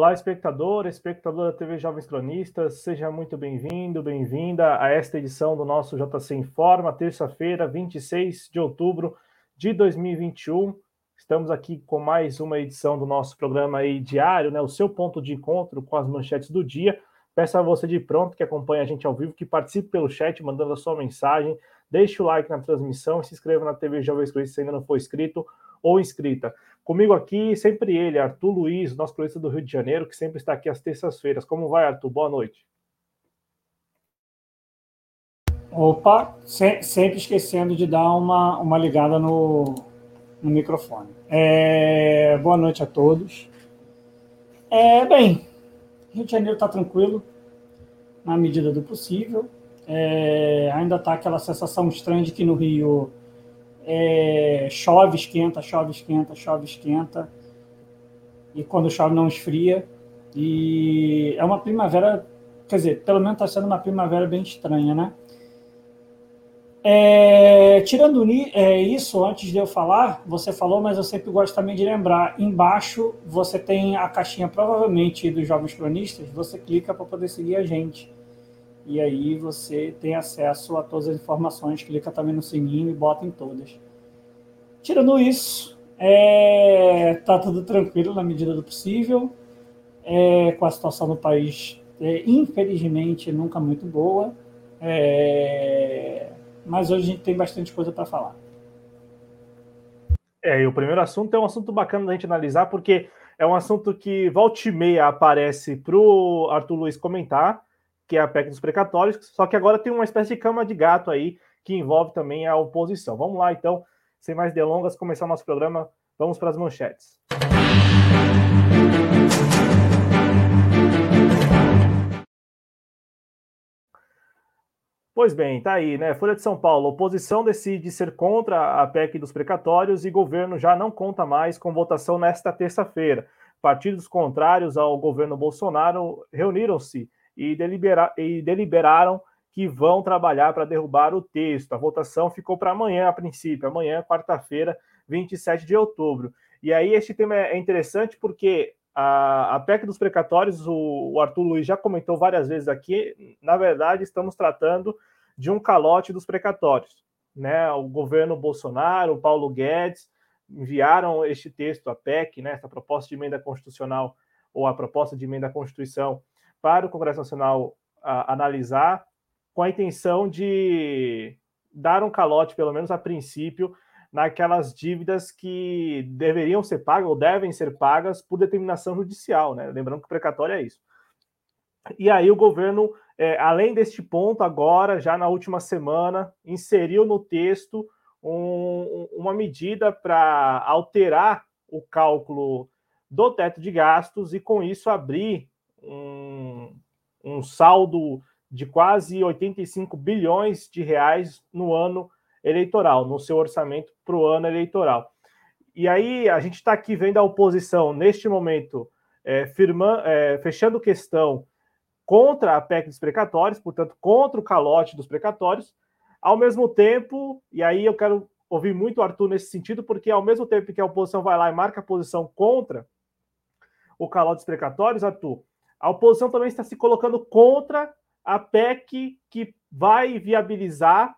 Olá, espectador, espectadora da TV Jovens Cronistas, seja muito bem-vindo, bem-vinda a esta edição do nosso JC Informa, terça-feira, 26 de outubro de 2021. Estamos aqui com mais uma edição do nosso programa aí diário, né? O seu ponto de encontro com as manchetes do dia. Peço a você de pronto que acompanha a gente ao vivo, que participe pelo chat, mandando a sua mensagem, deixe o like na transmissão se inscreva na TV Jovens Cronistas se ainda não for inscrito ou inscrita. Comigo aqui, sempre ele, Arthur Luiz, nosso colunista do Rio de Janeiro, que sempre está aqui às terças-feiras. Como vai, Arthur? Boa noite. Opa, se, sempre esquecendo de dar uma, uma ligada no, no microfone. É, boa noite a todos. É, bem, Rio de Janeiro está tranquilo, na medida do possível. É, ainda está aquela sensação estranha de que no Rio é, chove, esquenta, chove, esquenta, chove, esquenta. E quando chove não esfria. E é uma primavera, quer dizer, pelo menos está sendo uma primavera bem estranha, né? É, tirando é, isso, antes de eu falar, você falou, mas eu sempre gosto também de lembrar. Embaixo você tem a caixinha, provavelmente, dos Jovens Cronistas. Você clica para poder seguir a gente e aí você tem acesso a todas as informações, clica também no sininho e bota em todas. Tirando isso, é, tá tudo tranquilo na medida do possível, é, com a situação do país, é, infelizmente, nunca muito boa, é, mas hoje a gente tem bastante coisa para falar. É, e o primeiro assunto é um assunto bacana da gente analisar, porque é um assunto que volta e meia aparece para o Arthur Luiz comentar, que é a PEC dos precatórios, só que agora tem uma espécie de cama de gato aí que envolve também a oposição. Vamos lá, então, sem mais delongas, começar o nosso programa. Vamos para as manchetes. Pois bem, tá aí, né? Folha de São Paulo. Oposição decide ser contra a PEC dos precatórios e governo já não conta mais com votação nesta terça-feira. Partidos contrários ao governo Bolsonaro reuniram-se e, delibera e deliberaram que vão trabalhar para derrubar o texto. A votação ficou para amanhã, a princípio, amanhã, quarta-feira, 27 de outubro. E aí, este tema é interessante porque a, a PEC dos precatórios, o, o Arthur Luiz já comentou várias vezes aqui, na verdade, estamos tratando de um calote dos precatórios. Né? O governo Bolsonaro, o Paulo Guedes, enviaram este texto, a PEC, né, essa proposta de emenda constitucional, ou a proposta de emenda à Constituição, para o Congresso Nacional analisar, com a intenção de dar um calote, pelo menos a princípio, naquelas dívidas que deveriam ser pagas ou devem ser pagas por determinação judicial, né? Lembrando que o precatório é isso. E aí o governo, é, além deste ponto, agora, já na última semana, inseriu no texto um, uma medida para alterar o cálculo do teto de gastos e, com isso, abrir um, um saldo de quase 85 bilhões de reais no ano eleitoral, no seu orçamento para o ano eleitoral. E aí a gente está aqui vendo a oposição, neste momento, é, firma, é, fechando questão contra a PEC dos precatórios, portanto, contra o calote dos precatórios, ao mesmo tempo, e aí eu quero ouvir muito o Arthur nesse sentido, porque ao mesmo tempo que a oposição vai lá e marca a posição contra o calote dos precatórios, Arthur, a oposição também está se colocando contra a PEC que vai viabilizar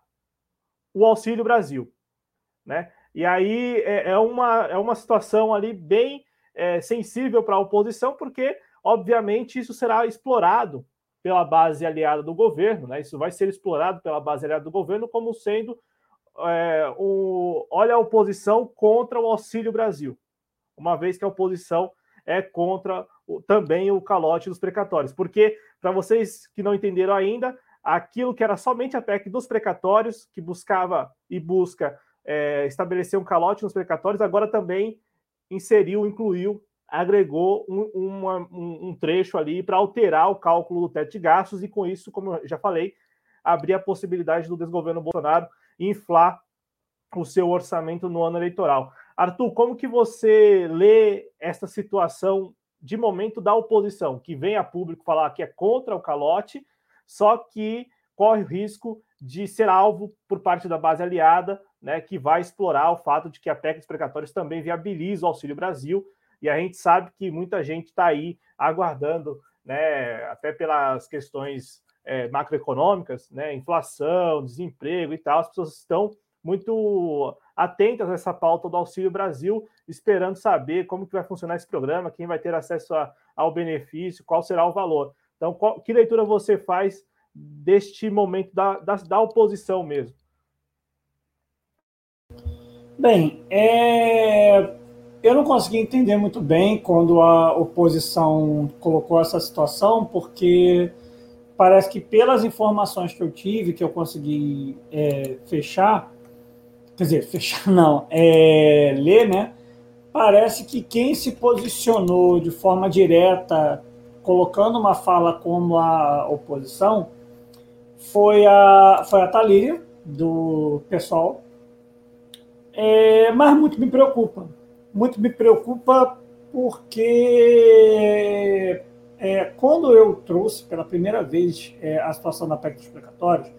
o Auxílio Brasil. Né? E aí é, é uma, é uma situação ali bem é, sensível para a oposição, porque, obviamente, isso será explorado pela base aliada do governo, né? Isso vai ser explorado pela base aliada do governo como sendo é, o, olha a oposição contra o Auxílio Brasil, uma vez que a oposição é contra também o calote dos precatórios. Porque, para vocês que não entenderam ainda, aquilo que era somente a PEC dos precatórios, que buscava e busca é, estabelecer um calote nos precatórios, agora também inseriu, incluiu, agregou um, uma, um, um trecho ali para alterar o cálculo do teto de gastos e, com isso, como eu já falei, abrir a possibilidade do desgoverno Bolsonaro inflar o seu orçamento no ano eleitoral. Arthur, como que você lê esta situação de momento da oposição, que vem a público falar que é contra o calote, só que corre o risco de ser alvo por parte da base aliada, né, que vai explorar o fato de que a PEC dos precatórios também viabiliza o Auxílio Brasil, e a gente sabe que muita gente está aí aguardando, né, até pelas questões é, macroeconômicas, né, inflação, desemprego e tal, as pessoas estão muito atentas a essa pauta do Auxílio Brasil, esperando saber como que vai funcionar esse programa, quem vai ter acesso a, ao benefício, qual será o valor. Então, qual, que leitura você faz deste momento da, da, da oposição mesmo? Bem, é... eu não consegui entender muito bem quando a oposição colocou essa situação, porque parece que pelas informações que eu tive, que eu consegui é, fechar, quer dizer, fechar não, é, ler, né? Parece que quem se posicionou de forma direta, colocando uma fala como a oposição, foi a, foi a Talíria, do pessoal. É, mas muito me preocupa. Muito me preocupa porque é, quando eu trouxe pela primeira vez é, a situação da PEC dos precatórios,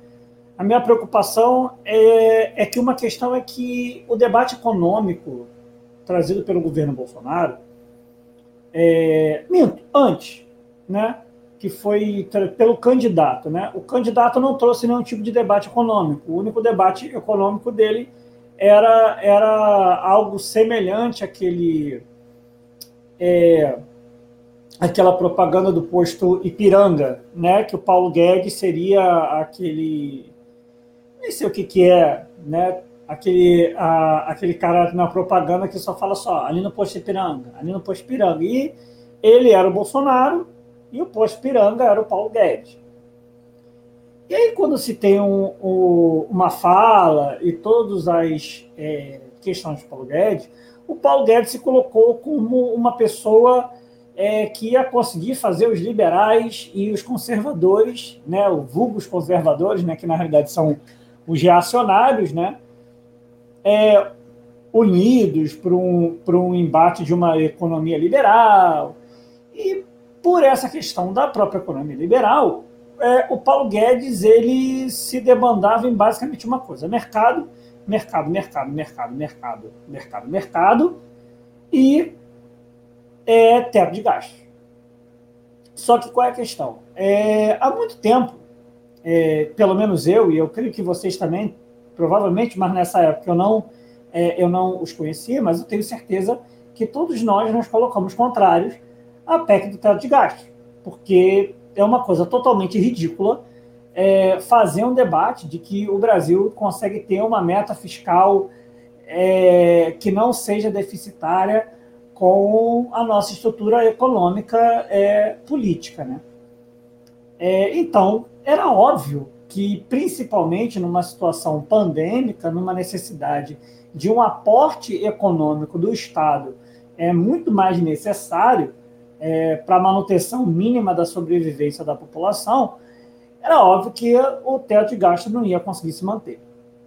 a minha preocupação é, é que uma questão é que o debate econômico trazido pelo governo Bolsonaro, é, minto, antes, né, que foi pelo candidato, né, o candidato não trouxe nenhum tipo de debate econômico, o único debate econômico dele era, era algo semelhante àquele, é, aquela propaganda do posto Ipiranga, né, que o Paulo Guedes seria aquele nem sei o que, que é, né? Aquele, a, aquele cara na propaganda que só fala só, ali no posto Ipiranga, ali no posto Ipiranga. E ele era o Bolsonaro e o posto Ipiranga era o Paulo Guedes. E aí, quando se tem um, um, uma fala e todas as é, questões de Paulo Guedes, o Paulo Guedes se colocou como uma pessoa é, que ia conseguir fazer os liberais e os conservadores, né, o vulgos conservadores, né, que na realidade são os reacionários, né, é, unidos para um, um embate de uma economia liberal. E por essa questão da própria economia liberal, é, o Paulo Guedes ele se demandava em basicamente uma coisa: mercado, mercado, mercado, mercado, mercado, mercado, mercado e é, teto de gastos. Só que qual é a questão? É, há muito tempo é, pelo menos eu, e eu creio que vocês também, provavelmente, mas nessa época eu não, é, eu não os conhecia, mas eu tenho certeza que todos nós nos colocamos contrários à PEC do teto de gastos, porque é uma coisa totalmente ridícula é, fazer um debate de que o Brasil consegue ter uma meta fiscal é, que não seja deficitária com a nossa estrutura econômica é, política, né? É, então, era óbvio que, principalmente numa situação pandêmica, numa necessidade de um aporte econômico do Estado é muito mais necessário é, para a manutenção mínima da sobrevivência da população, era óbvio que o teto de gasto não ia conseguir se manter.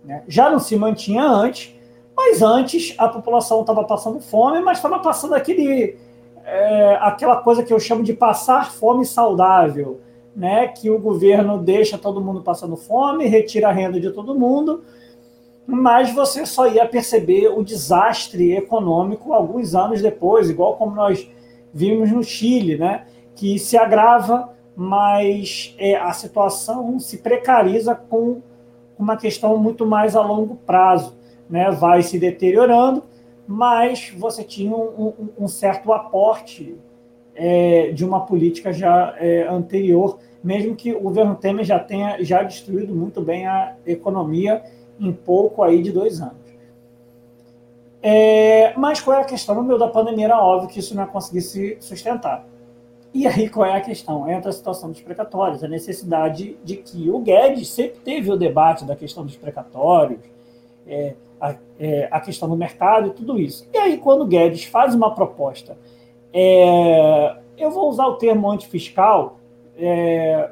Né? Já não se mantinha antes, mas antes a população estava passando fome, mas estava passando aquele, é, aquela coisa que eu chamo de passar fome saudável né, que o governo deixa todo mundo passando fome, retira a renda de todo mundo, mas você só ia perceber o desastre econômico alguns anos depois, igual como nós vimos no Chile, né, que se agrava, mas é, a situação se precariza com uma questão muito mais a longo prazo, né, vai se deteriorando, mas você tinha um, um, um certo aporte é, de uma política já é, anterior mesmo que o governo Temer já tenha já destruído muito bem a economia em pouco aí de dois anos. É, mas qual é a questão? No meio da pandemia era óbvio que isso não ia conseguir se sustentar. E aí qual é a questão? Entra a situação dos precatórios, a necessidade de que o Guedes sempre teve o debate da questão dos precatórios, é, a, é, a, questão do mercado e tudo isso. E aí quando o Guedes faz uma proposta, é, eu vou usar o termo antifiscal, é,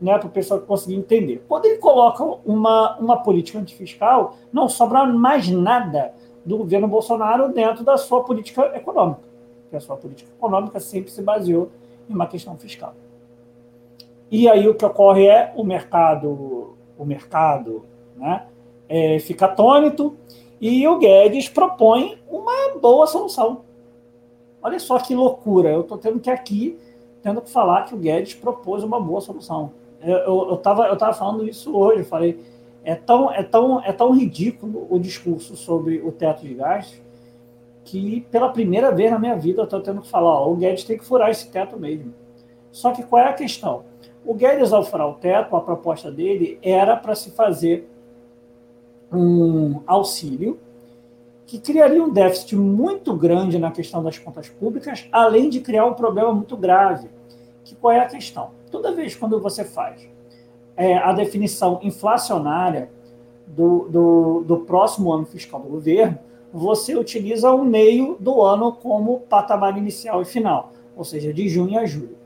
né, para o pessoal conseguir entender. Quando ele coloca uma, uma política antifiscal, não sobra mais nada do governo Bolsonaro dentro da sua política econômica, porque a sua política econômica sempre se baseou em uma questão fiscal. E aí o que ocorre é o mercado, o mercado, né, é, fica atônito e o Guedes propõe uma boa solução. Olha só que loucura. Eu estou tendo que aqui, tendo que falar que o Guedes propôs uma boa solução. Eu estava eu, eu tava falando isso hoje, eu falei, é tão, é, tão, é tão ridículo o discurso sobre o teto de gastos que pela primeira vez na minha vida eu estou tendo que falar, ó, o Guedes tem que furar esse teto mesmo. Só que qual é a questão? O Guedes, ao furar o teto, a proposta dele era para se fazer um auxílio que criaria um déficit muito grande na questão das contas públicas, além de criar um problema muito grave. Que qual é a questão? Toda vez quando você faz é, a definição inflacionária do, do, do próximo ano fiscal do governo, você utiliza o meio do ano como patamar inicial e final, ou seja, de junho a julho.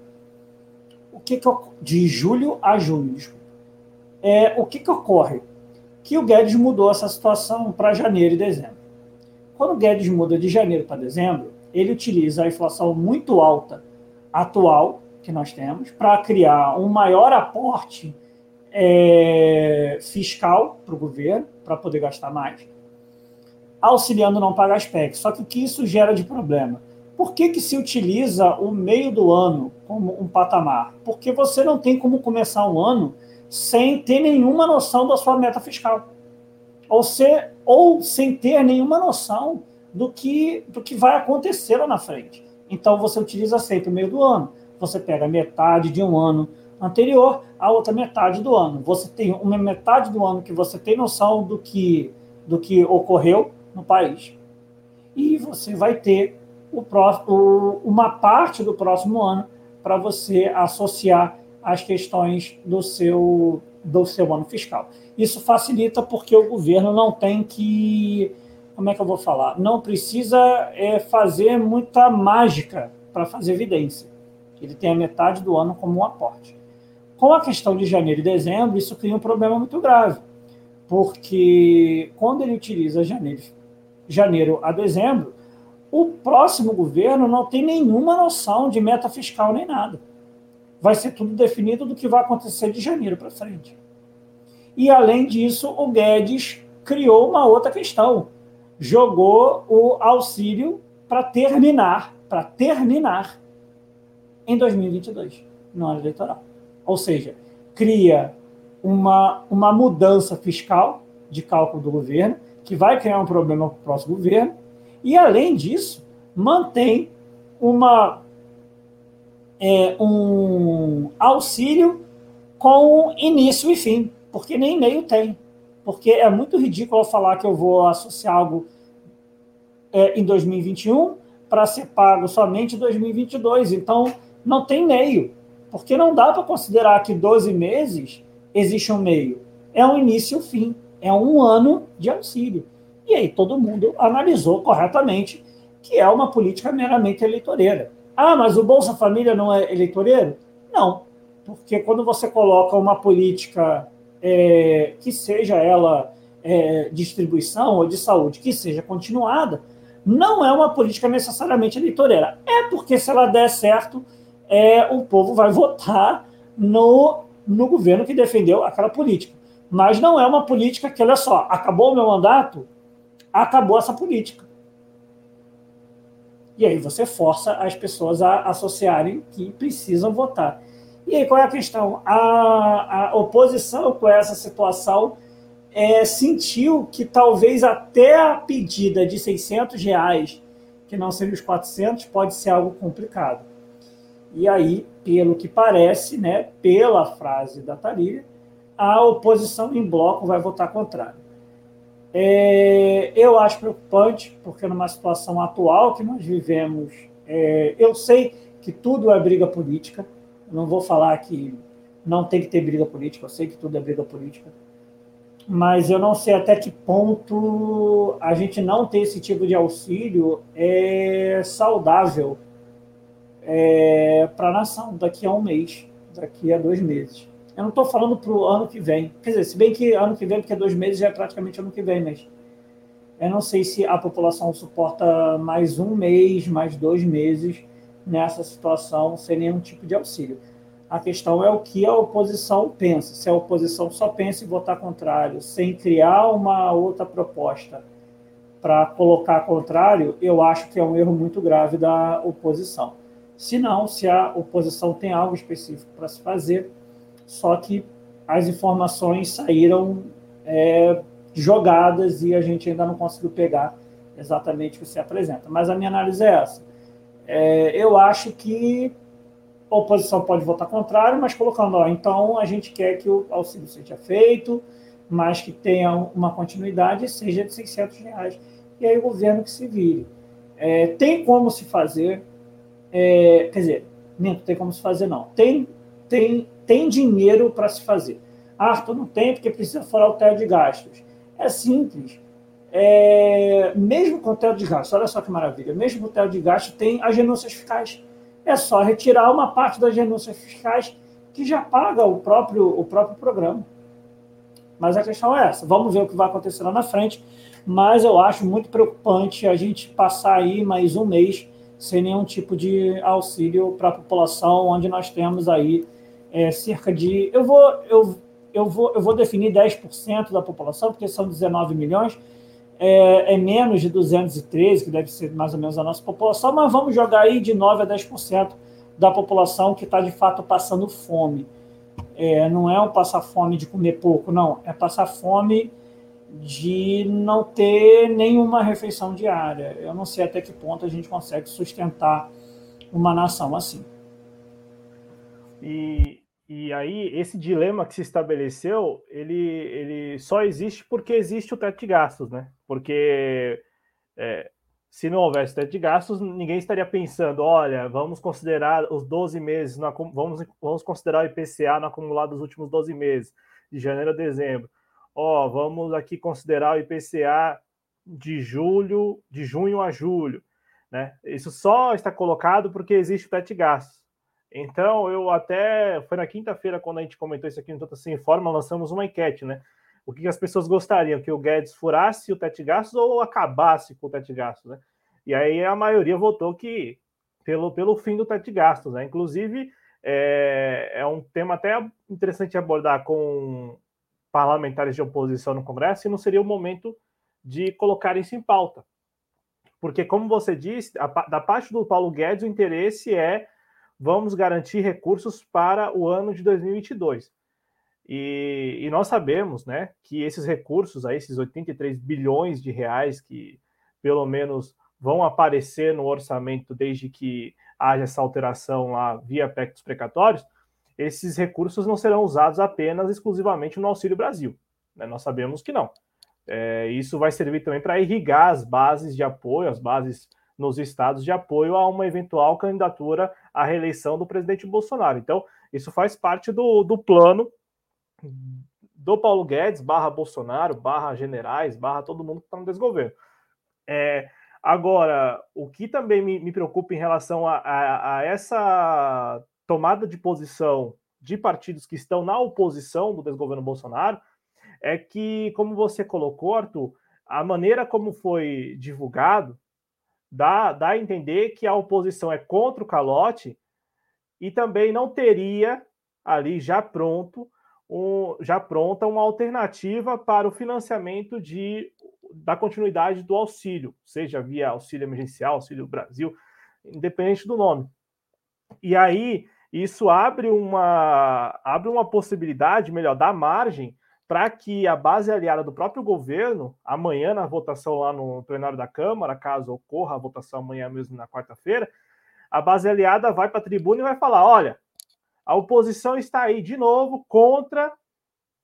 O que, que de julho a junho, desculpa. É, o que, que ocorre? Que o Guedes mudou essa situação para janeiro e dezembro. Quando o Guedes muda de janeiro para dezembro, ele utiliza a inflação muito alta atual que nós temos para criar um maior aporte é, fiscal para o governo, para poder gastar mais auxiliando não pagar as PECs. Só que o que isso gera de problema? Por que, que se utiliza o meio do ano como um patamar? Porque você não tem como começar um ano sem ter nenhuma noção da sua meta fiscal. Ou, ser, ou sem ter nenhuma noção do que, do que vai acontecer lá na frente. Então você utiliza sempre o meio do ano. Você pega metade de um ano anterior, a outra metade do ano. Você tem uma metade do ano que você tem noção do que, do que ocorreu, no país. E você vai ter o próximo, uma parte do próximo ano para você associar as questões do seu, do seu ano fiscal. Isso facilita porque o governo não tem que. Como é que eu vou falar? Não precisa é, fazer muita mágica para fazer evidência. Ele tem a metade do ano como um aporte. Com a questão de janeiro e dezembro, isso cria um problema muito grave, porque quando ele utiliza janeiro janeiro a dezembro, o próximo governo não tem nenhuma noção de meta fiscal nem nada. Vai ser tudo definido do que vai acontecer de janeiro para frente. E, além disso, o Guedes criou uma outra questão. Jogou o auxílio para terminar, para terminar em 2022, no ano eleitoral. Ou seja, cria uma, uma mudança fiscal de cálculo do governo, que vai criar um problema para o próximo governo, e, além disso, mantém uma, é, um auxílio com início e fim, porque nem meio tem. Porque é muito ridículo falar que eu vou associar algo é, em 2021 para ser pago somente em 2022. Então, não tem meio. Porque não dá para considerar que 12 meses existe um meio. É um início e um fim é um ano de auxílio. E aí todo mundo analisou corretamente que é uma política meramente eleitoreira. Ah, mas o Bolsa Família não é eleitoreiro? Não, porque quando você coloca uma política é, que seja ela é, distribuição ou de saúde, que seja continuada, não é uma política necessariamente eleitoreira. É porque se ela der certo, é, o povo vai votar no, no governo que defendeu aquela política. Mas não é uma política que, olha só, acabou o meu mandato, acabou essa política. E aí você força as pessoas a associarem que precisam votar. E aí qual é a questão? A, a oposição com essa situação é, sentiu que talvez até a pedida de 600 reais, que não seria os 400, pode ser algo complicado. E aí, pelo que parece, né, pela frase da Tarília, a oposição em bloco vai votar contrário. É, eu acho preocupante, porque numa situação atual que nós vivemos, é, eu sei que tudo é briga política, não vou falar que não tem que ter briga política, eu sei que tudo é briga política, mas eu não sei até que ponto a gente não ter esse tipo de auxílio é saudável é, para a nação daqui a um mês, daqui a dois meses. Eu não estou falando para o ano que vem. Quer dizer, se bem que ano que vem, porque dois meses já é praticamente ano que vem, mas eu não sei se a população suporta mais um mês, mais dois meses nessa situação sem nenhum tipo de auxílio. A questão é o que a oposição pensa. Se a oposição só pensa em votar contrário, sem criar uma outra proposta para colocar contrário, eu acho que é um erro muito grave da oposição. Se não, se a oposição tem algo específico para se fazer, só que as informações saíram é, jogadas e a gente ainda não conseguiu pegar exatamente o que se apresenta. Mas a minha análise é essa. É, eu acho que a oposição pode votar contrário, mas colocando, ó, então a gente quer que o auxílio seja feito, mas que tenha uma continuidade seja de 600 reais. E aí o governo que se vire. É, tem como se fazer, é, quer dizer, não tem como se fazer, não. Tem, tem, tem dinheiro para se fazer. Arthur, não tem porque precisa furar o teto de gastos. É simples. É, mesmo com o teto de gastos, olha só que maravilha, mesmo com o teto de gastos, tem as renúncias fiscais. É só retirar uma parte das renúncias fiscais que já paga o próprio, o próprio programa. Mas a questão é essa. Vamos ver o que vai acontecer lá na frente. Mas eu acho muito preocupante a gente passar aí mais um mês sem nenhum tipo de auxílio para a população, onde nós temos aí é, cerca de. Eu vou, eu, eu, vou, eu vou definir 10% da população, porque são 19 milhões, é, é, menos de 213, que deve ser mais ou menos a nossa população, mas vamos jogar aí de 9% a 10% da população que está de fato passando fome. É, não é um passar fome de comer pouco, não. É passar fome de não ter nenhuma refeição diária. Eu não sei até que ponto a gente consegue sustentar uma nação assim. E, e aí, esse dilema que se estabeleceu, ele, ele só existe porque existe o teto de gastos, né? Porque é, se não houvesse teto de gastos, ninguém estaria pensando, olha, vamos considerar os 12 meses, vamos, vamos considerar o IPCA no acumulado dos últimos 12 meses, de janeiro a dezembro. Ó, vamos aqui considerar o IPCA de julho, de junho a julho, né? Isso só está colocado porque existe o teto de gastos. Então, eu até, foi na quinta-feira, quando a gente comentou isso aqui no Tota Sem Informa, lançamos uma enquete, né? O que as pessoas gostariam, que o Guedes furasse o teto de gastos ou acabasse com o teto de gastos, né? E aí a maioria votou que pelo, pelo fim do teto de gastos, né? Inclusive, é, é um tema até interessante abordar com parlamentares de oposição no Congresso e não seria o momento de colocar isso em pauta. Porque, como você disse, a, da parte do Paulo Guedes, o interesse é vamos garantir recursos para o ano de 2022. E, e, nós sabemos né, que esses recursos, aí, esses 83 bilhões de reais que pelo menos vão aparecer no orçamento desde que haja essa alteração lá via PEC dos precatórios, esses recursos não serão usados apenas exclusivamente no Auxílio Brasil. Né? Nós sabemos que não. É, isso vai servir também para irrigar as bases de apoio, as bases nos estados de apoio a uma eventual candidatura à reeleição do presidente Bolsonaro. Então, isso faz parte do, do plano do Paulo Guedes, barra Bolsonaro, barra generais, barra todo mundo que está no desgoverno. É, agora, o que também me, me preocupa em relação a, a, a, essa tomada de posição de partidos que estão na oposição do desgoverno Bolsonaro é que, como você colocou, Arthur, a maneira como foi divulgado dá, dá a entender que a oposição é contra o calote e também não teria ali já pronto um, já pronta uma alternativa para o financiamento de, da continuidade do auxílio, seja via auxílio emergencial, auxílio Brasil, independente do nome. E aí isso abre uma abre uma possibilidade, melhor, da margem para que a base aliada do próprio governo, amanhã na votação lá no plenário da Câmara, caso ocorra a votação amanhã mesmo na quarta-feira, a base aliada vai para a tribuna e vai falar: olha, a oposição está aí de novo contra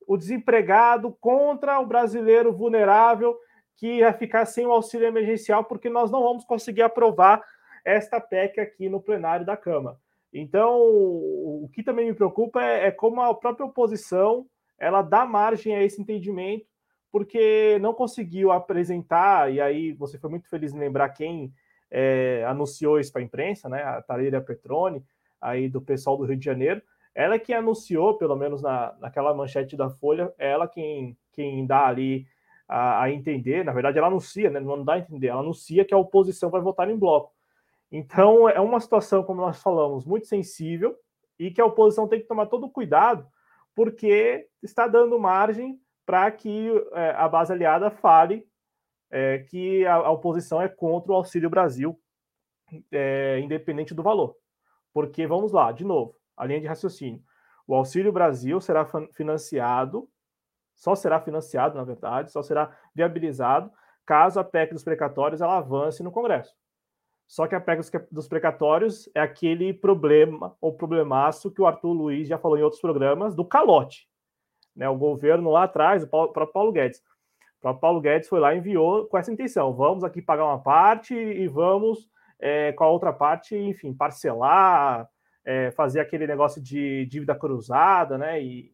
o desempregado, contra o brasileiro vulnerável que ia ficar sem o auxílio emergencial, porque nós não vamos conseguir aprovar esta PEC aqui no plenário da Câmara. Então, o que também me preocupa é, é como a própria oposição ela dá margem a esse entendimento, porque não conseguiu apresentar, e aí você foi muito feliz em lembrar quem é, anunciou isso para a imprensa, né? A Thalia Petroni, aí do pessoal do Rio de Janeiro. Ela que anunciou, pelo menos na, naquela manchete da Folha, é ela quem, quem dá ali a, a, entender, na verdade ela anuncia, né, não dá a entender, ela anuncia que a oposição vai votar em bloco. Então é uma situação, como nós falamos, muito sensível e que a oposição tem que tomar todo o cuidado, porque está dando margem para que é, a base aliada fale é, que a, a, oposição é contra o Auxílio Brasil, é, independente do valor. Porque, vamos lá, de novo, a linha de raciocínio. O Auxílio Brasil será financiado, só será financiado, na verdade, só será viabilizado caso a PEC dos precatórios ela avance no Congresso. Só que a PEC dos precatórios é aquele problema ou problemaço que o Arthur Luiz já falou em outros programas do calote. Né? O governo lá atrás, o próprio Paulo Guedes. O próprio Paulo Guedes foi lá e enviou com essa intenção: vamos aqui pagar uma parte e vamos, é, com a outra parte, enfim, parcelar, é, fazer aquele negócio de dívida cruzada, né? E,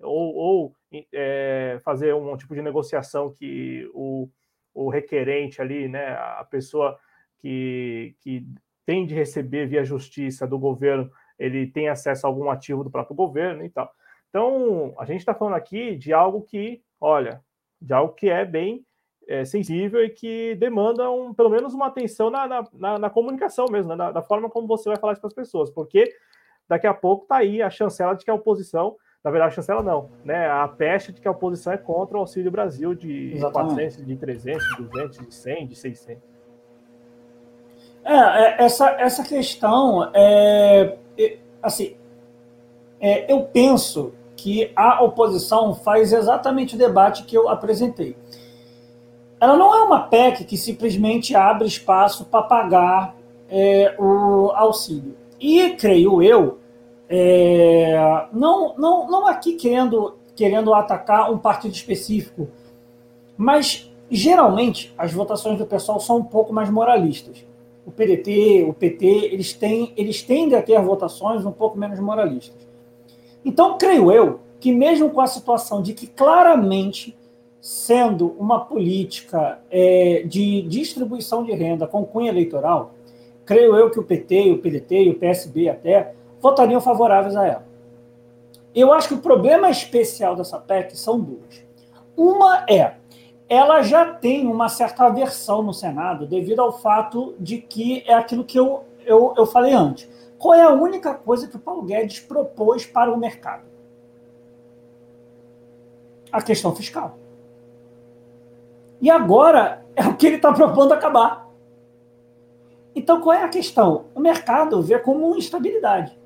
ou, ou é, fazer um tipo de negociação que o, o requerente ali, né, a pessoa que, que tem de receber via justiça do governo, ele tem acesso a algum ativo do próprio governo e tal. Então, a gente está falando aqui de algo que, olha, de algo que é bem é, sensível e que demanda um, pelo menos uma atenção na, na, na, na comunicação mesmo, né? na, na, forma como você vai falar isso para as pessoas, porque daqui a pouco está aí a chancela de que a oposição, na verdade, a chancela não, né? A peste de que a oposição é contra o Auxílio Brasil de Exatamente. 400, de 300, de 200, de 100, de 600. É, é, essa, essa questão é, é assim, é, eu penso que a oposição faz exatamente o debate que eu apresentei. Ela não é uma PEC que simplesmente abre espaço para pagar é, o auxílio. E, creio eu, é, não, não, não aqui querendo, querendo atacar um partido específico, mas geralmente as votações do pessoal são um pouco mais moralistas o PDT, o PT, eles, têm, eles tendem a ter votações um pouco menos moralistas. Então, creio eu que, mesmo com a situação de que claramente, sendo uma política é, de distribuição de renda com cunha eleitoral, creio eu que o PT, o PDT e o PSB até votariam favoráveis a ela. Eu acho que o problema especial dessa PEC são duas. Uma é ela já tem uma certa aversão no Senado devido ao fato de que é aquilo que eu, eu, eu falei antes. Qual é a única coisa que o Paulo Guedes propôs para o mercado? A questão fiscal. E agora é o que ele está propondo acabar. Então, qual é a questão? O mercado vê como instabilidade.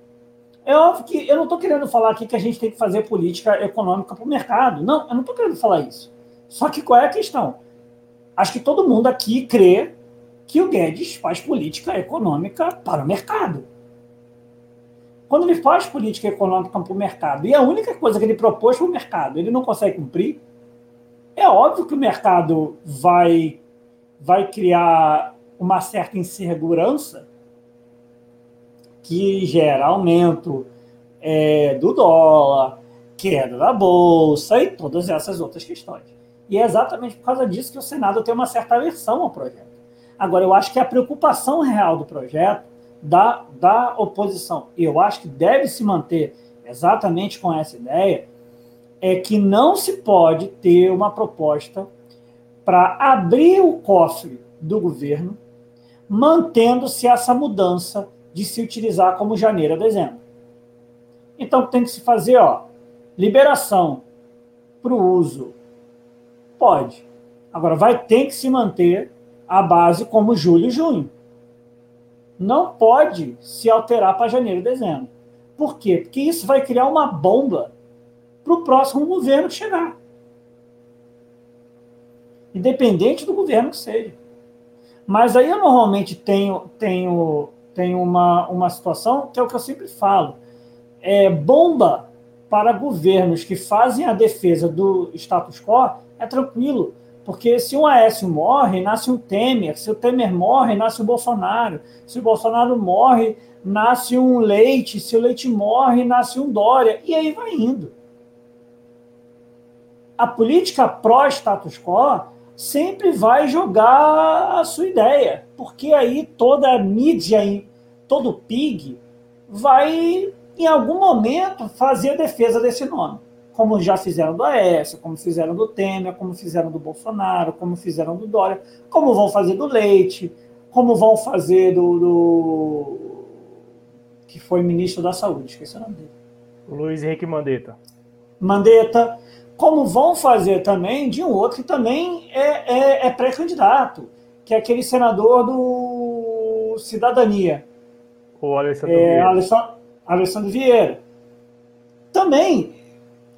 É óbvio que eu não estou querendo falar aqui que a gente tem que fazer política econômica para o mercado. Não, eu não estou querendo falar isso. Só que qual é a questão? Acho que todo mundo aqui crê que o Guedes faz política econômica para o mercado. Quando ele faz política econômica para o mercado e a única coisa que ele propôs para o mercado ele não consegue cumprir, é óbvio que o mercado vai, vai criar uma certa insegurança que gera aumento é, do dólar, queda da bolsa e todas essas outras questões. E é exatamente por causa disso que o Senado tem uma certa aversão ao projeto. Agora, eu acho que a preocupação real do projeto, da, da oposição, eu acho que deve se manter exatamente com essa ideia, é que não se pode ter uma proposta para abrir o cofre do governo, mantendo-se essa mudança de se utilizar como janeiro a dezembro. Então tem que se fazer, ó, liberação para o uso Pode. Agora, vai ter que se manter a base como julho e junho. Não pode se alterar para janeiro e dezembro. Por quê? Porque isso vai criar uma bomba para o próximo governo chegar. Independente do governo que seja. Mas aí eu normalmente tenho, tenho, tenho uma, uma situação que é o que eu sempre falo. É bomba para governos que fazem a defesa do status quo é tranquilo. Porque se um Aécio morre, nasce um Temer. Se o Temer morre, nasce o Bolsonaro. Se o Bolsonaro morre, nasce um Leite. Se o Leite morre, nasce um Dória. E aí vai indo. A política pró-status quo sempre vai jogar a sua ideia. Porque aí toda a mídia, todo o PIG, vai, em algum momento, fazer a defesa desse nome como já fizeram do Aécio, como fizeram do Temer, como fizeram do Bolsonaro, como fizeram do Dória, como vão fazer do Leite, como vão fazer do, do... que foi ministro da Saúde, esqueci o nome dele. Luiz Henrique Mandetta. Mandetta, como vão fazer também de um outro que também é, é, é pré-candidato, que é aquele senador do Cidadania. O Alessandro, é, Vieira. Alessandro, Alessandro Vieira. Também,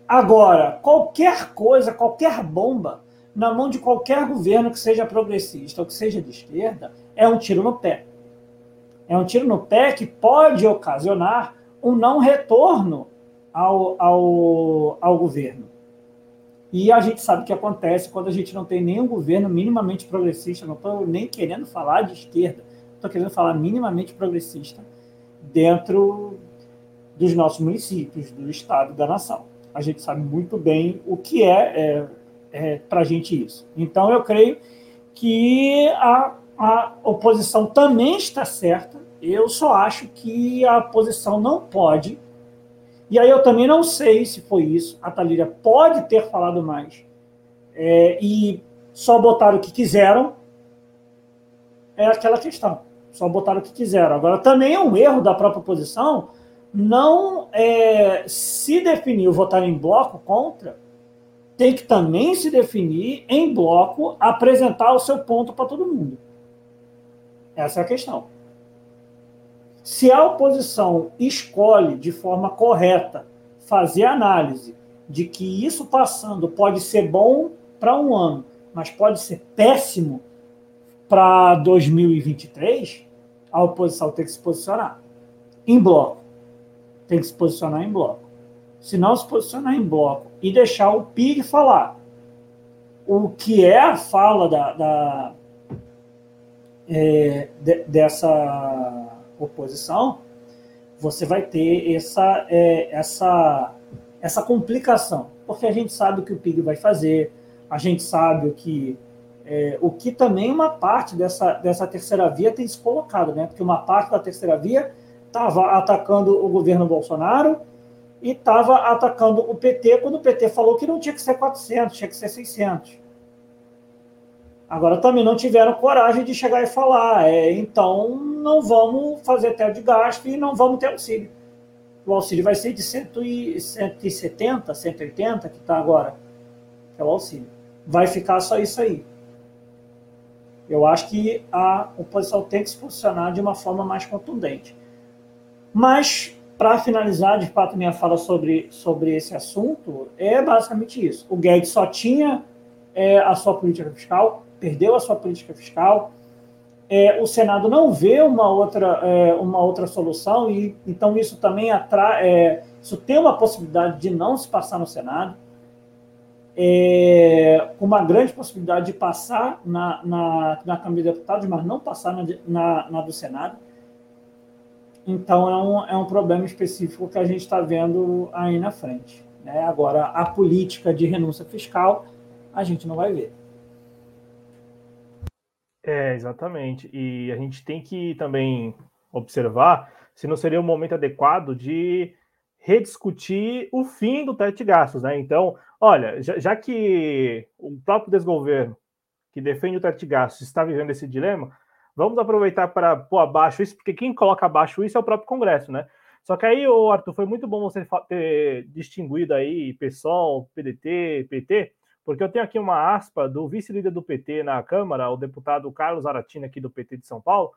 agora, qualquer coisa, qualquer bomba na mão de qualquer governo que seja progressista ou que seja de esquerda é um tiro no pé. É um tiro no pé que pode ocasionar um não retorno ao, ao, ao governo. E a gente sabe o que acontece quando a gente não tem nenhum governo minimamente progressista, não estou nem querendo falar de esquerda, estou querendo falar minimamente progressista dentro dos nossos municípios, do Estado da nação. A gente sabe muito bem o que é, é, é para a gente isso. Então, eu creio que a, a oposição também está certa, eu só acho que a oposição não pode e aí eu também não sei se foi isso. A Talíria pode ter falado mais. É, e só botaram o que quiseram. É aquela questão. Só botaram o que quiseram. Agora, também é um erro da própria oposição não é, se definir votar em bloco contra, tem que também se definir em bloco, apresentar o seu ponto para todo mundo. Essa é a questão. Se a oposição escolhe de forma correta fazer análise de que isso passando pode ser bom para um ano, mas pode ser péssimo para 2023, a oposição tem que se posicionar em bloco. Tem que se posicionar em bloco. Se não se posicionar em bloco e deixar o PIG falar o que é a fala da, da é, de, dessa oposição, você vai ter essa, é, essa, essa complicação, porque a gente sabe o que o PIG vai fazer, a gente sabe o que é, o que também uma parte dessa, dessa terceira via tem se colocado, né? Porque uma parte da terceira via estava atacando o governo Bolsonaro e estava atacando o PT quando o PT falou que não tinha que ser 400, tinha que ser 600. Agora também não tiveram coragem de chegar e falar, é, então não vamos fazer teto de gasto e não vamos ter auxílio. O auxílio vai ser de 170, 180, que está agora, que é o auxílio. Vai ficar só isso aí. Eu acho que a oposição tem que se posicionar de uma forma mais contundente. Mas, para finalizar, de fato, minha fala sobre, sobre esse assunto, é basicamente isso. O Guedes só tinha é, a sua política fiscal, perdeu a sua política fiscal. É, o Senado não vê uma outra, é, uma outra solução, e então isso também atrai, é, isso tem uma possibilidade de não se passar no Senado, é, uma grande possibilidade de passar na, na, na Câmara de Deputados, mas não passar na, na, na do Senado. Então é um, é um problema específico que a gente está vendo aí na frente. Né? Agora, a política de renúncia fiscal, a gente não vai ver. É, exatamente. E a gente tem que também observar se não seria o momento adequado de rediscutir o fim do teto de gastos, né? Então, olha, já, já, que o próprio desgoverno que defende o teto de gastos está vivendo esse dilema, vamos aproveitar para pôr abaixo isso, porque quem coloca abaixo isso é o próprio Congresso, né? Só que aí, Arthur, foi muito bom você ter distinguido aí PSOL, PDT, PT, porque eu tenho aqui uma aspa do vice-líder do PT na Câmara, o deputado Carlos Aratina, aqui do PT de São Paulo,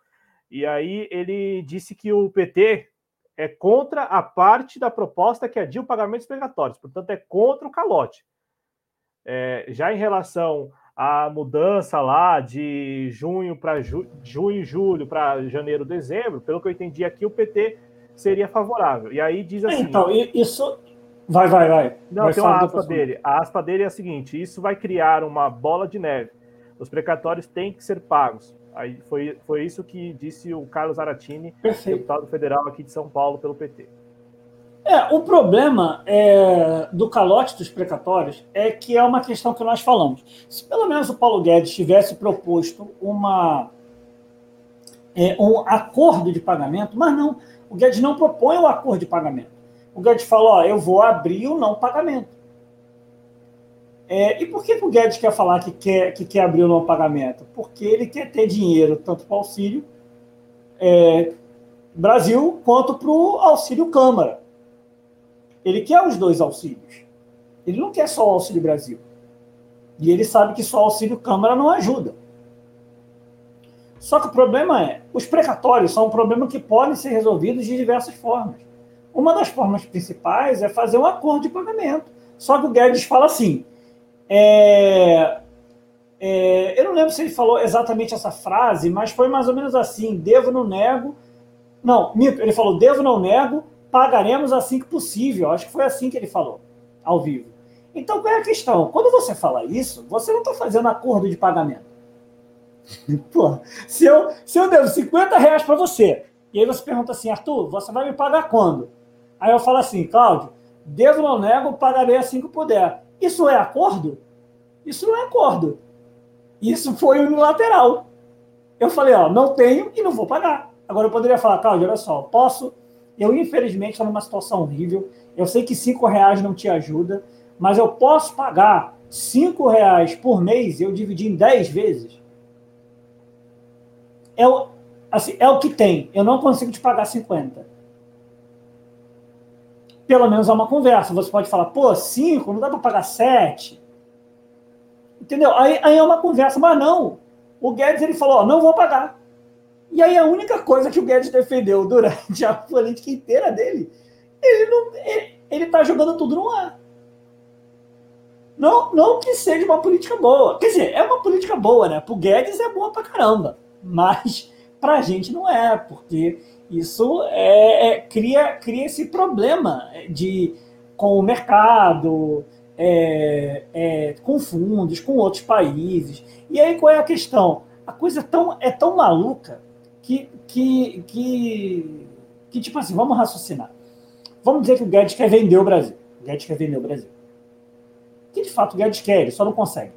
e aí ele disse que o PT é contra a parte da proposta que adia o pagamento dos precatórios, portanto, é contra o calote. É, já em relação à mudança lá de junho para ju junho, julho para janeiro, dezembro, pelo que eu entendi aqui, o PT seria favorável. E aí diz assim. Então, isso, Vai, vai, vai. Não, vai tem uma aspa dele. A aspa dele é a seguinte: isso vai criar uma bola de neve. Os precatórios têm que ser pagos. Aí foi, foi isso que disse o Carlos Aratini, Perfeito. deputado federal aqui de São Paulo pelo PT. É, o problema é, do calote dos precatórios é que é uma questão que nós falamos. Se pelo menos o Paulo Guedes tivesse proposto uma, é, um acordo de pagamento, mas não, o Guedes não propõe o acordo de pagamento o Guedes falou: ó, eu vou abrir o não pagamento. É, e por que, que, o Guedes quer falar que quer, que quer abrir o não pagamento? Porque ele quer ter dinheiro tanto para o auxílio é, Brasil quanto para o auxílio Câmara. Ele quer os dois auxílios. Ele não quer só o Auxílio Brasil. E ele sabe que só o Auxílio Câmara não ajuda. Só que o problema é, os precatórios são um problema que podem ser resolvidos de diversas formas. Uma das formas principais é fazer um acordo de pagamento. Só que o Guedes fala assim, é, é, eu não lembro se ele falou exatamente essa frase, mas foi mais ou menos assim: devo, não nego. Não, mito, ele falou: devo, não nego, pagaremos assim que possível. Acho que foi assim que ele falou, ao vivo. Então, qual é a questão? Quando você fala isso, você não está fazendo acordo de pagamento. Pô, se eu, se eu devo 50 reais para você, e aí você pergunta assim, Arthur, você vai me pagar quando? Aí eu falo assim, Cláudio, devo, não nego, pagarei assim que puder. Isso é acordo? Isso não é acordo. Isso foi unilateral. Eu falei, ó, não tenho e não vou pagar. Agora eu poderia falar, Cláudio, olha só, posso. Eu, infelizmente, estou numa situação horrível. Eu sei que cinco reais não te ajuda, mas eu posso pagar cinco reais por mês e eu dividir em dez vezes. É o, assim, é o que tem. Eu não consigo te pagar 50. Pelo menos é uma conversa. Você pode falar, pô, cinco, não dá para pagar sete. Entendeu? Aí, aí é uma conversa, mas não. O Guedes ele falou: ó, não vou pagar. E aí a única coisa que o Guedes defendeu durante a política inteira dele, ele não, ele, ele tá jogando tudo no ar. Não, não que seja uma política boa. Quer dizer, é uma política boa, né? Pro Guedes é boa pra caramba. Mas pra gente não é, porque isso é, é cria, cria esse problema de com o mercado, é, é, com fundos, com outros países. E aí qual é a questão? A coisa é tão, é tão maluca que, que, que, que, tipo assim, vamos raciocinar. Vamos dizer que o Guedes quer vender o Brasil. O Guedes quer vender o Brasil. Que de fato o Guedes quer, ele só não consegue.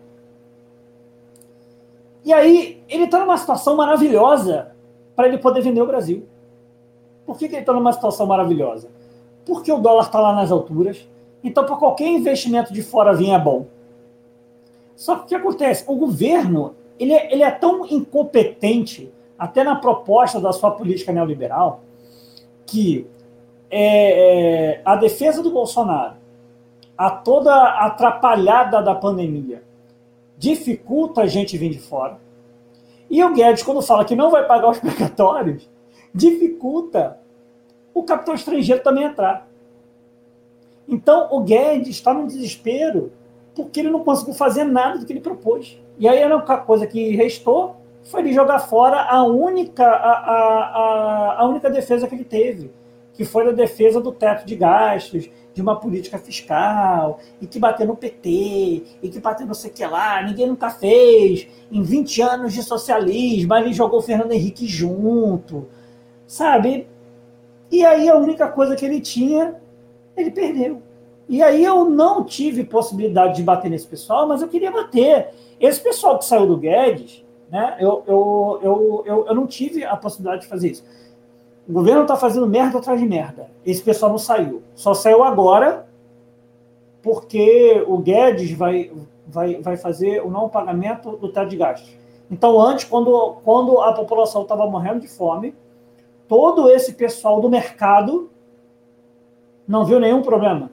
E aí ele está numa situação maravilhosa para ele poder vender o Brasil. Por que, que ele está numa situação maravilhosa? Porque o dólar está lá nas alturas, então, para qualquer investimento de fora vir é bom. Só que o que acontece? O governo ele é, ele é tão incompetente, até na proposta da sua política neoliberal, que é, é, a defesa do Bolsonaro, a toda atrapalhada da pandemia, dificulta a gente vir de fora. E o Guedes, quando fala que não vai pagar os precatórios, dificulta o capital estrangeiro também entrar. Então, o Guedes está num desespero porque ele não conseguiu fazer nada do que ele propôs. E aí a única coisa que restou foi ele jogar fora a única, a, a, a, a única defesa que ele teve, que foi a defesa do teto de gastos, de uma política fiscal, e que bateu no PT, e que bateu no sei que lá, ninguém nunca fez, em 20 anos de socialismo, ele jogou o Fernando Henrique junto, sabe? E aí a única coisa que ele tinha ele perdeu. E aí eu não tive possibilidade de bater nesse pessoal, mas eu queria bater. Esse pessoal que saiu do Guedes, né, eu, eu, eu, eu, eu não tive a possibilidade de fazer isso. O governo está fazendo merda atrás de merda. Esse pessoal não saiu. Só saiu agora porque o Guedes vai, vai, vai fazer o não pagamento do teto de gastos. Então, antes, quando, quando a população estava morrendo de fome, todo esse pessoal do mercado não viu nenhum problema.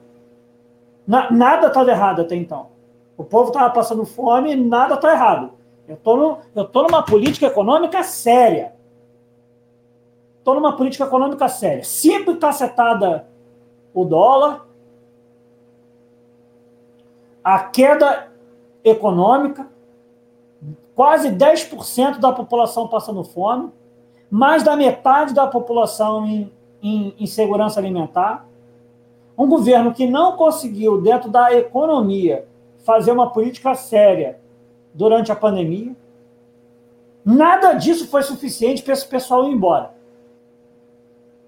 Na, nada estava errado até então. O povo estava passando fome, nada está errado. Eu tô estou numa política econômica séria. Estou numa política econômica séria. Sempre cacetada o dólar, a queda econômica, quase 10% da população passando fome, mais da metade da população em, em, em segurança alimentar. Um governo que não conseguiu, dentro da economia, fazer uma política séria durante a pandemia. Nada disso foi suficiente para esse pessoal ir embora.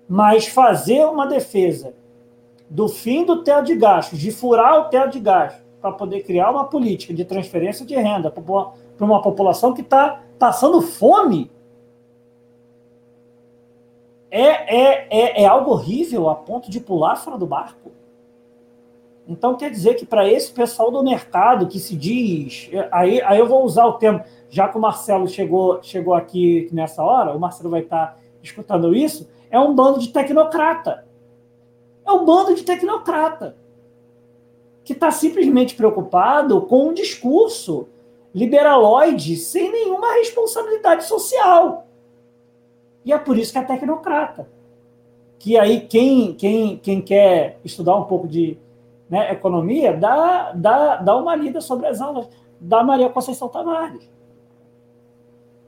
Mas fazer uma defesa do fim do teto de gastos, de furar o teto de gastos, para poder criar uma política de transferência de renda para uma população que está passando fome, é, é, é, é algo horrível a ponto de pular fora do barco. Então quer dizer que para esse pessoal do mercado que se diz, aí, aí eu vou usar o termo, já que o Marcelo chegou, chegou aqui nessa hora, o Marcelo vai estar escutando isso, é um bando de tecnocrata. É um bando de tecnocrata. que está simplesmente preocupado com um discurso liberaloide sem nenhuma responsabilidade social. E é por isso que é tecnocrata. Que aí quem, quem, quem quer estudar um pouco de né, economia, dá, dá, dá uma lida sobre as aulas da Maria Conceição Tavares.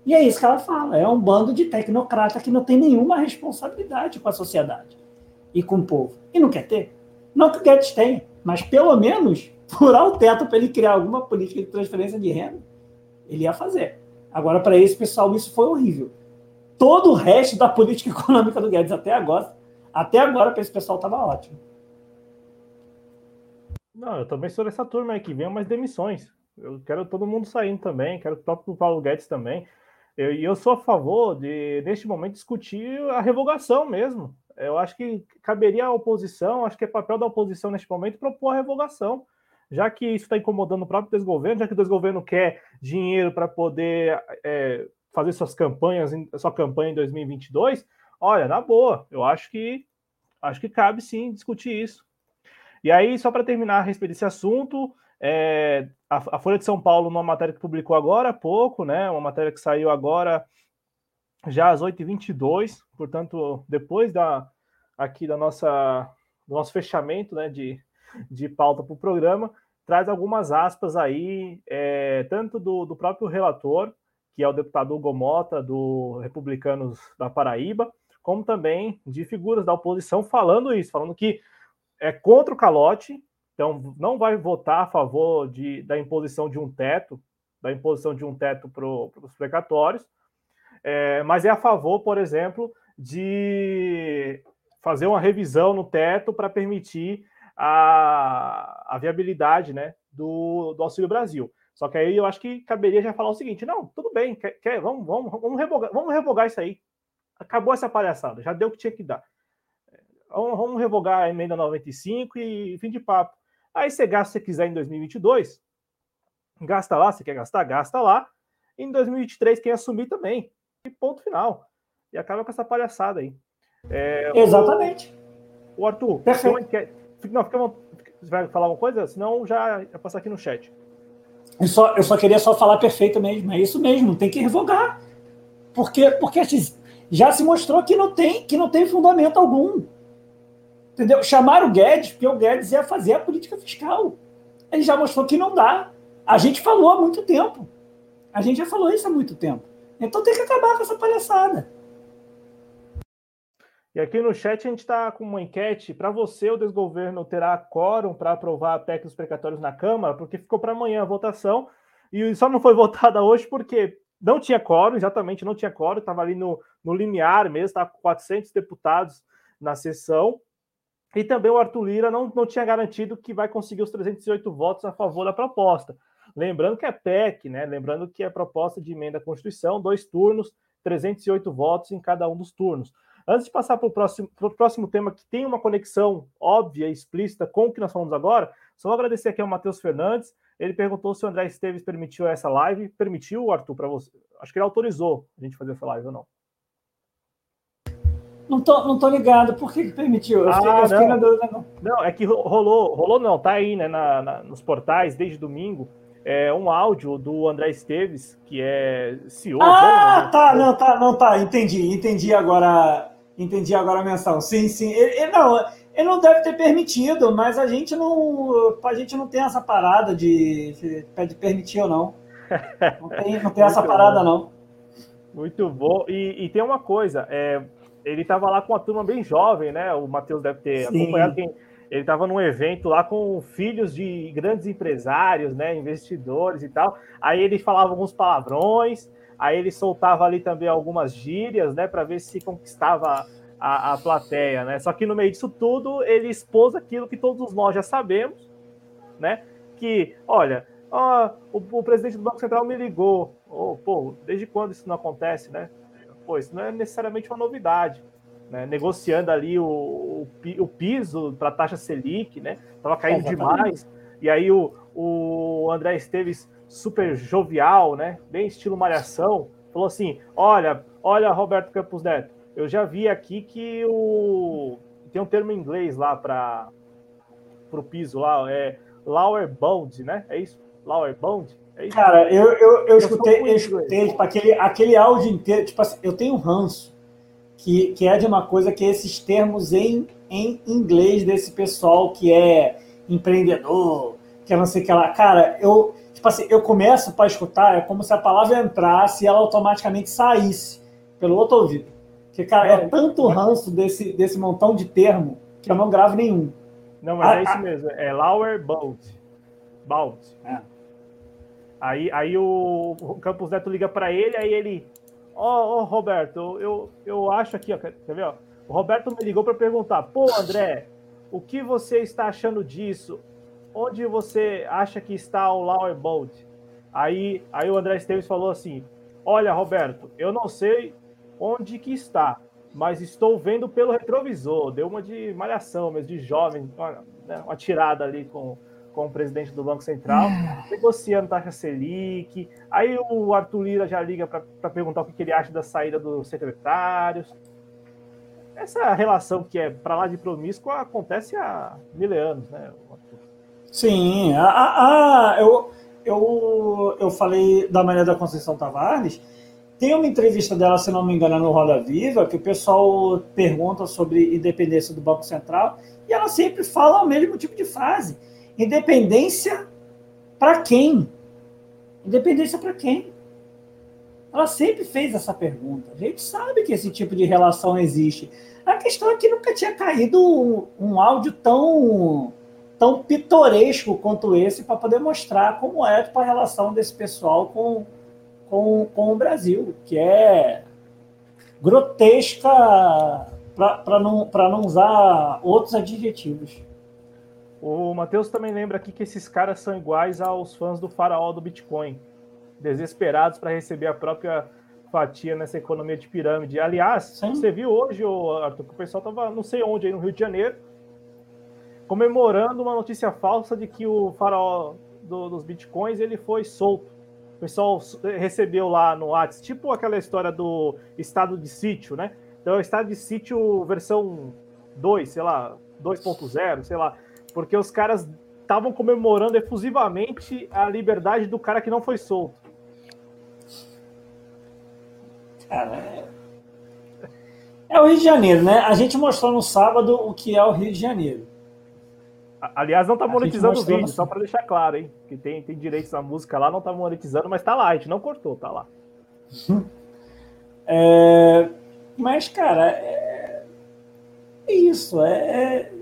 E é isso que ela fala. É um bando de tecnocrata que não tem nenhuma responsabilidade com a sociedade e com o povo. E não quer ter. Não que o Guedes tenha, mas pelo menos furar o teto para ele criar alguma política de transferência de renda, ele ia fazer. Agora, para esse pessoal, isso foi horrível. Todo o resto da política econômica do Guedes até agora, até agora, para esse pessoal, estava ótimo. Não, eu também sou dessa turma aí que venham mais demissões. Eu quero todo mundo saindo também, quero o próprio Paulo Guedes também. E eu, eu sou a favor de, neste momento, discutir a revogação mesmo. Eu acho que caberia à oposição, acho que é papel da oposição neste momento propor a revogação, já que isso está incomodando o próprio desgoverno, já que o desgoverno quer dinheiro para poder é, fazer suas campanhas, sua campanha em 2022. Olha, na boa, eu acho que acho que cabe sim discutir isso. E aí, só para terminar a respeito desse assunto, é, a, a, Folha de São Paulo, numa matéria que publicou agora há pouco, né, uma matéria que saiu agora já às 8h22, portanto, depois da, aqui da nossa, do nosso fechamento né, de, de pauta para o programa, traz algumas aspas aí, é, tanto do, do próprio relator, que é o deputado Hugo Mota, do Republicanos da Paraíba, como também de figuras da oposição falando isso, falando que é contra o calote, então não vai votar a favor de, da imposição de um teto, da imposição de um teto para os precatórios, é, mas é a favor, por exemplo, de fazer uma revisão no teto para permitir a, a viabilidade né, do, do Auxílio Brasil. Só que aí eu acho que caberia já falar o seguinte: não, tudo bem, quer, quer, vamos, vamos, vamos, revogar, vamos revogar isso aí. Acabou essa palhaçada, já deu o que tinha que dar vamos revogar a emenda 95 e fim de papo. Aí você gasta se você quiser em 2022, gasta lá, você quer gastar, gasta lá. Em 2023, quem assumir também. E ponto final. E acaba com essa palhaçada aí. É, Exatamente. O, o Arthur, Perfeito. Quer, não, fica, você vai falar alguma coisa? Senão já passar aqui no chat. Eu só, eu só queria só falar perfeito mesmo. É isso mesmo, tem que revogar. Porque, porque já se mostrou que não tem, que não tem fundamento algum. Entendeu? Chamaram o Guedes, porque o Guedes ia fazer a política fiscal. Ele já mostrou que não dá. A gente falou há muito tempo. A gente já falou isso há muito tempo. Então tem que acabar com essa palhaçada. E aqui no chat a gente está com uma enquete. Para você, o desgoverno terá quórum para aprovar a PEC dos precatórios na Câmara? Porque ficou para amanhã a votação. E só não foi votada hoje porque não tinha quórum, exatamente, não tinha quórum. Estava ali no, no limiar mesmo, estava com 400 deputados na sessão. E também o Arthur Lira não, não tinha garantido que vai conseguir os 308 votos a favor da proposta. Lembrando que é PEC, né? Lembrando que é proposta de emenda à Constituição, dois turnos, 308 votos em cada um dos turnos. Antes de passar para o próximo, próximo tema, que tem uma conexão óbvia e explícita com o que nós falamos agora, só vou agradecer aqui ao Matheus Fernandes. Ele perguntou se o André Esteves permitiu essa live. Permitiu, Arthur, para você? Acho que ele autorizou a gente fazer essa live ou não. Não tô, não tô ligado. Por que, que permitiu? Eu, ah, fiquei, eu fiquei na dúvida. Não. não, é que rolou, rolou não, tá aí, né, na, na, nos portais desde domingo. É um áudio do André Esteves, que é CEO. Ah, né? tá, não, tá, não, tá. Entendi, entendi agora. Entendi agora a menção. Sim, sim. Ele, ele, não, ele não deve ter permitido, mas a gente não. A gente não tem essa parada de, de permitir ou não. Não tem, não tem essa parada, bom. não. Muito bom. E, e tem uma coisa, é, ele estava lá com uma turma bem jovem, né? O Matheus deve ter Sim. acompanhado quem. Ele estava num evento lá com filhos de grandes empresários, né? Investidores e tal. Aí ele falava alguns palavrões, aí ele soltava ali também algumas gírias, né? Para ver se conquistava a, a plateia, né? Só que no meio disso tudo, ele expôs aquilo que todos nós já sabemos, né? Que, olha, ó, o, o presidente do Banco Central me ligou. Oh, pô, desde quando isso não acontece, né? pô, isso não é necessariamente uma novidade. Né? Negociando ali o, o, o piso para a taxa Selic, né? Tava caindo demais. E aí o, o André Esteves, super jovial, né? Bem estilo malhação, falou assim: olha, olha, Roberto Campos Neto, eu já vi aqui que o. Tem um termo em inglês lá para o piso lá, é Lauer Bond, né? É isso? Lauer Bond? É isso? Cara, eu, eu, eu, escutei, eu escutei tipo, aquele, aquele áudio inteiro. Tipo assim, eu tenho ranço, que, que é de uma coisa que esses termos em, em inglês desse pessoal que é empreendedor, que é não sei o que lá. Cara, eu, tipo assim, eu começo para escutar, é como se a palavra entrasse e ela automaticamente saísse pelo outro ouvido. Porque, cara, é tanto ranço desse, desse montão de termo que eu não gravo nenhum. Não, mas ah, é isso ah, mesmo. É Lauer Bolt. Bolt. É. Aí, aí o, o Campos Neto liga para ele, aí ele. Ó, oh, oh, Roberto, eu, eu acho aqui, ó, quer ver? Ó? O Roberto me ligou para perguntar: pô, André, o que você está achando disso? Onde você acha que está o Lauer Bolt? Aí, aí o André Esteves falou assim: Olha, Roberto, eu não sei onde que está, mas estou vendo pelo retrovisor. Deu uma de malhação mesmo, de jovem, uma, né, uma tirada ali com, com o presidente do Banco Central, negociando taxa Selic. Aí o Arthur Lira já liga para perguntar o que, que ele acha da saída dos secretários. Essa relação que é para lá de promíscua acontece há mil anos, né? Sim, a, a, eu, eu, eu falei da Maria da Conceição Tavares tem uma entrevista dela, se não me engano, no Roda Viva, que o pessoal pergunta sobre independência do Banco Central, e ela sempre fala o mesmo tipo de frase: independência para quem? Independência para quem? Ela sempre fez essa pergunta. A gente sabe que esse tipo de relação existe. A questão é que nunca tinha caído um, um áudio tão tão pitoresco quanto esse para poder mostrar como é tipo, a relação desse pessoal com com, com o Brasil, que é grotesca para não, não usar outros adjetivos. O Matheus também lembra aqui que esses caras são iguais aos fãs do faraó do Bitcoin, desesperados para receber a própria fatia nessa economia de pirâmide. Aliás, Sim. você viu hoje, Arthur, que o pessoal estava não sei onde, aí no Rio de Janeiro, comemorando uma notícia falsa de que o faraó do, dos Bitcoins ele foi solto pessoal recebeu lá no WhatsApp, tipo aquela história do estado de sítio, né? Então, é o estado de sítio versão 2, sei lá, 2.0, sei lá, porque os caras estavam comemorando efusivamente a liberdade do cara que não foi solto. É o Rio de Janeiro, né? A gente mostrou no sábado o que é o Rio de Janeiro. Aliás, não tá monetizando o vídeo, só para deixar claro, hein? Que tem, tem direitos na música lá, não tá monetizando, mas tá lá, a gente não cortou, tá lá. É, mas, cara, é, é isso. É, é,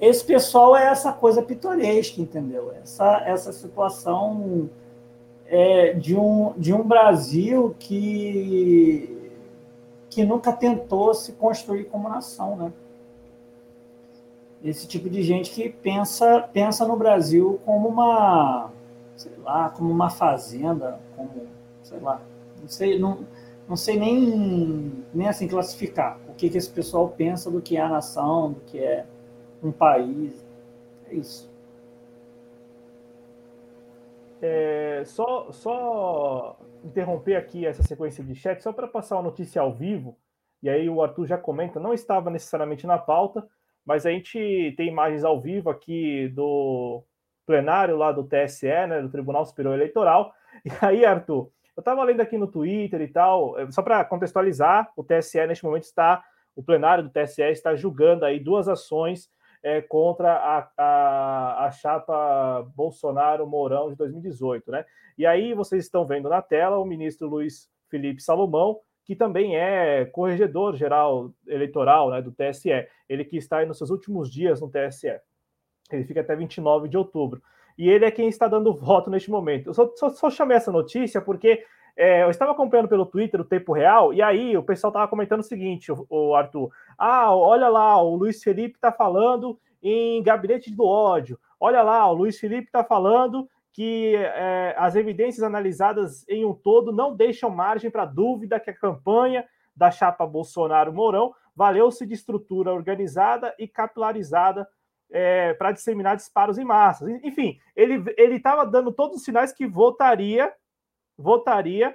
esse pessoal é essa coisa pitoresca, entendeu? Essa, essa situação é, de, um, de um Brasil que, que nunca tentou se construir como nação, né? Esse tipo de gente que pensa, pensa no Brasil como uma, sei lá, como uma fazenda, como, sei lá, não sei, não, não sei nem, nem assim classificar o que, que esse pessoal pensa do que é a nação, do que é um país. É isso. É, só, só interromper aqui essa sequência de chat, só para passar uma notícia ao vivo, e aí o Arthur já comenta, não estava necessariamente na pauta, mas a gente tem imagens ao vivo aqui do plenário lá do TSE, né, do Tribunal Superior Eleitoral. E aí, Arthur, eu estava lendo aqui no Twitter e tal, eh, só para contextualizar, o TSE neste momento está, o plenário do TSE está julgando aí duas ações é, contra a, a, a chapa Bolsonaro-Mourão de 2018, né? E aí vocês estão vendo na tela o ministro Luiz Felipe Salomão, que também é corregedor geral eleitoral né, do TSE. Ele que está nos seus últimos dias no TSE. Ele fica até 29 de outubro. E ele é quem está dando voto neste momento. Eu só, só, só chamei essa notícia porque é, eu estava acompanhando pelo Twitter o tempo real, e aí o pessoal estava comentando o seguinte, o, o, Arthur. Ah, olha lá, o Luiz Felipe está falando em gabinete do ódio. Olha lá, o Luiz Felipe está falando que é, as evidências analisadas em um todo não deixam margem para dúvida que a campanha da chapa Bolsonaro-Mourão valeu-se de estrutura organizada e capilarizada é, para disseminar disparos em massas. Enfim, ele estava dando todos os sinais que votaria, votaria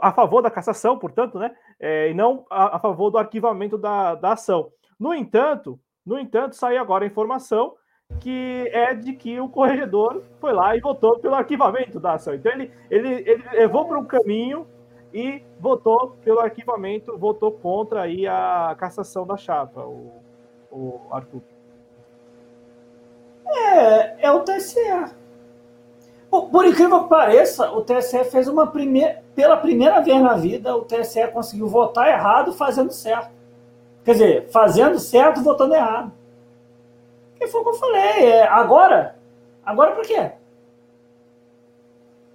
a favor da cassação, portanto, né, é, e não a, a, favor do arquivamento da, da ação. No entanto, no entanto, saiu agora a informação que é de que o corregedor foi lá e votou pelo arquivamento da ação. Então ele, ele, ele levou para um caminho e votou pelo arquivamento, votou contra aí a cassação da chapa, o, o Arthur. É, é o TSE. Por incrível que pareça, o TSE fez uma primeira. Pela primeira vez na vida, o TSE conseguiu votar errado fazendo certo. Quer dizer, fazendo certo, votando errado. E foi o que eu falei. É, agora? Agora por quê?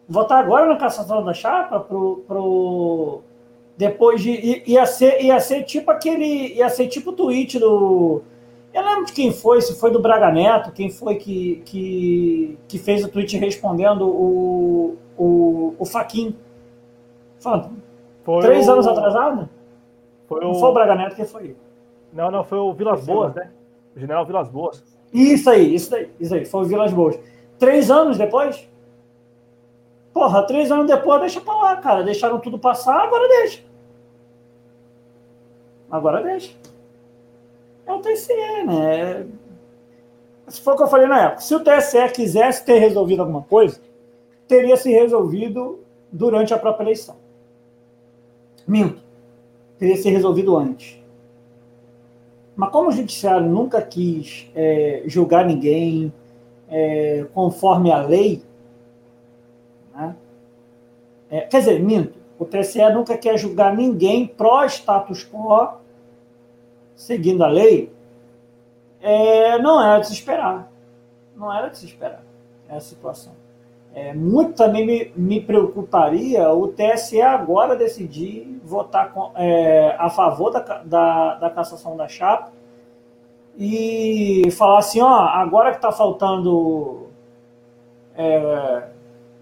Votar agora na cassação da chapa pro, pro depois de ia ser ia ser tipo aquele ia ser tipo o tweet do eu lembro de quem foi, se foi do Braga Neto, quem foi que, que, que fez o tweet respondendo o, o, o Faquin. Falando, três o... anos atrasado? Foi não o... foi o Braga Neto, quem foi? Não, não, foi o Vilas Boas, né? O general Vilas Boas. Isso aí, isso aí, isso aí, foi Vilas Boas. Três anos depois? Porra, três anos depois, deixa pra lá, cara. Deixaram tudo passar, agora deixa. Agora deixa é o TSE, né? Se for o que eu falei na época, se o TSE quisesse ter resolvido alguma coisa, teria se resolvido durante a própria eleição. Minto. Teria se resolvido antes. Mas como o judiciário nunca quis é, julgar ninguém é, conforme a lei, né? é, quer dizer, minto, o TSE nunca quer julgar ninguém pró-status quo seguindo a lei, é, não era de se esperar. Não era de se esperar essa situação. É, muito também me, me, preocuparia o TSE agora decidir votar com, é, a favor da, da, da, cassação da chapa e falar assim, ó, agora que está faltando é,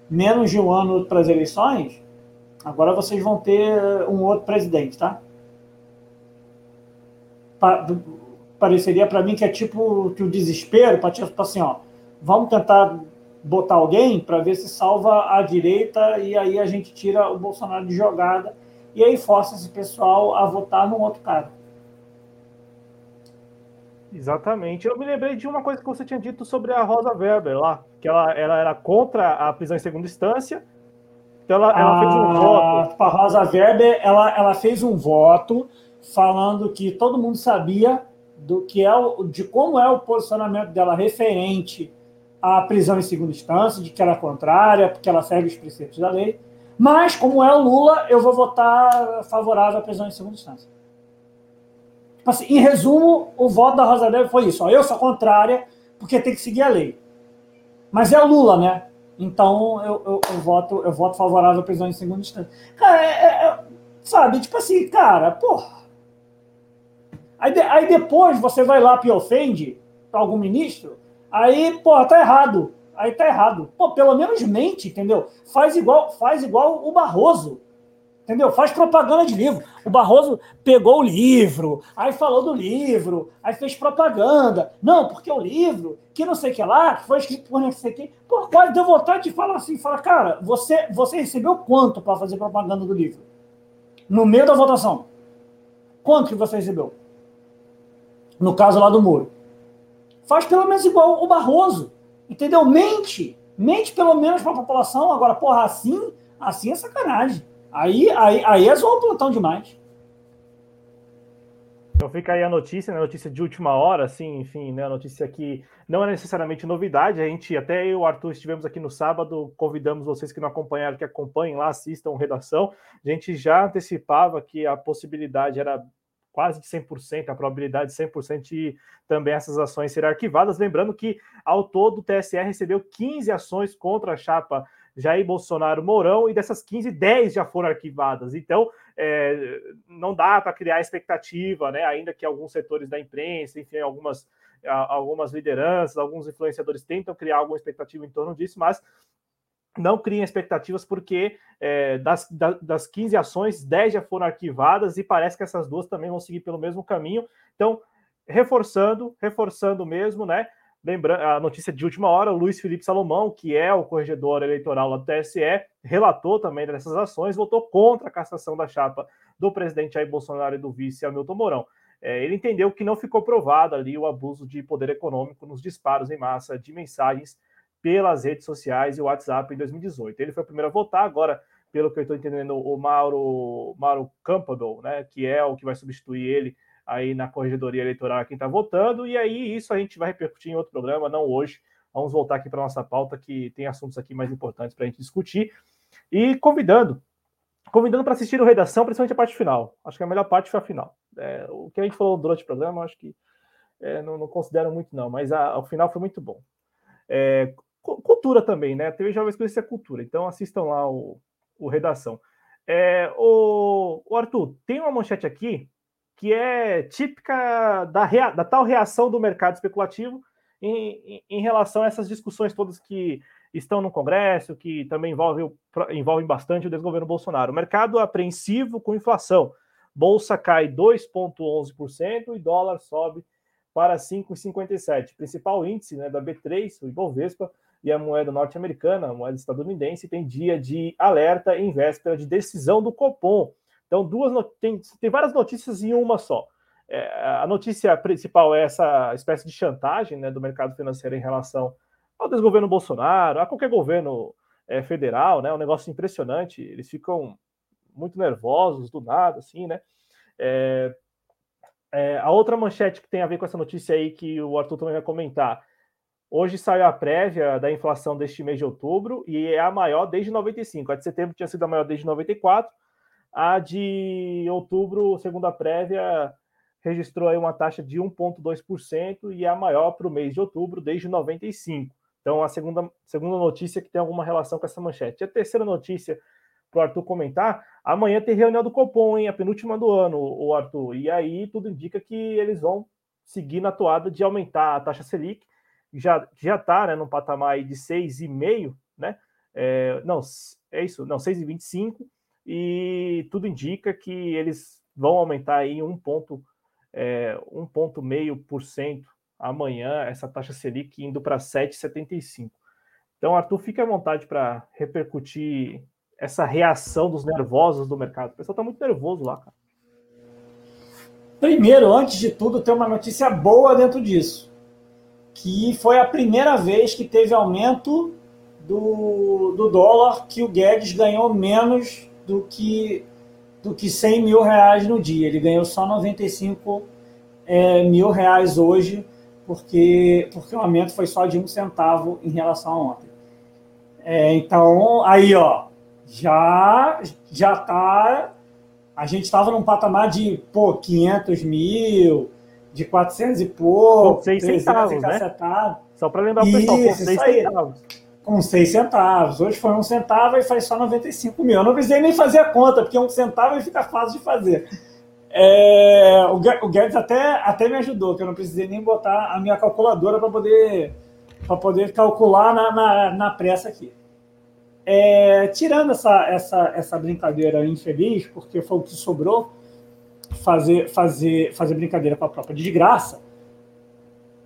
menos de um ano para as eleições, agora vocês vão ter um outro presidente, tá? pareceria para mim que é tipo que o desespero, para tipo assim, ó, vamos tentar botar alguém para ver se salva a direita e aí a gente tira o Bolsonaro de jogada e aí força esse pessoal a votar num outro cara. Exatamente. Eu me lembrei de uma coisa que você tinha dito sobre a Rosa Weber lá, que ela, ela era contra a prisão em segunda instância. Então ela, ela fez um voto. A Rosa Weber, ela, ela fez um voto falando que todo mundo sabia do que é o, de como é o posicionamento dela referente à prisão em segunda instância, de que ela é contrária, porque ela segue os preceitos da lei. Mas, como é o Lula, eu vou votar favorável à prisão em segunda instância. Tipo assim, em resumo, o voto da Rosa Weber foi isso. Ó, eu sou contrária, porque tem que seguir a lei. Mas é o Lula, né? Então eu, eu, eu voto, eu voto favorável à prisão em segunda instância. Cara, é, é, é sabe, tipo assim, cara, porra Aí, de, aí depois você vai lá e ofende algum ministro, aí, pô, tá errado. Aí tá errado. Pô, pelo menos mente, entendeu? Faz igual, faz igual o Barroso. Entendeu? Faz propaganda de livro. O Barroso pegou o livro, aí falou do livro, aí fez propaganda. Não, porque o livro, que não sei o que lá, que foi escrito por não sei o que. Pô, quase deu vontade de falar assim: fala, cara, você, você recebeu quanto para fazer propaganda do livro? No meio da votação. Quanto que você recebeu? no caso lá do Moro. Faz pelo menos igual o Barroso, entendeu? Mente, mente pelo menos para a população. Agora, porra, assim, assim é sacanagem. Aí, aí, aí é zoar o plantão demais. Então fica aí a notícia, né? Notícia de última hora, assim, enfim, né? A notícia que não é necessariamente novidade. A gente, até eu e o Arthur estivemos aqui no sábado, convidamos vocês que não acompanharam, que acompanhem lá, assistam redação. A gente já antecipava que a possibilidade era quase de 100%, a probabilidade de 100% de também essas ações serem arquivadas. Lembrando que, ao todo, o TSE recebeu 15 ações contra a chapa Jair Bolsonaro Mourão, e dessas 15, 10 já foram arquivadas. Então, é, não dá para criar expectativa, né? ainda que alguns setores da imprensa, enfim, algumas, algumas lideranças, alguns influenciadores tentam criar alguma expectativa em torno disso, mas não criem expectativas, porque é, das, das 15 ações, 10 já foram arquivadas e parece que essas duas também vão seguir pelo mesmo caminho. Então, reforçando, reforçando mesmo, né? Lembrando a notícia de última hora, o Luiz Felipe Salomão, que é o corregedor eleitoral lá do TSE, relatou também dessas ações, votou contra a cassação da chapa do presidente Jair Bolsonaro e do vice Hamilton Mourão. é, ele entendeu que não ficou provado ali o abuso de poder econômico nos disparos em massa de mensagens pelas redes sociais e o WhatsApp em 2018. Ele foi o primeiro a votar, agora, pelo que eu estou entendendo, o Mauro, Mauro Campbell, né, que é o que vai substituir ele aí na corregedoria eleitoral quem está votando, e aí isso a gente vai repercutir em outro programa, não hoje. Vamos voltar aqui para nossa pauta, que tem assuntos aqui mais importantes para a gente discutir. E convidando, convidando para assistir o Redação, principalmente a parte final. Acho que a melhor parte foi a final. É, o que a gente falou durante o programa, acho que é, não, não, considero muito, não, mas a, o final foi muito bom. É, cultura também, né? A TV Jovens Cruz é cultura, então assistam lá o, o Redação. É, o, o, Arthur, tem uma manchete aqui que é típica da, rea, da tal reação do mercado especulativo em, em, em, relação a essas discussões todas que estão no Congresso, que também envolvem, envolvem bastante o desgoverno Bolsonaro. O mercado apreensivo com inflação. Bolsa cai 2,11% e dólar sobe para 5,57. Principal índice né, da B3, o Ibovespa, e a moeda norte-americana, a moeda estadunidense, tem dia de alerta em véspera de decisão do Copom. Então, duas tem, tem várias notícias em uma só. É, a notícia principal é essa espécie de chantagem né, do mercado financeiro em relação ao desgoverno Bolsonaro, a qualquer governo é, federal, né? Um negócio impressionante. Eles ficam muito nervosos do nada, assim, né? É, é, a outra manchete que tem a ver com essa notícia aí que o Arthur também vai comentar. Hoje saiu a prévia da inflação deste mês de outubro e é a maior desde 95. A de setembro tinha sido a maior desde 94. A de outubro, segundo a prévia, registrou aí uma taxa de 1,2% e é a maior para o mês de outubro desde 95. Então, a segunda, segunda notícia que tem alguma relação com essa manchete. E a terceira notícia para o Arthur comentar, amanhã tem reunião do Copom, hein? A penúltima do ano, o Arthur. E aí tudo indica que eles vão seguir na toada de aumentar a taxa Selic, já já está né, num patamar de 6,5, né? É, não, é isso, não, 6,25, e tudo indica que eles vão aumentar aí um ponto, é, um ponto meio por cento amanhã, essa taxa Selic indo para 7,75. Então, Arthur, fique à vontade para repercutir essa reação dos nervosos do mercado. O pessoal está muito nervoso lá, cara. Primeiro, antes de tudo, tem uma notícia boa dentro disso. Que foi a primeira vez que teve aumento do, do dólar que o Guedes ganhou menos do que, do que 100 mil reais no dia. Ele ganhou só 95 é, mil reais hoje, porque, porque o aumento foi só de um centavo em relação a ontem. É, então, aí, ó, já já tá. A gente estava num patamar de pô, 500 mil, de 400 e pouco, com 6 centavos, né? Só para lembrar o pessoal, com 6 centavos. Com 6 centavos. Hoje foi um centavo e faz só 95 mil. Eu não precisei nem fazer a conta, porque um centavo fica fácil de fazer. É, o Guedes até, até me ajudou, que eu não precisei nem botar a minha calculadora para poder, poder calcular na, na, na pressa aqui. É, tirando essa, essa, essa brincadeira infeliz, porque foi o que sobrou, fazer, fazer, fazer brincadeira com a própria desgraça,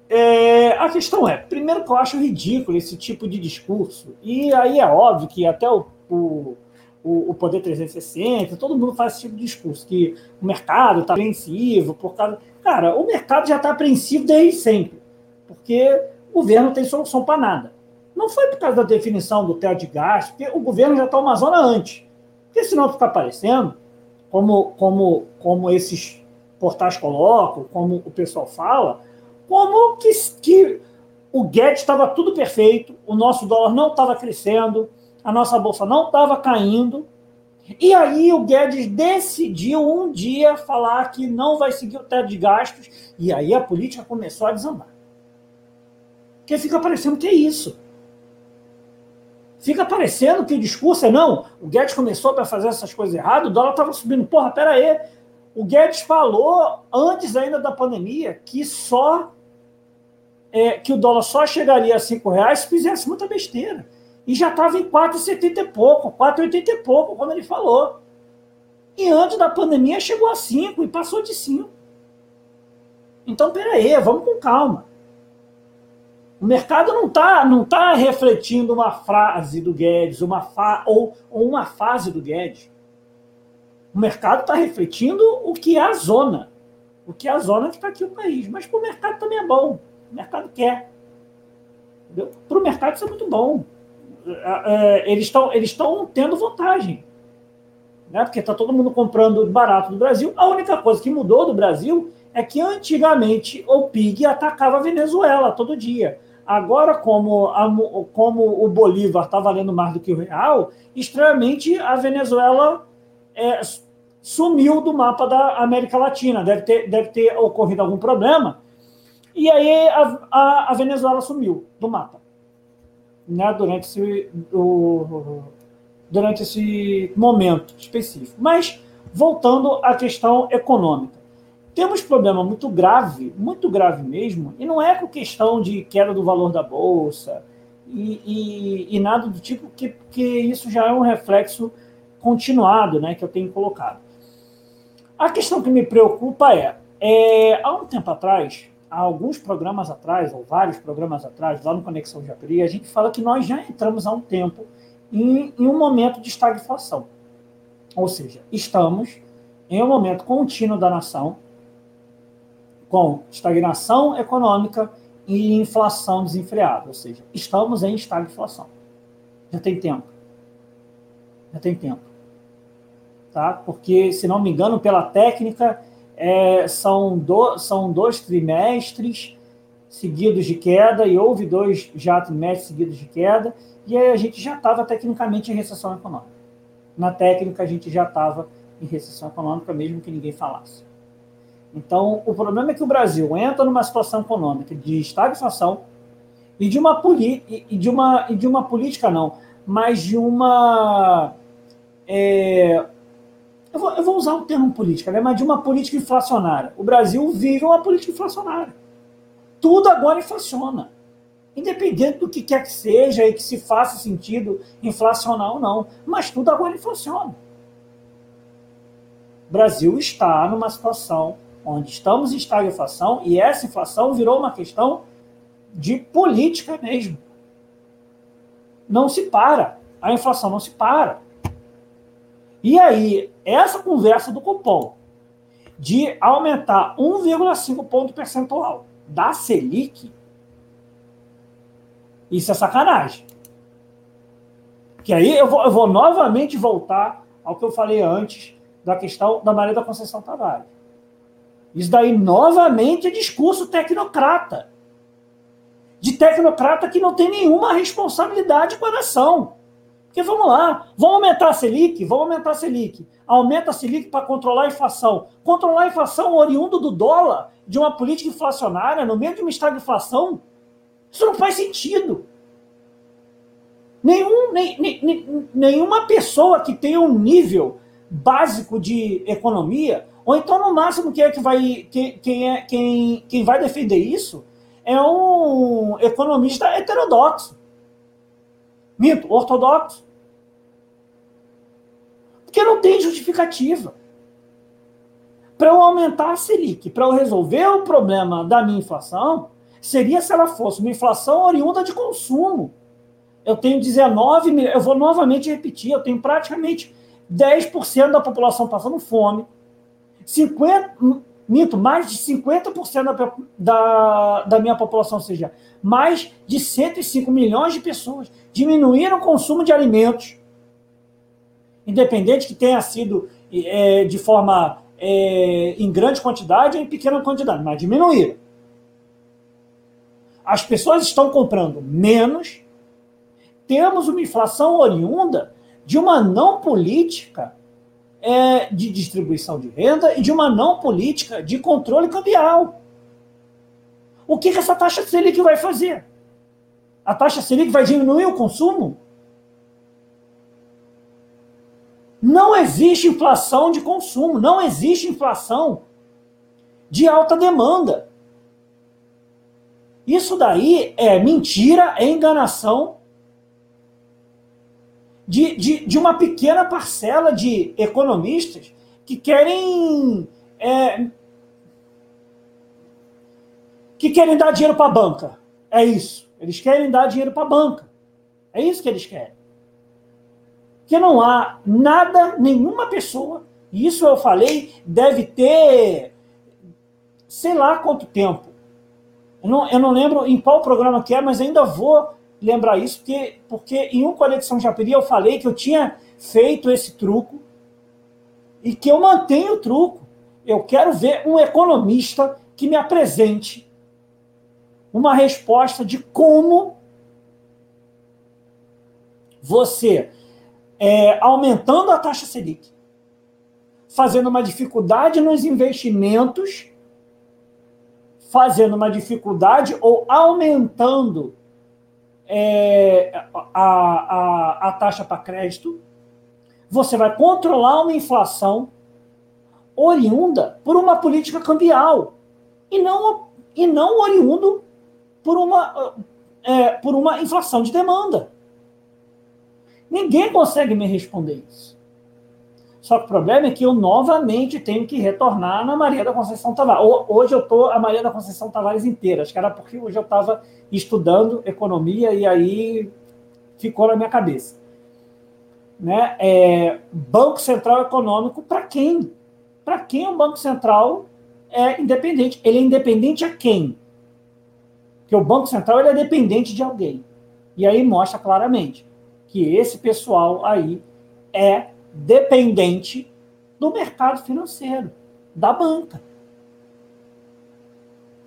é, a questão é, primeiro que eu acho ridículo esse tipo de discurso, e aí é óbvio que até o, o, o Poder 360, todo mundo faz esse tipo de discurso, que o mercado está apreensivo por causa... Cara, o mercado já está apreensivo desde sempre, porque o governo tem solução para nada. Não foi por causa da definição do teto de gasto, porque o governo já está uma zona antes. Porque senão fica aparecendo, como, como, como esses portais colocam, como o pessoal fala, como que, que o Guedes estava tudo perfeito, o nosso dólar não estava crescendo, a nossa bolsa não estava caindo, e aí o Guedes decidiu um dia falar que não vai seguir o teto de gastos, e aí a política começou a desandar. Porque fica parecendo que é isso. Fica parecendo que o discurso é não, o Guedes começou para fazer essas coisas erradas, o dólar estava subindo. Porra, pera aí. O Guedes falou, antes ainda da pandemia, que só é, que o dólar só chegaria a 5 reais se fizesse muita besteira. E já estava em 4,70 e pouco, 4,80 e pouco, quando ele falou. E antes da pandemia chegou a 5 e passou de 5. Então, peraí, vamos com calma. O mercado não está não tá refletindo uma frase do Guedes uma fa ou, ou uma fase do Guedes. O mercado está refletindo o que é a zona. O que é a zona que está aqui o país. Mas para o mercado também é bom. O mercado quer. Para o mercado isso é muito bom. É, é, eles estão eles tendo vantagem. Né? Porque está todo mundo comprando barato do Brasil. A única coisa que mudou do Brasil é que antigamente o PIG atacava a Venezuela todo dia. Agora, como, a, como o Bolívar está valendo mais do que o real, estranhamente a Venezuela é, sumiu do mapa da América Latina. Deve ter, deve ter ocorrido algum problema. E aí a, a, a Venezuela sumiu do mapa né, durante, esse, o, durante esse momento específico. Mas, voltando à questão econômica. Temos problema muito grave, muito grave mesmo, e não é com questão de queda do valor da bolsa e, e, e nada do tipo, que, que isso já é um reflexo continuado né, que eu tenho colocado. A questão que me preocupa é, é há um tempo atrás, há alguns programas atrás, ou vários programas atrás, lá no Conexão Japeri, a gente fala que nós já entramos há um tempo em, em um momento de estagflação. Ou seja, estamos em um momento contínuo da nação, com estagnação econômica e inflação desenfreada. Ou seja, estamos em estagflação. Já tem tempo. Já tem tempo. Tá? Porque, se não me engano, pela técnica, é, são, do, são dois trimestres seguidos de queda, e houve dois já trimestres seguidos de queda, e aí a gente já estava tecnicamente em recessão econômica. Na técnica, a gente já estava em recessão econômica, mesmo que ninguém falasse. Então, o problema é que o Brasil entra numa situação econômica de estagflação e de uma, e de uma, e de uma política, não, mas de uma. É, eu vou, eu vou usar um termo política, né? mas de uma política inflacionária. O Brasil vive uma política inflacionária. Tudo agora inflaciona. Independente do que quer que seja e que se faça sentido inflacionar ou não. Mas tudo agora inflaciona. O Brasil está numa situação onde estamos em estagflação e essa inflação virou uma questão de política mesmo. Não se para. A inflação não se para. E aí, essa conversa do cupom de aumentar 1,5 ponto percentual da Selic, isso é sacanagem. Que aí eu vou, eu vou novamente voltar ao que eu falei antes da questão da Maria da Conceição Tavares. Isso daí novamente é discurso tecnocrata. De tecnocrata que não tem nenhuma responsabilidade com a nação. Porque vamos lá, vamos aumentar a Selic? Vamos aumentar a Selic. Aumenta a Selic para controlar a inflação. Controlar a inflação oriundo do dólar, de uma política inflacionária, no meio de uma estagflação, isso não faz sentido. Nenhum, nem, nem, nenhuma pessoa que tenha um nível básico de economia, ou então no máximo quem é que vai, quem, quem, é, quem, quem vai defender isso é um economista heterodoxo. Mito, ortodoxo. Porque não tem justificativa. Para eu aumentar a Selic, para eu resolver o problema da minha inflação, seria se ela fosse uma inflação oriunda de consumo. Eu tenho 19 milhões, eu vou novamente repetir, eu tenho praticamente 10% da população passando fome, 50, mito, mais de 50% da, da, da minha população, ou seja, mais de 105 milhões de pessoas diminuíram o consumo de alimentos, independente que tenha sido é, de forma é, em grande quantidade ou em pequena quantidade, mas diminuíram. As pessoas estão comprando menos, temos uma inflação oriunda de uma não política é, de distribuição de renda e de uma não política de controle cambial. O que, que essa taxa Selic vai fazer? A taxa Selic vai diminuir o consumo? Não existe inflação de consumo, não existe inflação de alta demanda. Isso daí é mentira, é enganação de, de, de uma pequena parcela de economistas que querem é, que querem dar dinheiro para a banca. É isso. Eles querem dar dinheiro para a banca. É isso que eles querem que não há nada, nenhuma pessoa, e isso eu falei, deve ter sei lá quanto tempo. Eu não, eu não lembro em qual programa que é, mas ainda vou lembrar isso, porque, porque em um Conexão Japeri eu falei que eu tinha feito esse truco e que eu mantenho o truco. Eu quero ver um economista que me apresente uma resposta de como você, é, aumentando a taxa Selic, fazendo uma dificuldade nos investimentos, fazendo uma dificuldade ou aumentando é, a, a, a taxa para crédito, você vai controlar uma inflação oriunda por uma política cambial e não, e não oriundo por uma, é, por uma inflação de demanda. Ninguém consegue me responder isso. Só que o problema é que eu novamente tenho que retornar na Maria da Conceição Tavares. Hoje eu estou a Maria da Conceição Tavares inteira. Acho que era porque hoje eu estava estudando economia e aí ficou na minha cabeça. Né? É, Banco Central Econômico, para quem? Para quem o Banco Central é independente? Ele é independente a quem? Porque o Banco Central ele é dependente de alguém. E aí mostra claramente que esse pessoal aí é dependente do mercado financeiro, da banca.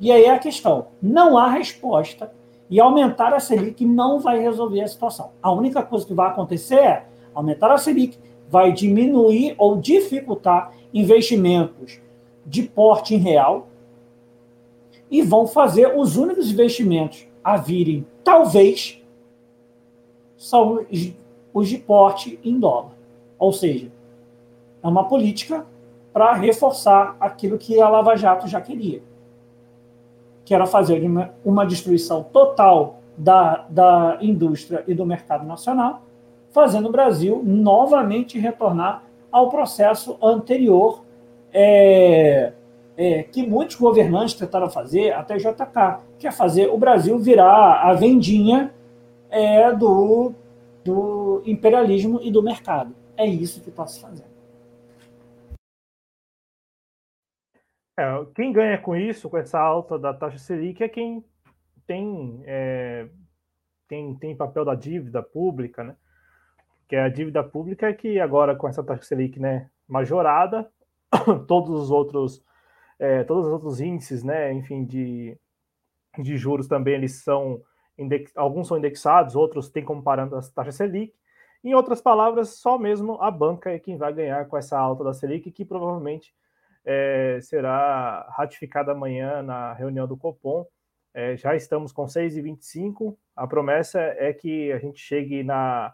E aí é a questão: não há resposta e aumentar a Selic não vai resolver a situação. A única coisa que vai acontecer é aumentar a Selic vai diminuir ou dificultar investimentos de porte em real e vão fazer os únicos investimentos a virem, talvez, são os de porte em dólar. Ou seja, é uma política para reforçar aquilo que a Lava Jato já queria, que era fazer uma, uma destruição total da, da indústria e do mercado nacional, fazendo o Brasil novamente retornar ao processo anterior é, é, que muitos governantes tentaram fazer, até JK, que é fazer o Brasil virar a vendinha é, do, do imperialismo e do mercado. É isso que está se fazendo. É, quem ganha com isso, com essa alta da taxa Selic, é quem tem, é, tem, tem papel da dívida pública, né? Que a dívida pública é que agora, com essa taxa Selic né, majorada, todos os outros, é, todos os outros índices, né, enfim, de, de juros também, eles são index, alguns são indexados, outros têm comparando as taxas Selic. Em outras palavras, só mesmo a banca é quem vai ganhar com essa alta da Selic, que provavelmente é, será ratificada amanhã na reunião do Copom. É, já estamos com 6,25. A promessa é que a gente chegue na,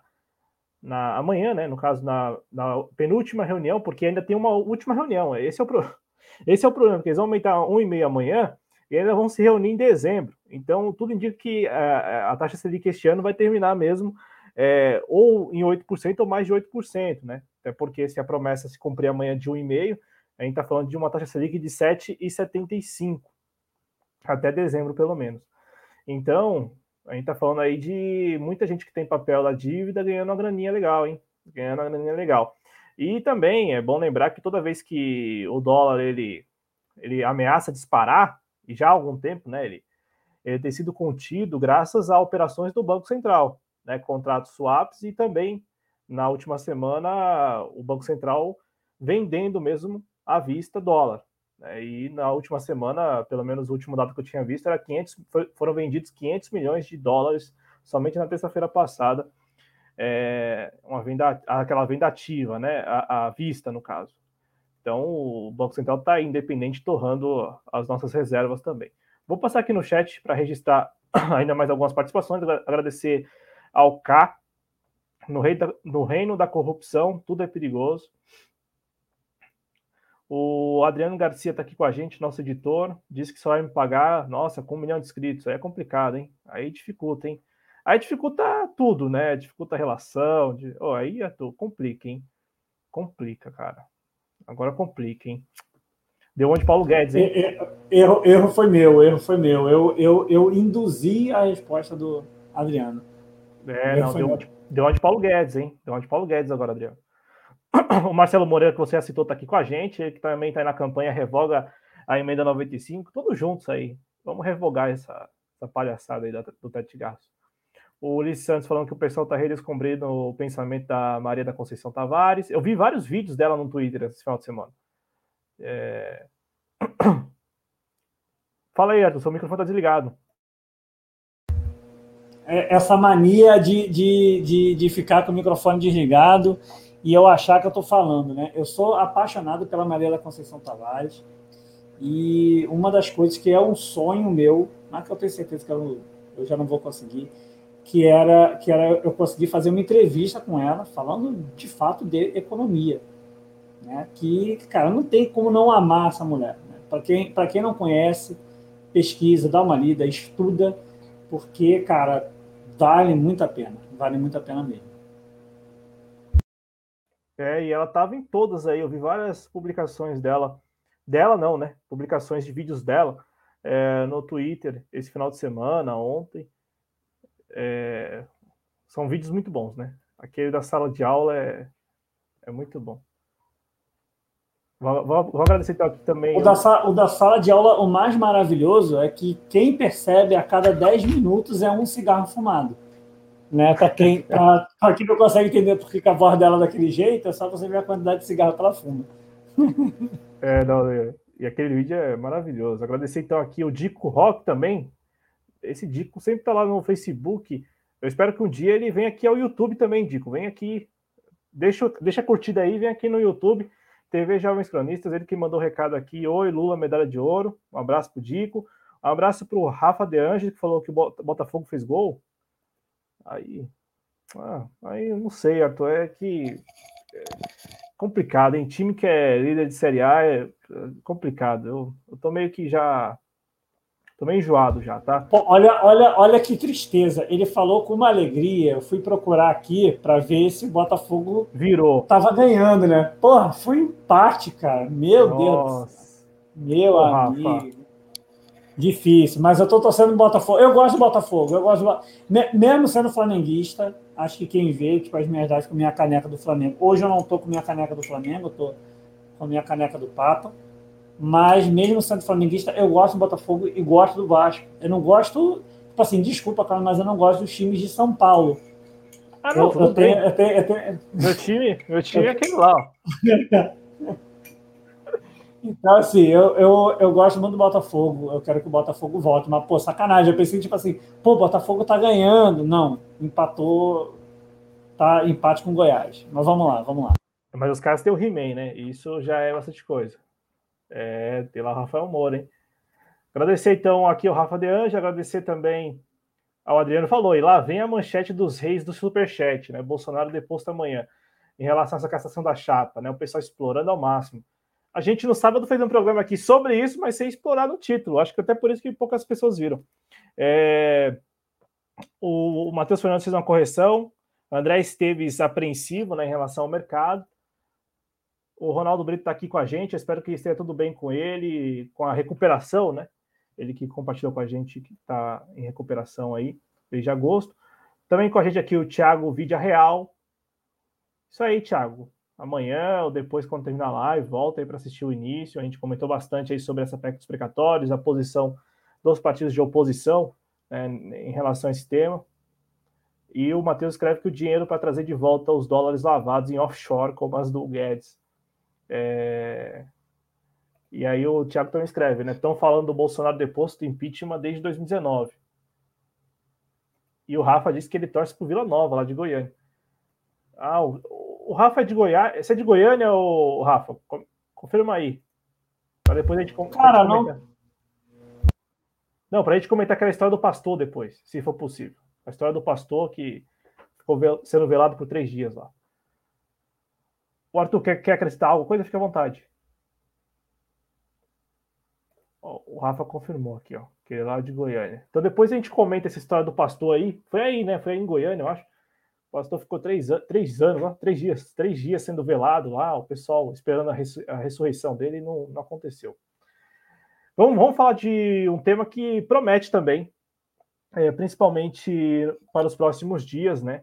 na amanhã, né? No caso, na, na penúltima reunião, porque ainda tem uma última reunião. Esse é o, pro, esse é o problema, porque eles vão aumentar 1,5 amanhã e ainda vão se reunir em dezembro. Então, tudo indica que a, a taxa Selic este ano vai terminar mesmo é, ou em 8% ou mais de 8%, né? Até porque se a promessa se cumprir amanhã de 1,5%, a gente está falando de uma taxa Selic de 7,75% até dezembro, pelo menos. Então, a gente está falando aí de muita gente que tem papel da dívida ganhando uma graninha legal, hein? Ganhando uma graninha legal. E também é bom lembrar que toda vez que o dólar ele, ele ameaça disparar, e já há algum tempo, né? Ele, ele tem sido contido graças a operações do Banco Central, né? Contratos swaps e também na última semana o Banco Central vendendo mesmo à vista dólar. Né? E na última semana, pelo menos o último dado que eu tinha visto, era 500, foram vendidos 500 milhões de dólares somente na terça-feira passada. É, uma venda, aquela venda ativa, né? À, à vista, no caso. Então, o Banco Central está independente, torrando as nossas reservas também. Vou passar aqui no chat para registrar ainda mais algumas participações, agradecer ao K, no, rei da, no reino da corrupção, tudo é perigoso. O Adriano Garcia está aqui com a gente, nosso editor, disse que só vai me pagar, nossa, com um milhão de inscritos. Aí é complicado, hein? Aí dificulta, hein? Aí dificulta tudo, né? Dificulta a relação. De... Oh, aí é tudo. complica, hein? Complica, cara. Agora complica, hein? Deu onde Paulo Guedes, hein? Erro, erro foi meu, erro foi meu. Eu, eu, eu induzi a resposta do Adriano. É, não, deu onde, deu onde Paulo Guedes, hein? Deu onde Paulo Guedes agora, Adriano. o Marcelo Moreira, que você citou, está aqui com a gente, ele que também está na campanha Revoga a emenda 95, todos juntos aí. Vamos revogar essa, essa palhaçada aí do teto gasto. O Ulisses Santos falando que o pessoal está redescobrindo o pensamento da Maria da Conceição Tavares. Eu vi vários vídeos dela no Twitter esse final de semana. É... Fala aí, Arthur, seu microfone está desligado. É, essa mania de, de, de, de ficar com o microfone desligado e eu achar que eu estou falando, né? Eu sou apaixonado pela Maria da Conceição Tavares e uma das coisas que é um sonho meu, mas que eu tenho certeza que eu, eu já não vou conseguir, que era que era eu conseguir fazer uma entrevista com ela falando de fato de economia, né? Que cara não tem como não amar essa mulher. Né? Para quem para quem não conhece, pesquisa, dá uma lida, estuda, porque cara vale muito a pena, vale muito a pena mesmo. É, e ela estava em todas aí, eu vi várias publicações dela, dela não, né? Publicações de vídeos dela é, no Twitter esse final de semana, ontem. É, são vídeos muito bons, né? Aquele da sala de aula é, é muito bom. Vou, vou, vou agradecer então aqui também. O da, o da, sala de aula, o mais maravilhoso é que quem percebe a cada 10 minutos é um cigarro fumado. Né? Para quem, pra, pra quem não consegue entender por que a voz dela é daquele jeito, é só você ver a quantidade de cigarro que ela fuma. É, não, é, e aquele vídeo é maravilhoso. Agradecer então aqui o Dico Rock também, esse Dico sempre tá lá no Facebook. Eu espero que um dia ele venha aqui ao YouTube também, Dico. Vem aqui, deixa, deixa a curtida aí, vem aqui no YouTube. TV Jovens Cronistas, ele que mandou recado aqui. Oi, Lula, medalha de ouro. Um abraço pro Dico. Um abraço pro Rafa De Ange, que falou que o Botafogo fez gol. Aí, ah, aí não sei, Arthur, é que é complicado, em time que é líder de Série A é, é complicado. Eu, eu tô meio que já Tô meio enjoado já, tá? Pô, olha, olha, olha que tristeza. Ele falou com uma alegria. Eu fui procurar aqui para ver se o Botafogo virou. Tava ganhando, né? Porra, foi empate, cara. Meu Nossa. Deus. Meu Ô, amigo. Rafa. Difícil, mas eu tô torcendo no Botafogo. Eu gosto do Botafogo. Eu gosto do... Mesmo sendo flamenguista, acho que quem vê, tipo, as minhas datas com minha caneca do Flamengo. Hoje eu não tô com minha caneca do Flamengo, eu tô com minha caneca do Papa. Mas mesmo sendo flamenguista, eu gosto do Botafogo e gosto do Vasco. Eu não gosto, tipo assim, desculpa, cara, mas eu não gosto dos times de São Paulo. Ah, não, eu, eu, tenho, eu, tenho, eu tenho, Meu time, meu time é aquele lá. então, assim, eu, eu, eu gosto muito do Botafogo. Eu quero que o Botafogo volte. Mas, pô, sacanagem. Eu pensei, tipo assim, pô, o Botafogo tá ganhando. Não, empatou. Tá empate com o Goiás. Mas vamos lá, vamos lá. Mas os caras têm o He-Man, né? Isso já é bastante coisa. É, tem lá o Rafael Moura, hein? Agradecer então aqui ao Rafa De Anjo, agradecer também ao Adriano falou, e lá vem a manchete dos reis do Superchat, né? Bolsonaro deposto amanhã, em relação a essa cassação da chapa, né? O pessoal explorando ao máximo. A gente no sábado fez um programa aqui sobre isso, mas sem explorar no título. Acho que até por isso que poucas pessoas viram. É... O, o Matheus Fernandes fez uma correção. O André Esteves apreensivo né, em relação ao mercado. O Ronaldo Brito está aqui com a gente. Espero que esteja tudo bem com ele, com a recuperação, né? Ele que compartilhou com a gente que está em recuperação aí desde agosto. Também com a gente aqui o Thiago Vidia Real. Isso aí, Thiago. Amanhã ou depois, quando terminar a live, volta aí para assistir o início. A gente comentou bastante aí sobre essa PEC dos precatórios, a posição dos partidos de oposição né, em relação a esse tema. E o Matheus escreve que o dinheiro para trazer de volta os dólares lavados em offshore, como as do Guedes. É... E aí o Thiago também escreve, né? Estão falando do Bolsonaro deposto impeachment desde 2019. E o Rafa disse que ele torce pro Vila Nova, lá de Goiânia. Ah, o, o Rafa é de Goiânia. Você é de Goiânia, ou Rafa? Confirma aí. Para depois a gente, Cara, não. Não, para a gente comentar aquela história do pastor depois, se for possível. A história do pastor que ficou sendo velado por três dias lá. O Arthur quer, quer acrescentar alguma coisa? Fique à vontade. o Rafa confirmou aqui, ó, que ele é lá de Goiânia. Então depois a gente comenta essa história do pastor aí. Foi aí, né? Foi aí em Goiânia, eu acho. O pastor ficou três, três anos, ó, três dias, três dias sendo velado lá, o pessoal esperando a, a ressurreição dele e não, não aconteceu. Vamos, vamos falar de um tema que promete também, é, principalmente para os próximos dias, né?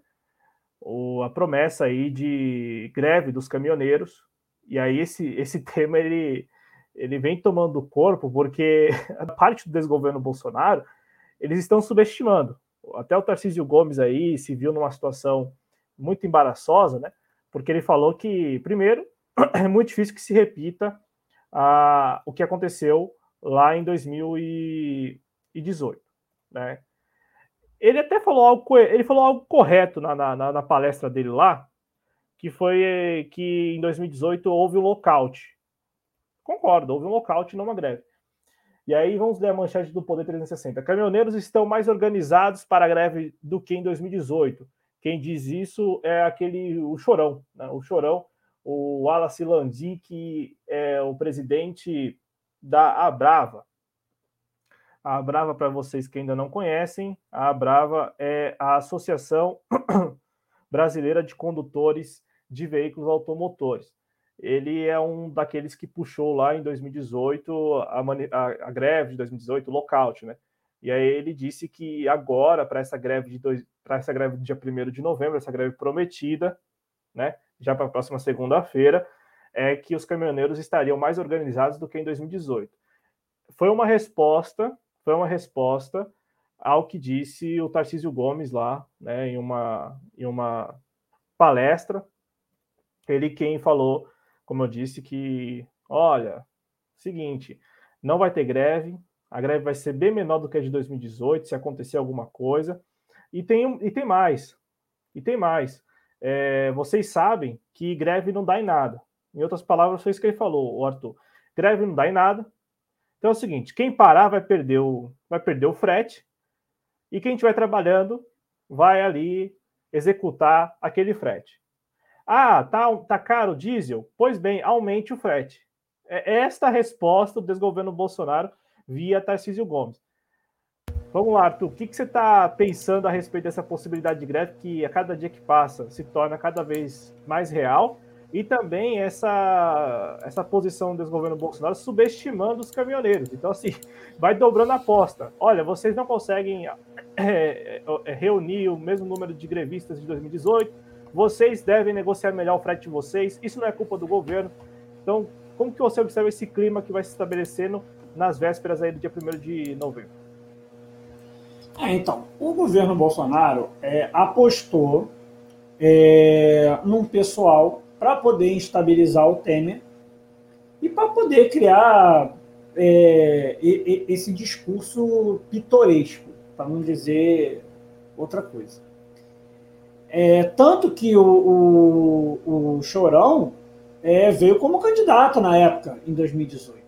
O, a promessa aí de greve dos caminhoneiros. E aí esse, esse tema ele, ele vem tomando corpo porque a parte do desgoverno Bolsonaro eles estão subestimando. Até o Tarcísio Gomes aí se viu numa situação muito embaraçosa, né? Porque ele falou que, primeiro, é muito difícil que se repita ah, o que aconteceu lá em 2018, né? Ele até falou algo, ele falou algo correto na, na, na palestra dele lá, que foi que em 2018 houve um lockout. Concordo, houve um lockout, não uma greve. E aí vamos ler a manchete do Poder 360. Caminhoneiros estão mais organizados para a greve do que em 2018. Quem diz isso é aquele o Chorão, né? o Chorão, o Wallace Landim, que é o presidente da Abrava. A Abrava, para vocês que ainda não conhecem, a Abrava é a Associação Brasileira de Condutores de Veículos Automotores. Ele é um daqueles que puxou lá em 2018 a, a, a greve de 2018, o lockout, né? E aí ele disse que agora, para essa greve de dois, para essa greve do dia 1 de novembro, essa greve prometida, né? Já para a próxima segunda-feira, é que os caminhoneiros estariam mais organizados do que em 2018. Foi uma resposta, foi uma resposta ao que disse o Tarcísio Gomes lá, né, em uma, em uma palestra. Ele quem falou, como eu disse, que, olha, seguinte, não vai ter greve, a greve vai ser bem menor do que a de 2018, se acontecer alguma coisa. E tem, e tem mais. E tem mais. É, vocês sabem que greve não dá em nada. Em outras palavras, foi isso que ele falou, Arthur. Greve não dá em nada. Então é o seguinte: quem parar vai perder o, vai perder o frete, e quem estiver trabalhando vai ali executar aquele frete. Ah, tá, tá caro o diesel? Pois bem, aumente o frete. É esta a resposta do desgoverno Bolsonaro via Tarcísio Gomes. Vamos lá, Arthur, o que, que você está pensando a respeito dessa possibilidade de greve que a cada dia que passa se torna cada vez mais real? E também essa, essa posição do desgoverno Bolsonaro subestimando os caminhoneiros. Então, assim, vai dobrando a aposta. Olha, vocês não conseguem é, é reunir o mesmo número de grevistas de 2018, vocês devem negociar melhor o frete de vocês, isso não é culpa do governo. Então, como que você observa esse clima que vai se estabelecendo nas vésperas aí do dia 1 de novembro. É, então, o governo Bolsonaro é, apostou é, num pessoal para poder instabilizar o Temer e para poder criar é, esse discurso pitoresco, para não dizer outra coisa. É, tanto que o, o, o Chorão é, veio como candidato na época, em 2018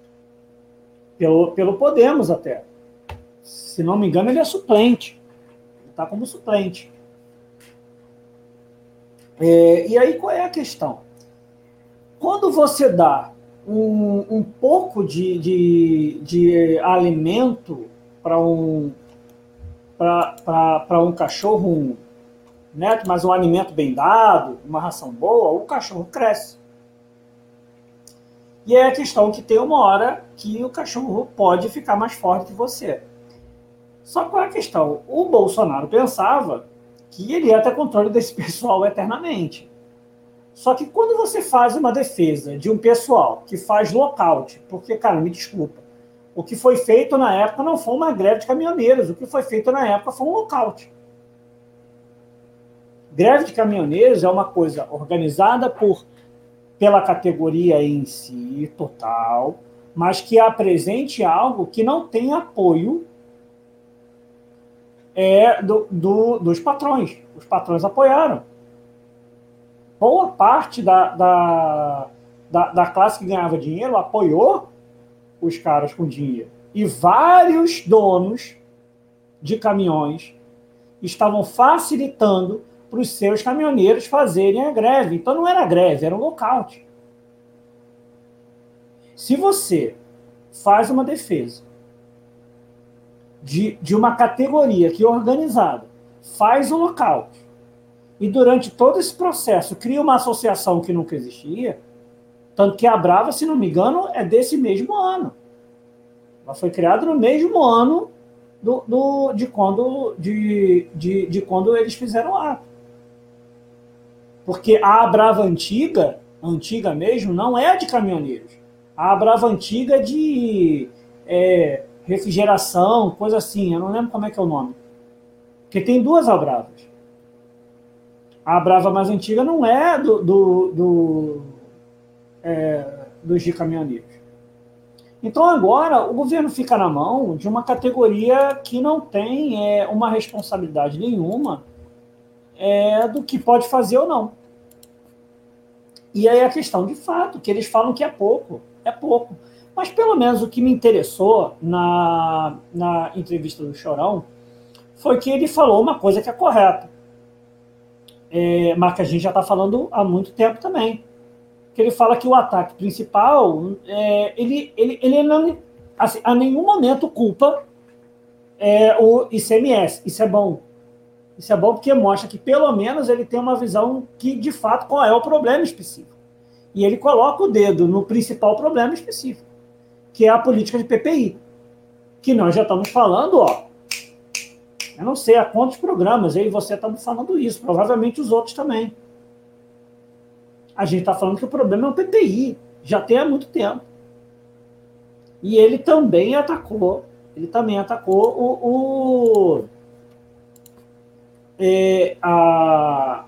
pelo, pelo Podemos até. Se não me engano, ele é suplente. Está como suplente. É, e aí qual é a questão? Quando você dá um, um pouco de, de, de alimento para um um cachorro, né, mas um alimento bem dado, uma ração boa, o cachorro cresce. E é a questão que tem uma hora que o cachorro pode ficar mais forte que você. Só qual é a questão? O Bolsonaro pensava que ele ia ter controle desse pessoal eternamente. Só que quando você faz uma defesa de um pessoal que faz lockout, porque, cara, me desculpa, o que foi feito na época não foi uma greve de caminhoneiros, o que foi feito na época foi um lockout. Greve de caminhoneiros é uma coisa organizada por pela categoria em si, total, mas que apresente algo que não tem apoio é, do, do, dos patrões. Os patrões apoiaram. Boa parte da, da, da, da classe que ganhava dinheiro apoiou os caras com dinheiro. E vários donos de caminhões estavam facilitando para os seus caminhoneiros fazerem a greve. Então não era greve, era um lockout. Se você faz uma defesa de, de uma categoria que é organizada, faz um lockout, e durante todo esse processo cria uma associação que nunca existia, tanto que a Brava, se não me engano, é desse mesmo ano. Ela foi criada no mesmo ano do, do, de, quando, de, de, de quando eles fizeram o ato. Porque a Brava antiga, antiga mesmo, não é a de caminhoneiros. A Brava antiga de é, refrigeração, coisa assim. Eu não lembro como é que é o nome. Porque tem duas Abravas. A Brava mais antiga não é do, do, do é, dos de caminhoneiros. Então agora o governo fica na mão de uma categoria que não tem é, uma responsabilidade nenhuma é, do que pode fazer ou não. E aí a questão de fato, que eles falam que é pouco, é pouco. Mas pelo menos o que me interessou na, na entrevista do Chorão foi que ele falou uma coisa que é correta. É, mas que a gente já está falando há muito tempo também. Que ele fala que o ataque principal, é, ele, ele, ele não, assim, a nenhum momento culpa é, o ICMS. Isso é bom. Isso é bom porque mostra que pelo menos ele tem uma visão que de fato qual é o problema específico. E ele coloca o dedo no principal problema específico que é a política de PPI. Que nós já estamos falando, ó. Eu não sei há quantos programas aí você está falando isso, provavelmente os outros também. A gente está falando que o problema é o PPI, já tem há muito tempo. E ele também atacou, ele também atacou o, o é, a,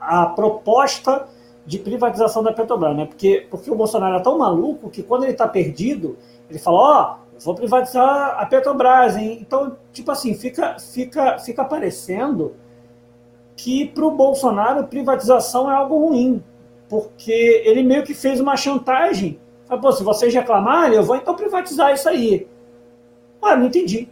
a proposta de privatização da Petrobras, né? Porque, porque o Bolsonaro é tão maluco que quando ele está perdido, ele fala, ó, oh, vou privatizar a Petrobras, hein? Então, tipo assim, fica, fica, fica parecendo que para o Bolsonaro privatização é algo ruim, porque ele meio que fez uma chantagem. Fala, pô, se vocês reclamarem, eu vou então privatizar isso aí. Ah, não entendi.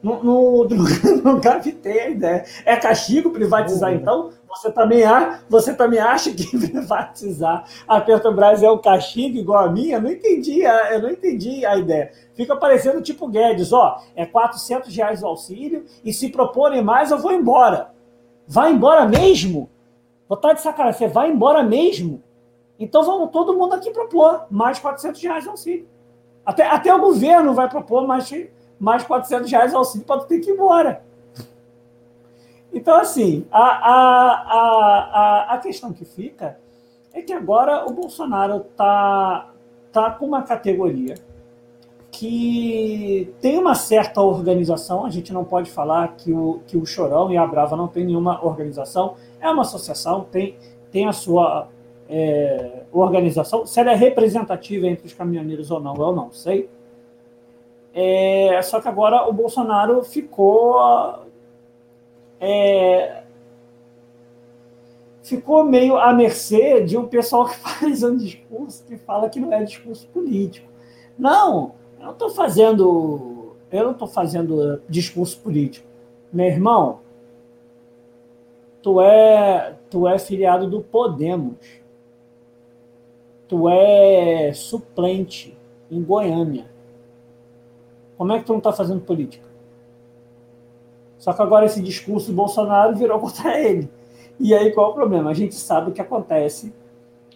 Não, não, não captei a ideia. É castigo privatizar, uhum. então? Você também, você também acha que privatizar a Petrobras é um castigo igual a minha? Eu não entendi, eu não entendi a ideia. Fica parecendo tipo Guedes, ó, é 400 reais o auxílio e se proporem mais eu vou embora. Vai embora mesmo? Vou estar de sacanagem, você vai embora mesmo? Então vamos todo mundo aqui propor mais 400 reais de auxílio. Até, até o governo vai propor mais, mais 400 reais de auxílio para ter que ir embora. Então, assim, a, a, a, a questão que fica é que agora o Bolsonaro está tá com uma categoria que tem uma certa organização, a gente não pode falar que o, que o Chorão e a Brava não tem nenhuma organização, é uma associação, tem, tem a sua é, organização, se ela é representativa entre os caminhoneiros ou não, eu não sei. É, só que agora o Bolsonaro ficou é, ficou meio à mercê de um pessoal que faz um discurso que fala que não é discurso político. Não, eu não estou fazendo, eu não estou fazendo discurso político. Meu irmão, tu é, tu é filiado do Podemos. Tu é suplente em Goiânia. Como é que tu não está fazendo política? Só que agora esse discurso do Bolsonaro virou contra ele. E aí qual é o problema? A gente sabe o que acontece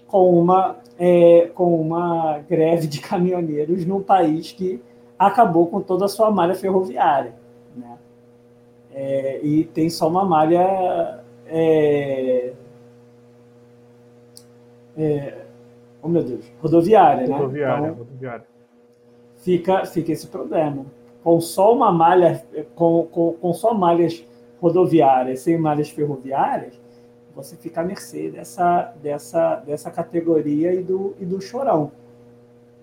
com uma, é, com uma greve de caminhoneiros num país que acabou com toda a sua malha ferroviária. Né? É, e tem só uma malha. É, é, oh meu Deus, rodoviária, né? Rodoviária, então, rodoviária. Fica, fica esse problema com só uma malha, com, com, com só malhas rodoviárias, sem malhas ferroviárias, você fica à mercê dessa, dessa, dessa categoria e do, e do chorão.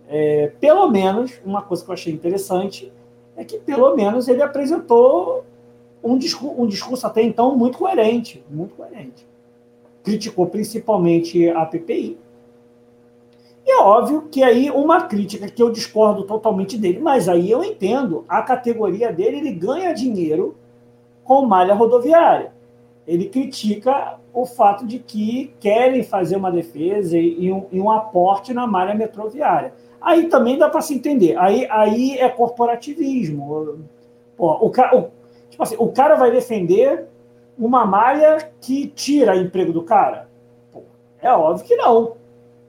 É, pelo menos, uma coisa que eu achei interessante é que, pelo menos, ele apresentou um discurso, um discurso até então muito coerente, muito coerente. Criticou principalmente a PPI, e é óbvio que aí uma crítica que eu discordo totalmente dele, mas aí eu entendo, a categoria dele, ele ganha dinheiro com malha rodoviária. Ele critica o fato de que querem fazer uma defesa e um, e um aporte na malha metroviária. Aí também dá para se entender. Aí, aí é corporativismo. Pô, o, o, tipo assim, o cara vai defender uma malha que tira emprego do cara? Pô, é óbvio que não.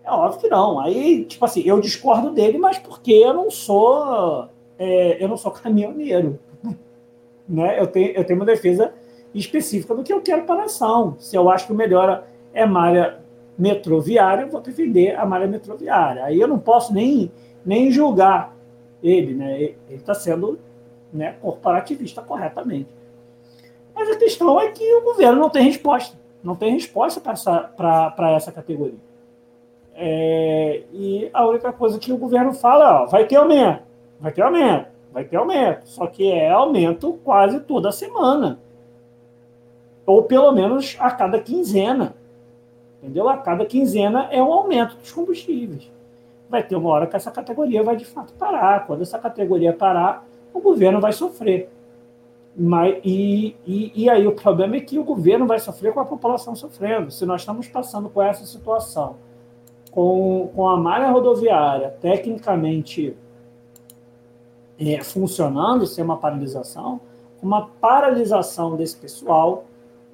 É óbvio que não. Aí, tipo assim, eu discordo dele, mas porque eu não sou. É, eu não sou caminhoneiro. né? eu, tenho, eu tenho uma defesa específica do que eu quero para a nação. Se eu acho que o melhor é malha metroviária, eu vou defender a malha metroviária. Aí eu não posso nem, nem julgar ele, né? Ele está sendo né, corporativista corretamente. Mas a questão é que o governo não tem resposta. Não tem resposta para essa, essa categoria. É, e a única coisa que o governo fala, ó, vai ter aumento, vai ter aumento, vai ter aumento. Só que é aumento quase toda semana. Ou pelo menos a cada quinzena. Entendeu? A cada quinzena é um aumento dos combustíveis. Vai ter uma hora que essa categoria vai de fato parar. Quando essa categoria parar, o governo vai sofrer. Mas, e, e, e aí o problema é que o governo vai sofrer com a população sofrendo. Se nós estamos passando por essa situação, com, com a malha rodoviária tecnicamente é, funcionando, sem uma paralisação, uma paralisação desse pessoal,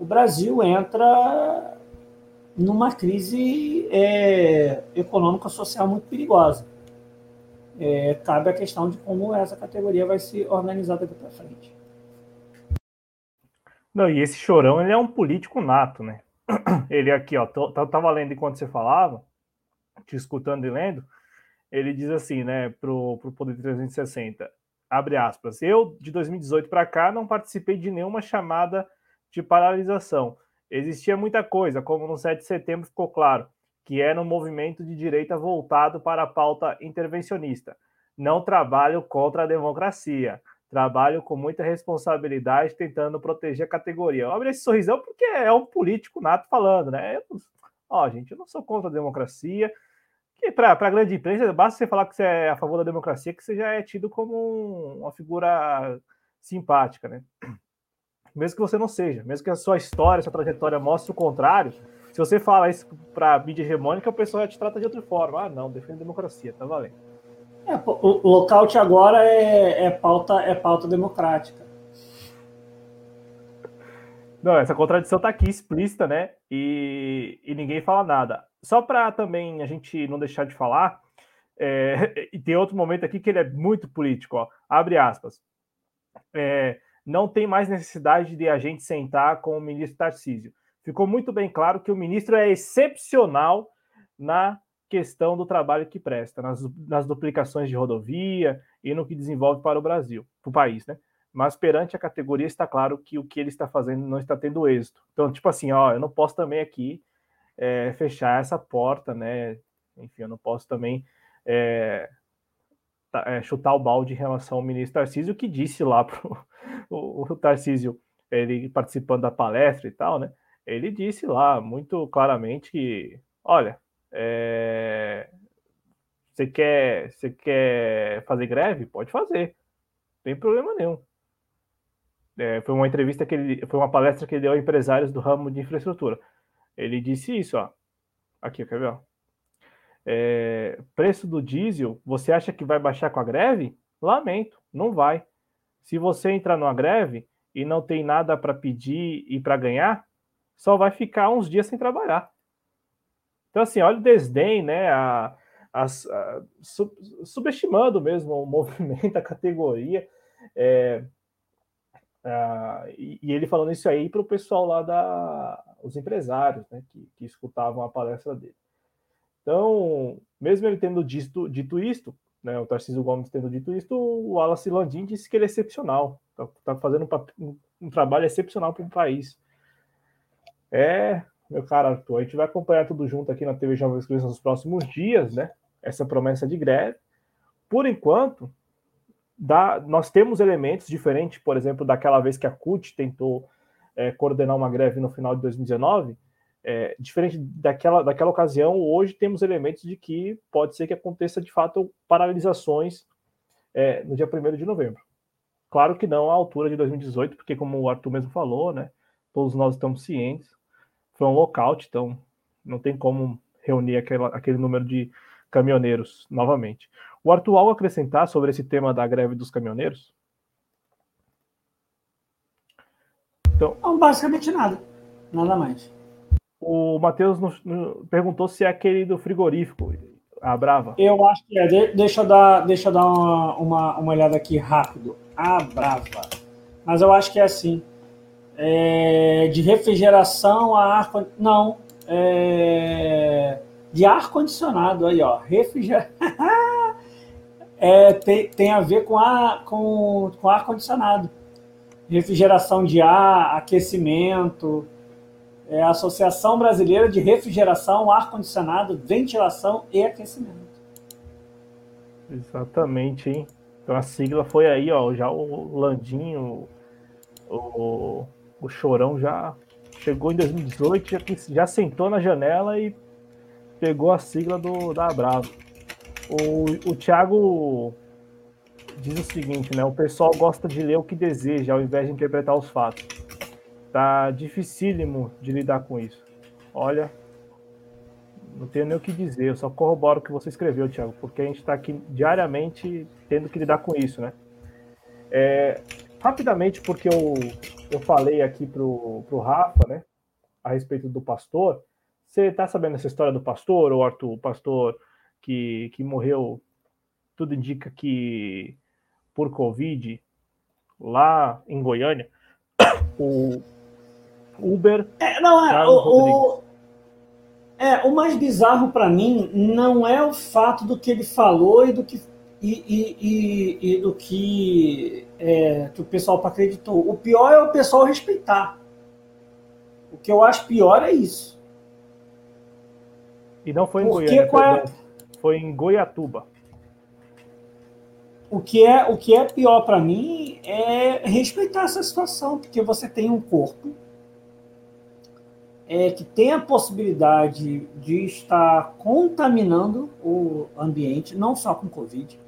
o Brasil entra numa crise é, econômica social muito perigosa. É, cabe a questão de como essa categoria vai se organizar daqui para frente. Não, e esse chorão, ele é um político nato, né? Ele aqui, ó, tava lendo enquanto você falava, te escutando e lendo, ele diz assim, né, pro, pro Poder 360, abre aspas, eu, de 2018 para cá, não participei de nenhuma chamada de paralisação. Existia muita coisa, como no 7 de setembro ficou claro, que era um movimento de direita voltado para a pauta intervencionista. Não trabalho contra a democracia, trabalho com muita responsabilidade tentando proteger a categoria. Abre esse sorrisão porque é um político nato falando, né? Eu, ó, gente, eu não sou contra a democracia, que para a grande imprensa, basta você falar que você é a favor da democracia, que você já é tido como uma figura simpática, né? Mesmo que você não seja, mesmo que a sua história, sua trajetória mostre o contrário, se você fala isso para a mídia hegemônica, o pessoal já te trata de outra forma. Ah, não, defende a democracia, tá valendo. É, o lockout agora é, é, pauta, é pauta democrática. Não, essa contradição está aqui explícita, né? E, e ninguém fala nada. Só para também a gente não deixar de falar, é, e tem outro momento aqui que ele é muito político, ó, abre aspas. É, não tem mais necessidade de a gente sentar com o ministro Tarcísio. Ficou muito bem claro que o ministro é excepcional na questão do trabalho que presta, nas, nas duplicações de rodovia e no que desenvolve para o Brasil, para o país, né? Mas perante a categoria está claro que o que ele está fazendo não está tendo êxito. Então, tipo assim, ó, eu não posso também aqui é, fechar essa porta, né? Enfim, eu não posso também é, é, chutar o balde em relação ao ministro Tarcísio, que disse lá para o, o Tarcísio, ele participando da palestra e tal, né? Ele disse lá muito claramente que, olha, é, você quer, você quer fazer greve? Pode fazer, não tem problema nenhum. É, foi uma entrevista que ele, foi uma palestra que ele deu a empresários do ramo de infraestrutura. Ele disse isso, ó. Aqui, quer ver? Ó. É, preço do diesel, você acha que vai baixar com a greve? Lamento, não vai. Se você entrar numa greve e não tem nada para pedir e para ganhar, só vai ficar uns dias sem trabalhar. Então, assim, olha o desdém, né? A, a, a sub, subestimando mesmo o movimento, a categoria. É, e, e, ele falando isso aí para o pessoal lá da. os empresários, né? Que, que escutavam a palestra dele. Então, mesmo ele tendo dito, dito isto, né, o Tarcísio Gomes tendo dito isto, o Wallace Landim disse que ele é excepcional, está tá fazendo um, um, trabalho excepcional para o país. É, meu cara, Arthur, a gente vai acompanhar tudo junto aqui na TV Jovens Cruz nos próximos dias, né? Essa promessa de greve. Por enquanto, nós temos elementos diferentes, por exemplo, daquela vez que a CUT tentou é, coordenar uma greve no final de 2019, é, diferente daquela, daquela ocasião, hoje temos elementos de que pode ser que aconteça de fato paralisações é, no dia 1 de novembro. Claro que não à altura de 2018, porque, como o Arthur mesmo falou, né, todos nós estamos cientes, foi um lockout, então não tem como reunir aquela, aquele número de caminhoneiros novamente. O Arthur, algo acrescentar sobre esse tema da greve dos caminhoneiros? Então, não, basicamente nada. Nada mais. O Matheus perguntou se é aquele do frigorífico, a Brava. Eu acho que é. De, deixa eu dar, deixa eu dar uma, uma, uma, olhada aqui rápido. A Brava. Mas eu acho que é assim. É, de refrigeração a ar. Não, é, de ar-condicionado aí, ó. Refriger... é, tem, tem a ver com, a, com, com ar-condicionado. Refrigeração de ar, aquecimento, é a Associação Brasileira de Refrigeração, Ar-Condicionado, Ventilação e Aquecimento. Exatamente, hein? Então a sigla foi aí, ó. Já o Landinho, o, o Chorão já chegou em 2018, já, já sentou na janela e pegou a sigla do, da Bravo. O, o Thiago diz o seguinte, né? O pessoal gosta de ler o que deseja, ao invés de interpretar os fatos. Tá dificílimo de lidar com isso. Olha, não tenho nem o que dizer, eu só corroboro o que você escreveu, Thiago, porque a gente está aqui diariamente tendo que lidar com isso, né? É, rapidamente, porque eu, eu falei aqui pro, pro Rafa, né, a respeito do pastor. Você tá sabendo essa história do pastor, ou Arthur, o pastor que, que morreu? Tudo indica que por Covid, lá em Goiânia, o Uber. É, não, é, o, o, é, o mais bizarro para mim não é o fato do que ele falou e do que, e, e, e, e do que, é, que o pessoal acreditou. O pior é o pessoal respeitar. O que eu acho pior é isso. E não foi em Porque Goiânia, é... foi em Goiatuba. O que é, o que é pior para mim é respeitar essa situação, porque você tem um corpo é, que tem a possibilidade de estar contaminando o ambiente, não só com Covid.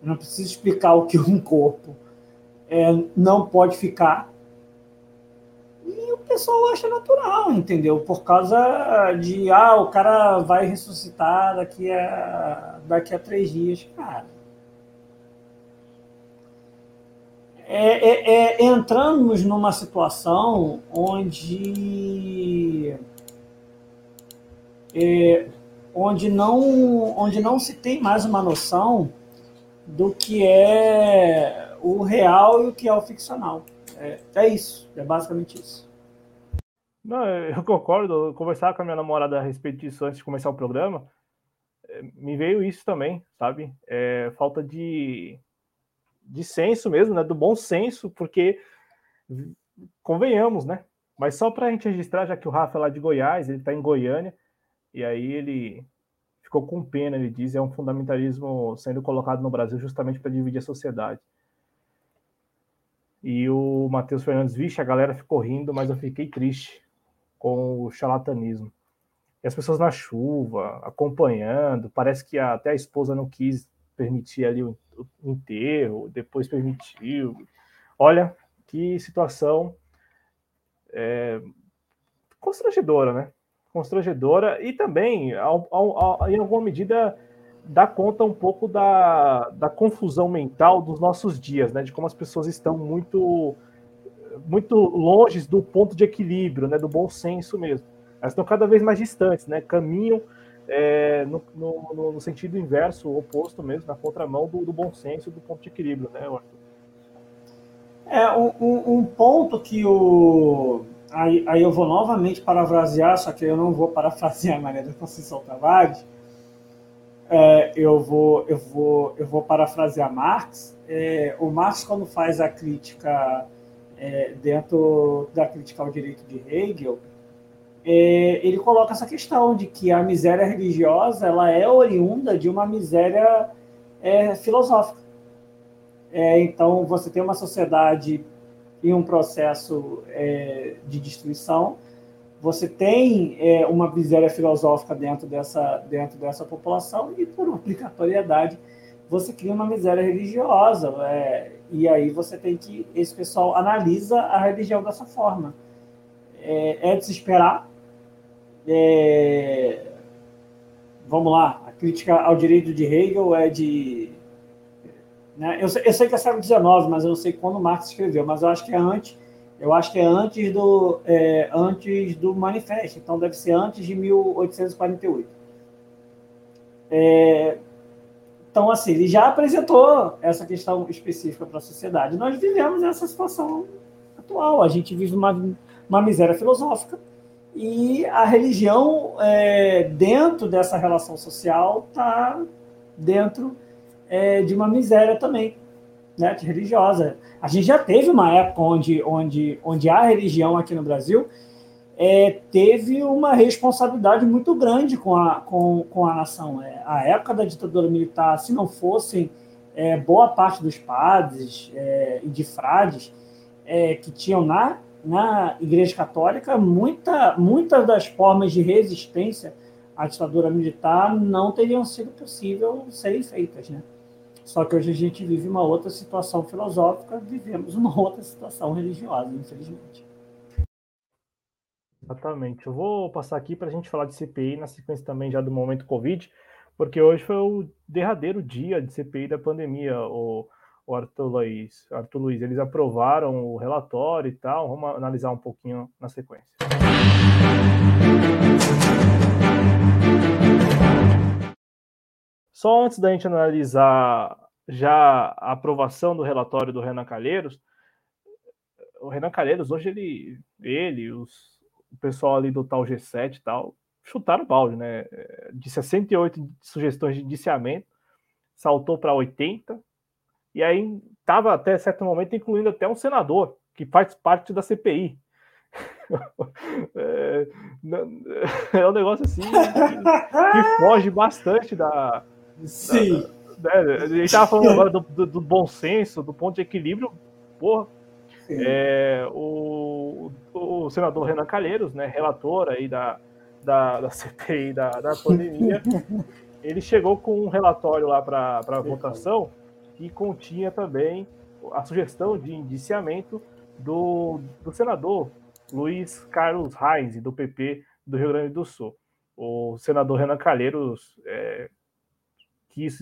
Eu não preciso explicar o que um corpo é, não pode ficar. Pessoal acha natural, entendeu? Por causa de, ah, o cara vai ressuscitar daqui a, daqui a três dias. Cara, é, é, é, entramos numa situação onde é, onde não onde não se tem mais uma noção do que é o real e o que é o ficcional. É, é isso, é basicamente isso. Não, eu concordo. Eu conversava com a minha namorada a respeito disso antes de começar o programa. É, me veio isso também, sabe? É, falta de de senso mesmo, né? Do bom senso, porque convenhamos, né? Mas só para a gente registrar, já que o Rafa é lá de Goiás, ele está em Goiânia, e aí ele ficou com pena, ele diz, é um fundamentalismo sendo colocado no Brasil justamente para dividir a sociedade. E o Matheus Fernandes, vixe, a galera ficou rindo, mas eu fiquei triste com o charlatanismo. E as pessoas na chuva, acompanhando, parece que até a esposa não quis permitir ali o enterro, depois permitiu. Olha que situação é, constrangedora, né? Constrangedora e também, ao, ao, ao, em alguma medida, dá conta um pouco da, da confusão mental dos nossos dias, né? De como as pessoas estão muito muito longe do ponto de equilíbrio, né? Do bom senso mesmo. Elas estão cada vez mais distantes, né? Caminham é, no, no, no, sentido inverso, oposto mesmo, na contramão do, do, bom senso, do ponto de equilíbrio, né, Arthur? É, um, um ponto que o. Aí, aí, eu vou novamente parafrasear, só que eu não vou parafrasear a Maria da Conceição Tavares. É, eu, vou, eu, vou, eu vou parafrasear Marx. É, o Marx, quando faz a crítica é, dentro da crítica ao direito de Hegel, é, ele coloca essa questão de que a miséria religiosa ela é oriunda de uma miséria é, filosófica. É, então, você tem uma sociedade em um processo é, de destruição, você tem é, uma miséria filosófica dentro dessa, dentro dessa população e, por obrigatoriedade, você cria uma miséria religiosa. É, e aí você tem que... Esse pessoal analisa a religião dessa forma. É, é de se esperar é, vamos lá, a crítica ao direito de Hegel é de. Né, eu, eu, sei que é século XIX, mas eu não sei quando Marx escreveu, mas eu acho que é antes. Eu acho que é antes do, é, antes do manifesto, então deve ser antes de 1848. É, então, assim, ele já apresentou essa questão específica para a sociedade. Nós vivemos essa situação atual. A gente vive uma, uma miséria filosófica e a religião, é, dentro dessa relação social, está dentro é, de uma miséria também, né, religiosa. A gente já teve uma época onde, onde, onde a religião aqui no Brasil é, teve uma responsabilidade muito grande com a, com, com a nação. É, a época da ditadura militar, se não fossem é, boa parte dos padres é, e de frades é, que tinham na, na Igreja Católica, muita, muitas das formas de resistência à ditadura militar não teriam sido possível serem feitas. Né? Só que hoje a gente vive uma outra situação filosófica, vivemos uma outra situação religiosa, infelizmente. Exatamente. Eu vou passar aqui para a gente falar de CPI na sequência também já do momento Covid, porque hoje foi o derradeiro dia de CPI da pandemia, o, o Arthur Luiz. Arthur Luiz, eles aprovaram o relatório e tal. Vamos analisar um pouquinho na sequência. Só antes da gente analisar já a aprovação do relatório do Renan Calheiros, o Renan Calheiros, hoje ele, ele os o pessoal ali do tal G7 e tal, chutaram o balde, né? De 68 sugestões de indiciamento, saltou para 80, e aí estava até certo momento incluindo até um senador que faz parte da CPI. é, é, um negócio assim que, que foge bastante da. Sim. Da, né? A gente estava falando agora do, do, do, bom senso, do ponto de equilíbrio. Porra, é, o, o senador Renan Calheiros, né, relator aí da, da, da CPI da, da pandemia, ele chegou com um relatório lá para votação que continha também a sugestão de indiciamento do, do senador Luiz Carlos Reis, do PP do Rio Grande do Sul. O senador Renan Calheiros é, quis,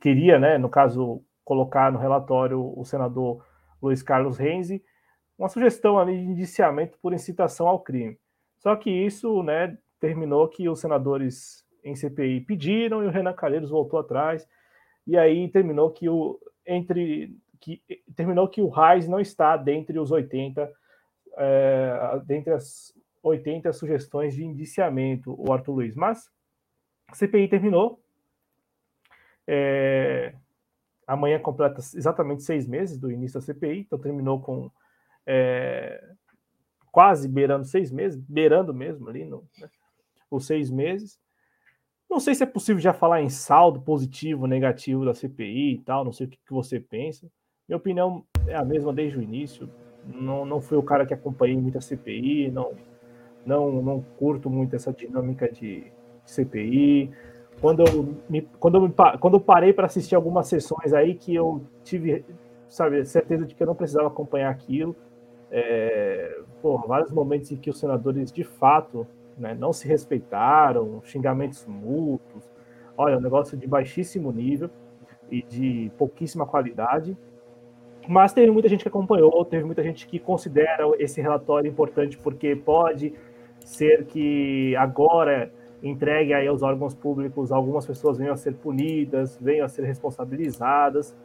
queria, né, no caso, colocar no relatório o senador Luiz Carlos Renzi, uma sugestão ali de indiciamento por incitação ao crime. Só que isso, né, terminou que os senadores em CPI pediram e o Renan Calheiros voltou atrás. E aí terminou que o entre que terminou que o Reis não está dentre os 80 é, dentre as 80 sugestões de indiciamento, o Arthur Luiz. Mas a CPI terminou. É, Amanhã completa exatamente seis meses do início da CPI, então terminou com é, quase beirando seis meses, beirando mesmo ali no, né, os seis meses. Não sei se é possível já falar em saldo positivo, negativo da CPI e tal, não sei o que, que você pensa. Minha opinião é a mesma desde o início. Não, não fui o cara que acompanhei muita CPI, não, não, não curto muito essa dinâmica de, de CPI quando eu, me, quando eu, me, quando eu parei para assistir algumas sessões aí que eu tive, sabe, certeza de que eu não precisava acompanhar aquilo. É, porra, vários momentos em que os senadores de fato né, não se respeitaram, xingamentos mútuos. Olha, um negócio de baixíssimo nível e de pouquíssima qualidade. Mas teve muita gente que acompanhou, teve muita gente que considera esse relatório importante porque pode ser que agora entregue aí aos órgãos públicos, algumas pessoas venham a ser punidas, venham a ser responsabilizadas.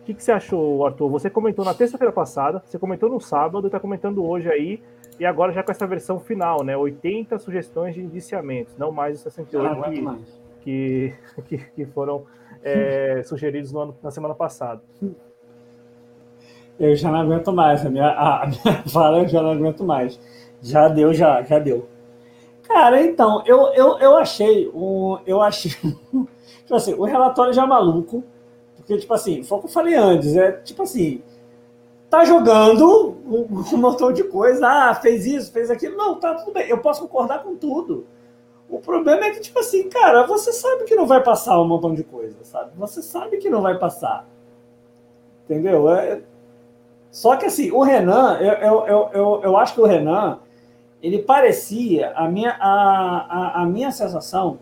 O que, que você achou, Arthur? Você comentou na terça-feira passada, você comentou no sábado, está comentando hoje aí, e agora já com essa versão final, né? 80 sugestões de indiciamentos, não mais os 68 ah, que, que, que, foram é, sugeridos no ano, na semana passada. Eu já não aguento mais, a minha, a minha fala eu já não aguento mais. Já deu, já, já deu. Cara, então, eu, eu, eu achei um. Eu achei. tipo assim, o relatório já é maluco. Porque, tipo assim, foi o que eu falei antes, é tipo assim, tá jogando um, um montão de coisa, ah, fez isso, fez aquilo. Não, tá tudo bem, eu posso concordar com tudo. O problema é que, tipo assim, cara, você sabe que não vai passar um montão de coisa, sabe? Você sabe que não vai passar. Entendeu? É... Só que assim, o Renan, eu, eu, eu, eu, eu acho que o Renan ele parecia, a minha, a, a, a minha sensação,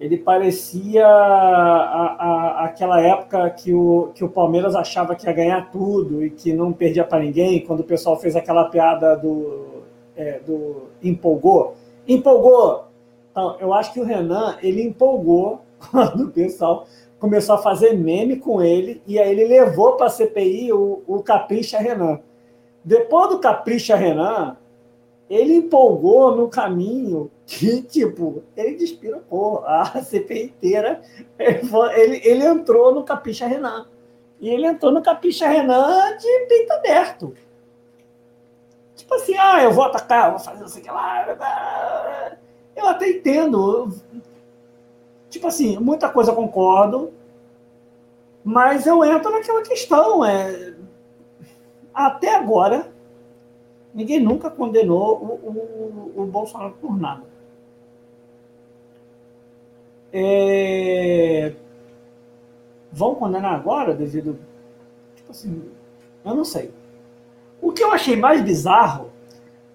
ele parecia a, a, aquela época que o, que o Palmeiras achava que ia ganhar tudo e que não perdia para ninguém, quando o pessoal fez aquela piada do, é, do empolgou. Empolgou! Então, eu acho que o Renan, ele empolgou quando o pessoal começou a fazer meme com ele e aí ele levou para a CPI o, o Capricha Renan. Depois do Capricha Renan, ele empolgou no caminho que, tipo, ele despirocou a CPI inteira. Ele, ele entrou no Capricha Renan. E ele entrou no Capricha Renan de peito aberto. Tipo assim, ah, eu vou atacar, eu vou fazer não sei o que lá. Eu até entendo. Tipo assim, muita coisa concordo, mas eu entro naquela questão. É, até agora, ninguém nunca condenou o, o, o Bolsonaro por nada. É, vão condenar agora devido. Tipo assim, eu não sei. O que eu achei mais bizarro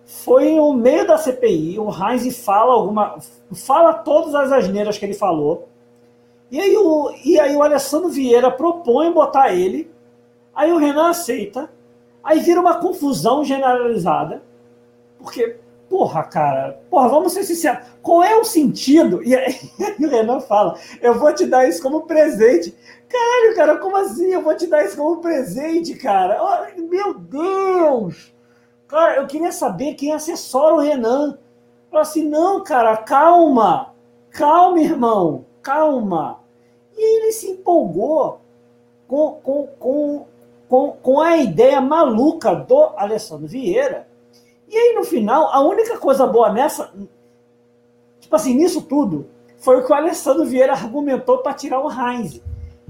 foi no meio da CPI, o Heinz fala alguma. fala todas as asneiras que ele falou. E aí o, e aí o Alessandro Vieira propõe botar ele. Aí o Renan aceita. Aí vira uma confusão generalizada. Porque, porra, cara, porra, vamos ser sinceros. Qual é o sentido? E aí, o Renan fala: eu vou te dar isso como presente. Caralho, cara, como assim? Eu vou te dar isso como presente, cara. Oh, meu Deus! Cara, eu queria saber quem assessora o Renan. Falou assim: não, cara, calma. Calma, irmão. Calma. E ele se empolgou com, com, com, com, com a ideia maluca do Alessandro Vieira. E aí, no final, a única coisa boa nessa. Tipo assim, nisso tudo, foi o que o Alessandro Vieira argumentou para tirar o Heinz.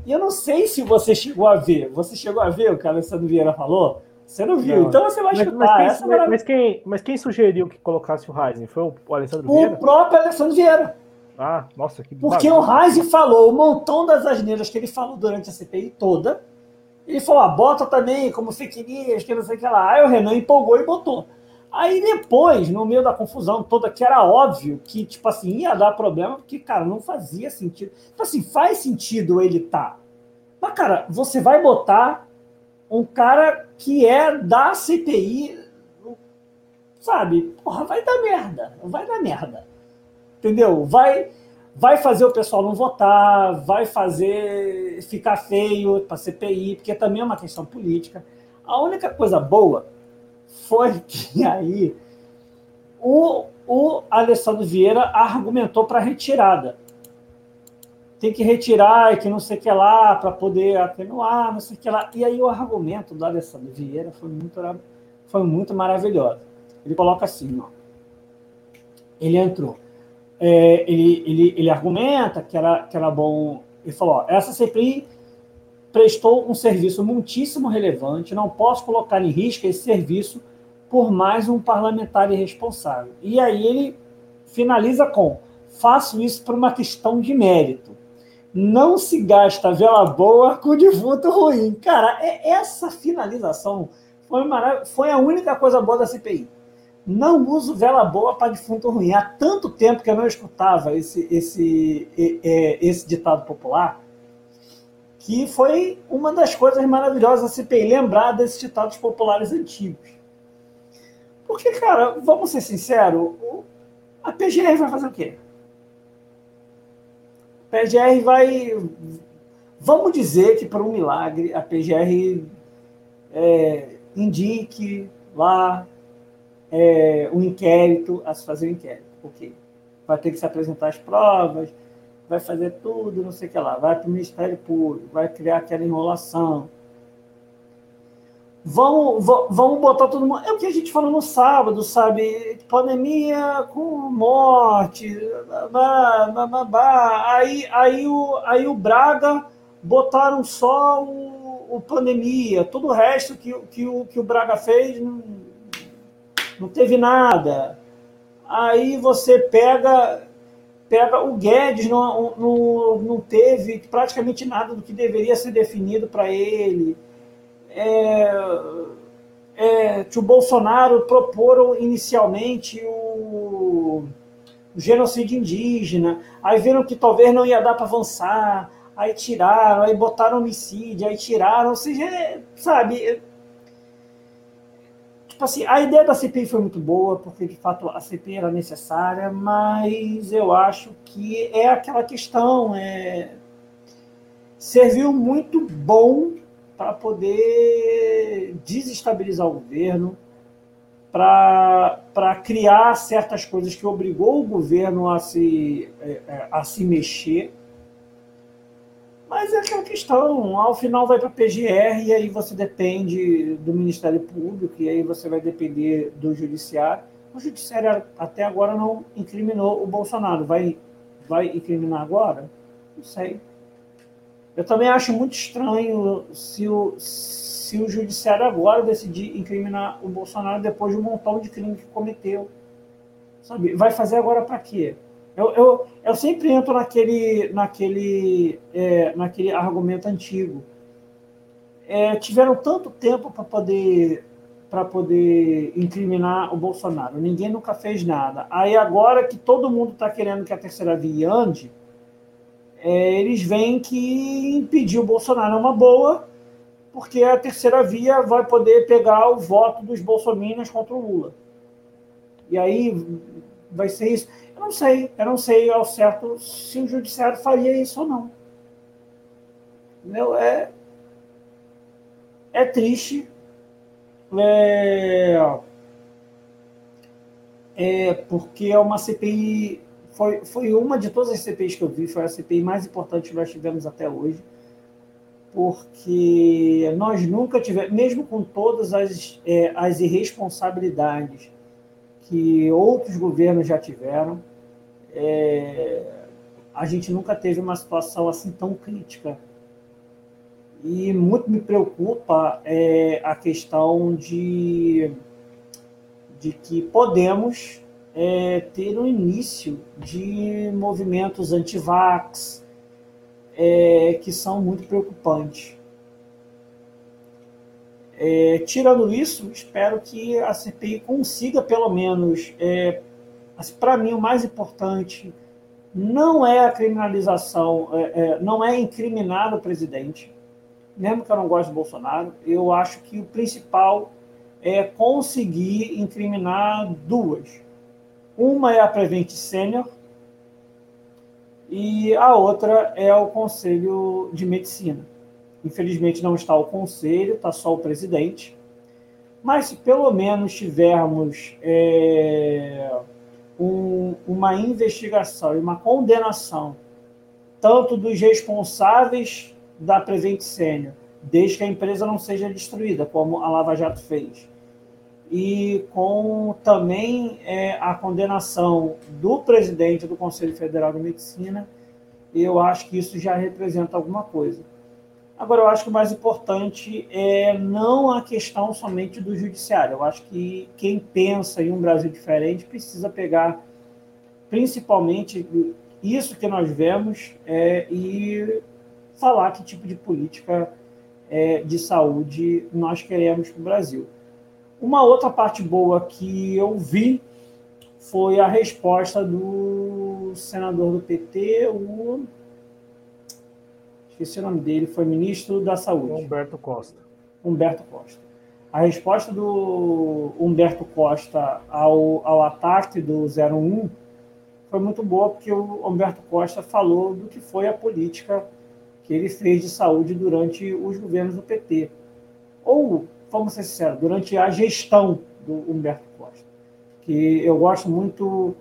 E eu não sei se você chegou a ver. Você chegou a ver o que o Alessandro Vieira falou? Você não viu, não. então você vai mas, escutar. Mas quem, mas, mas, quem, mas quem sugeriu que colocasse o Heisen? Foi o Alessandro Vieira? O próprio Alessandro Vieira. Ah, nossa, que Porque o Heisen falou um montão das asneiras que ele falou durante a CPI toda. Ele falou, ah, bota também como fake news, que não sei o que lá. Aí o Renan empolgou e botou. Aí depois, no meio da confusão toda, que era óbvio que, tipo assim, ia dar problema, porque, cara, não fazia sentido. Tipo assim, faz sentido ele tá. Mas, cara, você vai botar um cara que é da CPI, sabe? Porra, vai dar merda. Vai dar merda. Entendeu? Vai vai fazer o pessoal não votar, vai fazer ficar feio para CPI, porque também é uma questão política. A única coisa boa foi que aí o, o Alessandro Vieira argumentou para retirada tem que retirar e que não sei o que lá para poder atenuar, não sei o que lá. E aí o argumento do Alessandro Vieira foi muito, foi muito maravilhoso. Ele coloca assim, ó. Ele entrou. É, ele, ele, ele argumenta que era, que era bom. Ele falou: ó, essa CPI prestou um serviço muitíssimo relevante, não posso colocar em risco esse serviço por mais um parlamentar irresponsável. E aí ele finaliza com: faço isso por uma questão de mérito não se gasta vela boa com defunto ruim. Cara, é, essa finalização foi, foi a única coisa boa da CPI. Não uso vela boa para defunto ruim. Há tanto tempo que eu não escutava esse, esse, esse ditado popular que foi uma das coisas maravilhosas da CPI, lembrar desses ditados populares antigos. Porque, cara, vamos ser sinceros, a PGR vai fazer o quê? PGR vai. Vamos dizer que, por um milagre, a PGR é, indique lá é, um inquérito, a se fazer o inquérito. Ok. Vai ter que se apresentar as provas, vai fazer tudo, não sei o que lá. Vai para o Ministério Público, vai criar aquela enrolação vamos, vamos botar todo mundo. É o que a gente falou no sábado, sabe? Pandemia com morte, bah, aí, aí, o, aí o Braga botaram só o, o pandemia, todo o resto que, que, o, que o Braga fez não, não teve nada. Aí você pega pega o Guedes não, não, não teve praticamente nada do que deveria ser definido para ele. É, é, o Bolsonaro proporam inicialmente o, o genocídio indígena, aí viram que talvez não ia dar para avançar, aí tiraram, aí botaram homicídio, aí tiraram, ou seja, é, sabe, é, assim, a ideia da CPI foi muito boa, porque de fato a CPI era necessária, mas eu acho que é aquela questão, é, serviu muito bom para poder desestabilizar o governo, para criar certas coisas que obrigou o governo a se, é, é, a se mexer. Mas é aquela questão, ao final vai para a PGR e aí você depende do Ministério Público e aí você vai depender do Judiciário. O Judiciário até agora não incriminou o Bolsonaro. Vai, vai incriminar agora? Não sei. Eu também acho muito estranho se o, se o judiciário agora decidir incriminar o Bolsonaro depois de um montão de crime que cometeu. Sabe? Vai fazer agora para quê? Eu, eu, eu sempre entro naquele, naquele, é, naquele argumento antigo. É, tiveram tanto tempo para poder para poder incriminar o Bolsonaro. Ninguém nunca fez nada. Aí agora que todo mundo está querendo que a terceira via ande, é, eles veem que impedir o Bolsonaro é uma boa porque a terceira via vai poder pegar o voto dos bolsominions contra o Lula. E aí vai ser isso. Eu não sei, eu não sei ao certo se o judiciário faria isso ou não. Meu, é, é triste. É, é porque é uma CPI. Foi, foi uma de todas as CPIs que eu vi, foi a CPI mais importante que nós tivemos até hoje porque nós nunca tivemos, mesmo com todas as, é, as irresponsabilidades que outros governos já tiveram, é, a gente nunca teve uma situação assim tão crítica. E muito me preocupa é, a questão de, de que podemos é, ter um início de movimentos anti-vax, é, que são muito preocupantes. É, tirando isso, espero que a CPI consiga, pelo menos, é, para mim, o mais importante não é a criminalização, é, é, não é incriminar o presidente, mesmo que eu não goste do Bolsonaro, eu acho que o principal é conseguir incriminar duas. Uma é a Prevent Senior, e a outra é o Conselho de Medicina. Infelizmente não está o conselho, está só o presidente. Mas se pelo menos tivermos é, um, uma investigação e uma condenação, tanto dos responsáveis da Prevent Senior, desde que a empresa não seja destruída, como a Lava Jato fez, e com também é, a condenação do presidente do Conselho Federal de Medicina, eu acho que isso já representa alguma coisa. Agora, eu acho que o mais importante é não a questão somente do judiciário. Eu acho que quem pensa em um Brasil diferente precisa pegar principalmente isso que nós vemos é, e falar que tipo de política é, de saúde nós queremos para o Brasil. Uma outra parte boa que eu vi foi a resposta do senador do PT, o. Esqueci o nome dele, foi ministro da Saúde. Humberto Costa. Humberto Costa. A resposta do Humberto Costa ao, ao ataque do 01 foi muito boa, porque o Humberto Costa falou do que foi a política que ele fez de saúde durante os governos do PT. Ou vamos ser sinceros, durante a gestão do Humberto Costa, que eu gosto muito,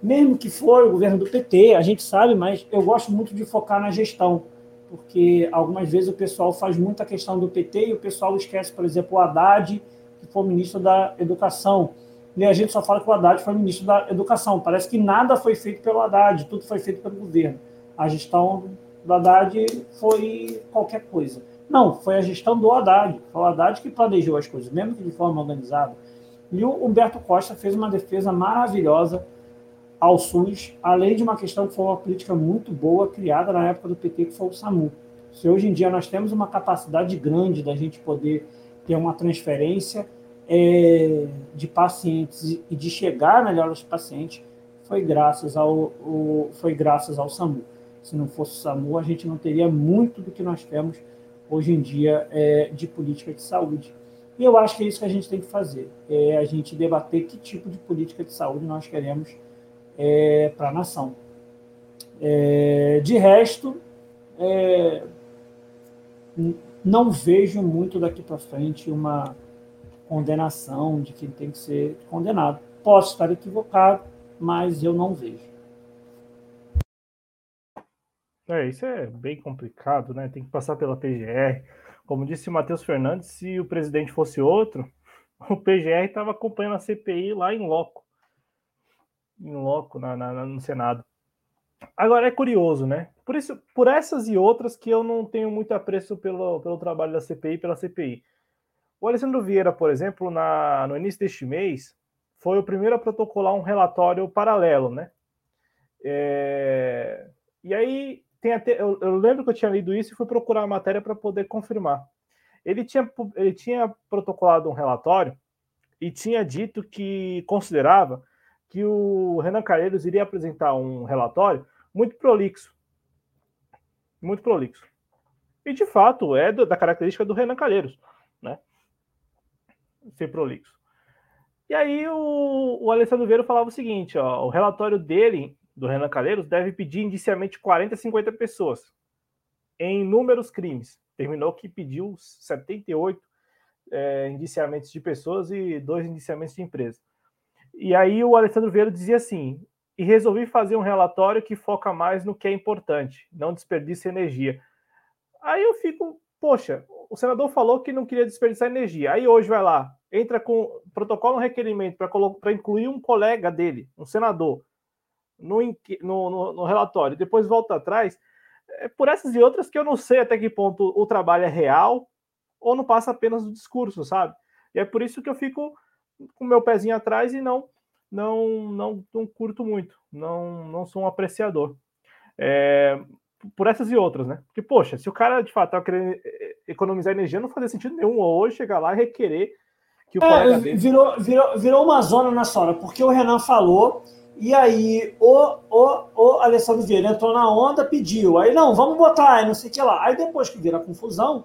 mesmo que for o governo do PT, a gente sabe, mas eu gosto muito de focar na gestão, porque algumas vezes o pessoal faz muita questão do PT e o pessoal esquece, por exemplo, o Haddad, que foi ministro da Educação, e a gente só fala que o Haddad foi ministro da Educação. Parece que nada foi feito pelo Haddad, tudo foi feito pelo governo. A gestão do Haddad foi qualquer coisa. Não, foi a gestão do Haddad. Foi o Haddad que planejou as coisas, mesmo que de forma organizada. E o Humberto Costa fez uma defesa maravilhosa ao SUS, além de uma questão que foi uma política muito boa criada na época do PT, que foi o SAMU. Se hoje em dia nós temos uma capacidade grande da gente poder ter uma transferência é, de pacientes e de chegar melhor aos pacientes, foi graças ao, foi graças ao SAMU. Se não fosse o SAMU, a gente não teria muito do que nós temos hoje em dia é, de política de saúde. E eu acho que é isso que a gente tem que fazer, é a gente debater que tipo de política de saúde nós queremos é, para a nação. É, de resto, é, não vejo muito daqui para frente uma, condenação de quem tem que ser condenado. Posso estar equivocado, mas eu não vejo. É, isso é bem complicado, né? Tem que passar pela PGR. Como disse o Matheus Fernandes, se o presidente fosse outro, o PGR estava acompanhando a CPI lá em loco. Em loco, na, na, no Senado. Agora é curioso, né? Por isso, por essas e outras que eu não tenho muito apreço pelo, pelo trabalho da CPI pela CPI. O Alessandro Vieira, por exemplo, na, no início deste mês, foi o primeiro a protocolar um relatório paralelo, né? É... E aí tem até, eu, eu, lembro que eu tinha lido isso e fui procurar a matéria para poder confirmar. Ele tinha, ele tinha protocolado um relatório e tinha dito que considerava que o Renan Calheiros iria apresentar um relatório muito prolixo. Muito prolixo. E de fato é da característica do Renan Calheiros, né? Ser prolixo. E aí o, o Alessandro Vieira falava o seguinte: ó, o relatório dele do Renan Calheiros deve pedir indiciamento 40 a 50 pessoas em inúmeros crimes. Terminou que pediu 78 é, indiciamentos de pessoas e dois indiciamentos de empresa. E aí o Alessandro Vieira dizia assim: e resolvi fazer um relatório que foca mais no que é importante, não desperdiça energia. Aí eu fico, poxa, o senador falou que não queria desperdiçar energia. Aí hoje vai lá, entra com protocolo um requerimento para incluir um colega dele, um senador, no, no, no, relatório, depois volta atrás, é por essas e outras que eu não sei até que ponto o trabalho é real ou não passa apenas do discurso, sabe? E é por isso que eu fico com o meu pezinho atrás e não não não, não curto muito, não, não sou um apreciador. É, por essas e outras, né? Porque, poxa, se o cara de fato tá querendo economizar energia, não fazia sentido nenhum hoje chegar lá e requerer que o é, dele... virou, virou, virou uma zona na sora, porque o Renan falou e aí o, o, o Alessandro Vieira entrou na onda, pediu. Aí, não, vamos botar, aí não sei o que lá. Aí depois que vira confusão.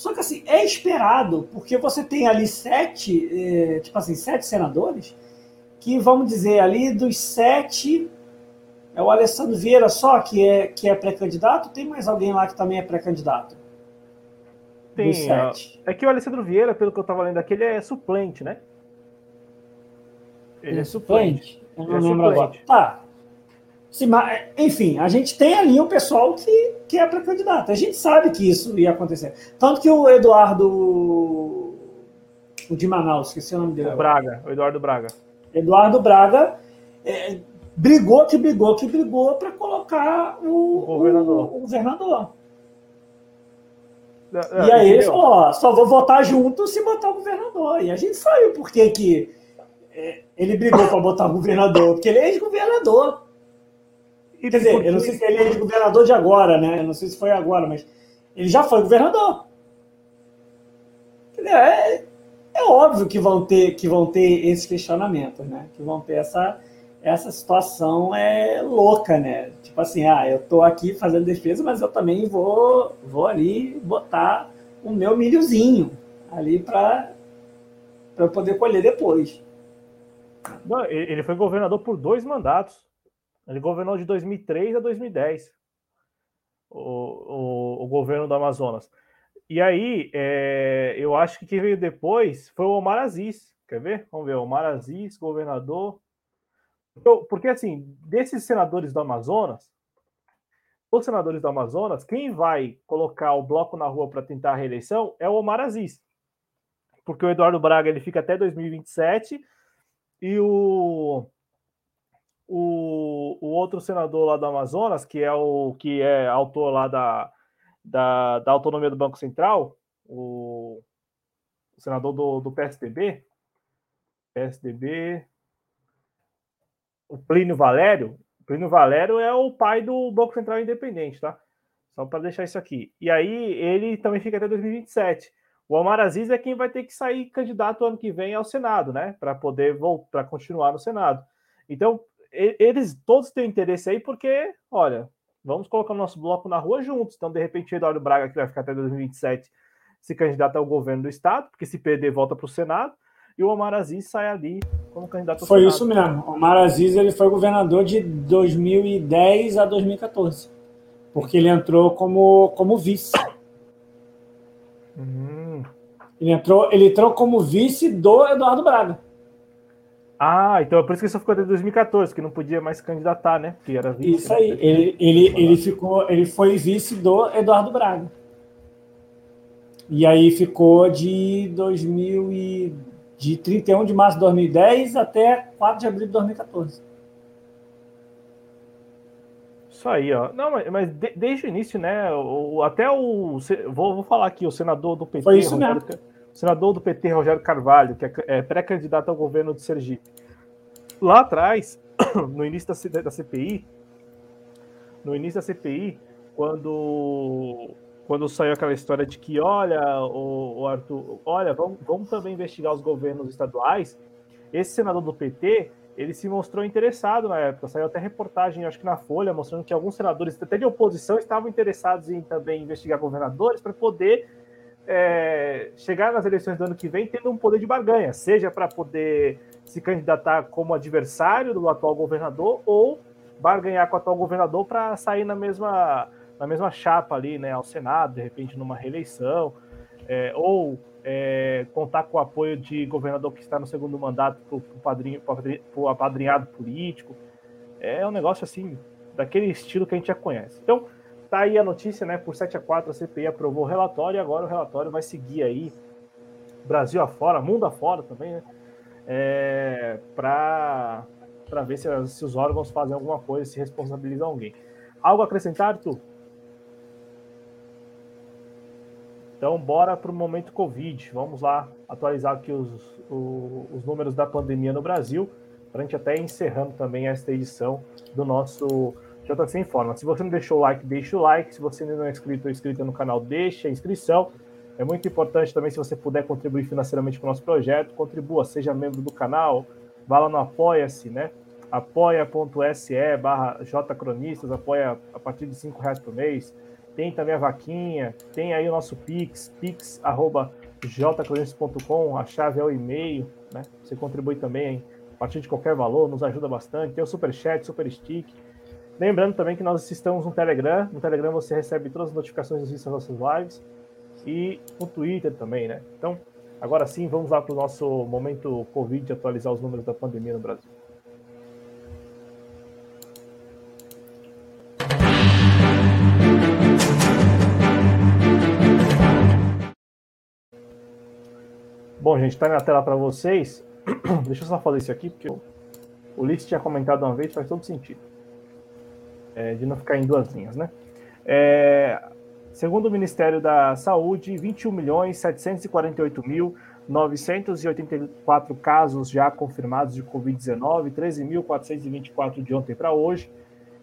É, só que assim, é esperado, porque você tem ali sete, é, tipo assim, sete senadores, que vamos dizer, ali dos sete, é o Alessandro Vieira só que é, que é pré-candidato, tem mais alguém lá que também é pré-candidato? Tem. É que o Alessandro Vieira, pelo que eu estava lendo aqui, ele é suplente, né? Ele é suplente. Eu não é lembro agora. Tá. Sim, mas, enfim, a gente tem ali um pessoal que, que é para candidato. A gente sabe que isso ia acontecer. Tanto que o Eduardo. O de Manaus, esqueci o nome dele. O Braga, o Eduardo Braga. Eduardo Braga é, brigou que brigou que brigou para colocar o, o governador. O, o governador. É, e aí ele falou: ó, só vou votar junto se botar o governador. E a gente sabe o porquê que é, ele brigou para botar governador, porque ele é ex-governador. Quer dizer, eu não sei se ele é ex-governador de agora, né? Eu não sei se foi agora, mas ele já foi governador. É, é óbvio que vão ter que vão ter esses questionamentos, né? Que vão ter essa essa situação é louca, né? Tipo assim, ah, eu tô aqui fazendo defesa, mas eu também vou vou ali botar o meu milhozinho ali para para poder colher depois. Ele foi governador por dois mandatos. Ele governou de 2003 a 2010. O, o, o governo do Amazonas. E aí, é, eu acho que quem veio depois foi o Omar Aziz. Quer ver? Vamos ver. Omar Aziz, governador. Porque, assim, desses senadores do Amazonas, os senadores do Amazonas, quem vai colocar o bloco na rua para tentar a reeleição é o Omar Aziz. Porque o Eduardo Braga ele fica até 2027 e o, o, o outro senador lá do Amazonas, que é o que é autor lá da, da, da autonomia do Banco Central, o, o senador do, do PSDB, PSDB, o Plínio Valério. Plínio Valério é o pai do Banco Central Independente, tá? Só para deixar isso aqui. E aí ele também fica até 2027. O Omar Aziz é quem vai ter que sair candidato ano que vem ao Senado, né? Para poder voltar, continuar no Senado. Então, eles todos têm interesse aí, porque, olha, vamos colocar o nosso bloco na rua juntos. Então, de repente, o Eduardo Braga, que vai ficar até 2027, se candidata ao governo do Estado, porque se perder, volta para o Senado, e o Omar Aziz sai ali como candidato ao Foi Senado. isso mesmo. O Omar Aziz ele foi governador de 2010 a 2014, porque ele entrou como, como vice. Uhum. Ele entrou, ele entrou como vice do Eduardo Braga. Ah, então é por isso que ele só ficou até 2014, que não podia mais candidatar, né? Porque era vice. Isso né? aí, ele, ele, ele, ficou, ele foi vice do Eduardo Braga. E aí ficou de 2000 e, de 31 de março de 2010 até 4 de abril de 2014. Isso aí, ó. Não, mas, mas de, desde o início, né? O, até o. Vou, vou falar aqui, o senador do PT. Foi isso Rogério, mesmo. Senador do PT, Rogério Carvalho, que é, é pré-candidato ao governo de Sergipe. Lá atrás, no início da, da CPI, no início da CPI, quando quando saiu aquela história de que, olha, o, o Arthur, olha, vamos, vamos também investigar os governos estaduais, esse senador do PT ele se mostrou interessado na época. Saiu até reportagem, acho que na Folha, mostrando que alguns senadores, até de oposição, estavam interessados em também investigar governadores para poder é, chegar nas eleições do ano que vem tendo um poder de barganha, seja para poder se candidatar como adversário do atual governador ou barganhar com o atual governador para sair na mesma, na mesma chapa ali, né, ao Senado, de repente numa reeleição, é, ou é, contar com o apoio de governador que está no segundo mandato para o apadrinhado político. É um negócio assim, daquele estilo que a gente já conhece. Então, tá aí a notícia, né? Por 7 a 4 a CPI aprovou o relatório e agora o relatório vai seguir aí Brasil afora, mundo afora também, né? É, para ver se, se, os órgãos fazem alguma coisa, se responsabilizam alguém. Algo a acrescentar, Tu? Então, bora para o momento Covid. Vamos lá atualizar aqui os, os, os números da pandemia no Brasil, para a gente até encerrando também esta edição do nosso JC Informa. Se você não deixou o like, deixa o like. Se você ainda não é inscrito ou inscrita no canal, deixa a inscrição. É muito importante também se você puder contribuir financeiramente com o nosso projeto, contribua, seja membro do canal, vá lá no Apoia-se, né? apoia.se barra jcronistas, apoia a partir de cinco reais por mês tem também a vaquinha, tem aí o nosso Pix, pix.jcronistas.com, a chave é o e-mail, né? Você contribui também a partir de qualquer valor, nos ajuda bastante. Tem o Super Chat, Super Stick. Lembrando também que nós estamos no Telegram. No Telegram você recebe todas as notificações das nossas lives e no Twitter também, né? Então, agora sim, vamos lá para o nosso momento Covid atualizar os números da pandemia no Brasil. Bom, gente, está na tela para vocês. Deixa eu só fazer isso aqui, porque o Ulisses tinha comentado uma vez, faz todo sentido. É, de não ficar em duas linhas, né? É, segundo o Ministério da Saúde, 21.748.984 casos já confirmados de Covid-19, 13.424 de ontem para hoje.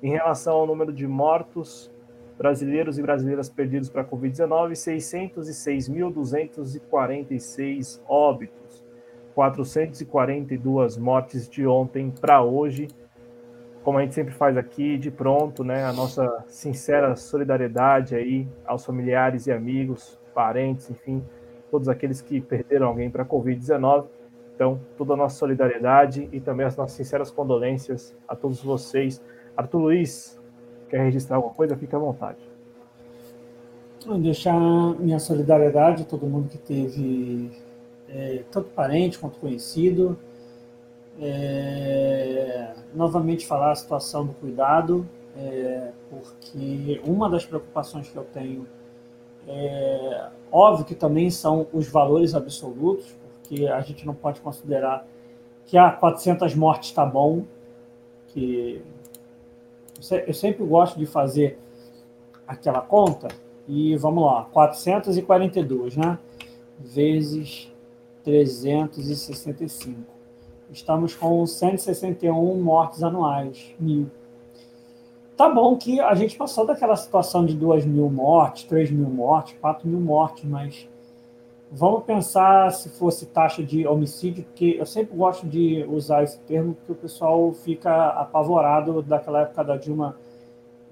Em relação ao número de mortos, brasileiros e brasileiras perdidos para a Covid-19, 606.246 óbitos, 442 mortes de ontem para hoje. Como a gente sempre faz aqui, de pronto, né, a nossa sincera solidariedade aí aos familiares e amigos, parentes, enfim, todos aqueles que perderam alguém para a Covid-19. Então, toda a nossa solidariedade e também as nossas sinceras condolências a todos vocês. Arthur Luiz, Quer registrar alguma coisa? Fique à vontade. Vou deixar minha solidariedade a todo mundo que teve, é, tanto parente quanto conhecido. É, novamente falar a situação do cuidado, é, porque uma das preocupações que eu tenho é óbvio que também são os valores absolutos, porque a gente não pode considerar que a ah, 400 mortes está bom, que eu sempre gosto de fazer aquela conta e vamos lá, 442, né? Vezes 365. Estamos com 161 mortes anuais, mil. Tá bom que a gente passou daquela situação de 2 mil mortes, 3 mil mortes, 4 mil mortes, mas Vamos pensar se fosse taxa de homicídio, porque eu sempre gosto de usar esse termo, porque o pessoal fica apavorado daquela época da Dilma,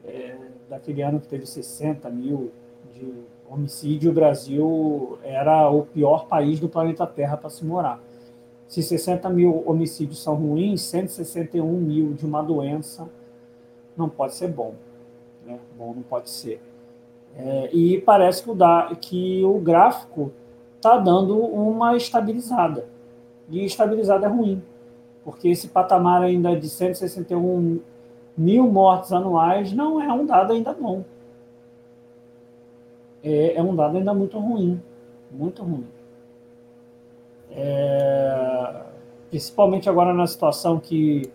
é, daquele ano que teve 60 mil de homicídio. O Brasil era o pior país do planeta Terra para se morar. Se 60 mil homicídios são ruins, 161 mil de uma doença não pode ser bom. Né? Bom não pode ser. É, e parece que o, da, que o gráfico está dando uma estabilizada. E estabilizada é ruim, porque esse patamar ainda de 161 mil mortes anuais não é um dado ainda bom. É, é um dado ainda muito ruim, muito ruim. É, principalmente agora na situação que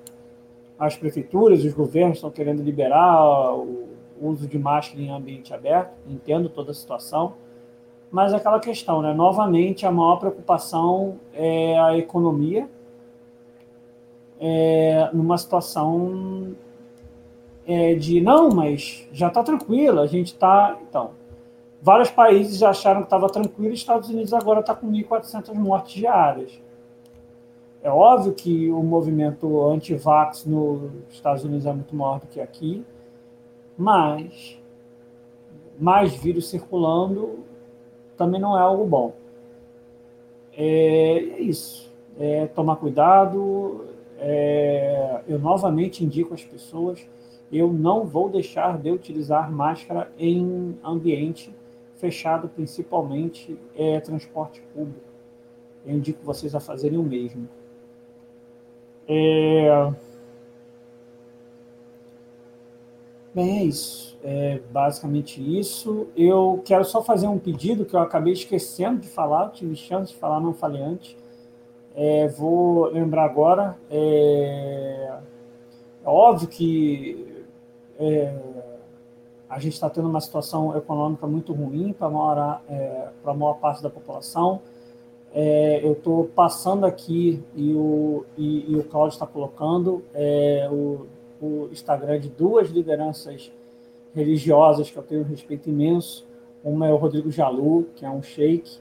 as prefeituras, os governos estão querendo liberar o uso de máscara em ambiente aberto, entendo toda a situação, mas aquela questão, né? Novamente, a maior preocupação é a economia, é, numa situação é, de não, mas já está tranquilo, a gente está. Então, vários países acharam que estava tranquilo, Estados Unidos agora está com 1.400 mortes diárias. É óbvio que o movimento anti-vax nos Estados Unidos é muito maior do que aqui, mas mais vírus circulando também não é algo bom. É, é isso. É tomar cuidado. É, eu novamente indico às pessoas: eu não vou deixar de utilizar máscara em ambiente fechado, principalmente é, transporte público. Eu indico vocês a fazerem o mesmo. É... Bem, é isso. É basicamente isso. Eu quero só fazer um pedido que eu acabei esquecendo de falar, tive chance de falar, não falei antes. É, vou lembrar agora. É, é óbvio que é, a gente está tendo uma situação econômica muito ruim para a maior, é, maior parte da população. É, eu estou passando aqui e o, e, e o Claudio está colocando é, o, o, Instagram de duas lideranças religiosas que eu tenho um respeito imenso. Uma é o Rodrigo Jalu, que é um sheik,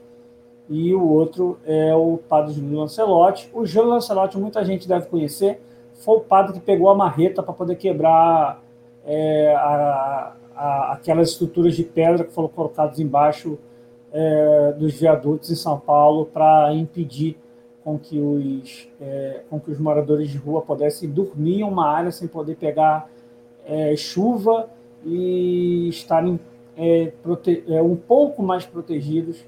e o outro é o padre Júlio Lancelotti. O Júlio Lancelotti, muita gente deve conhecer, foi o padre que pegou a marreta para poder quebrar é, a, a, aquelas estruturas de pedra que foram colocadas embaixo é, dos viadutos em São Paulo para impedir com que, os, é, com que os moradores de rua pudessem dormir em uma área sem poder pegar é, chuva e estarem é, é, um pouco mais protegidos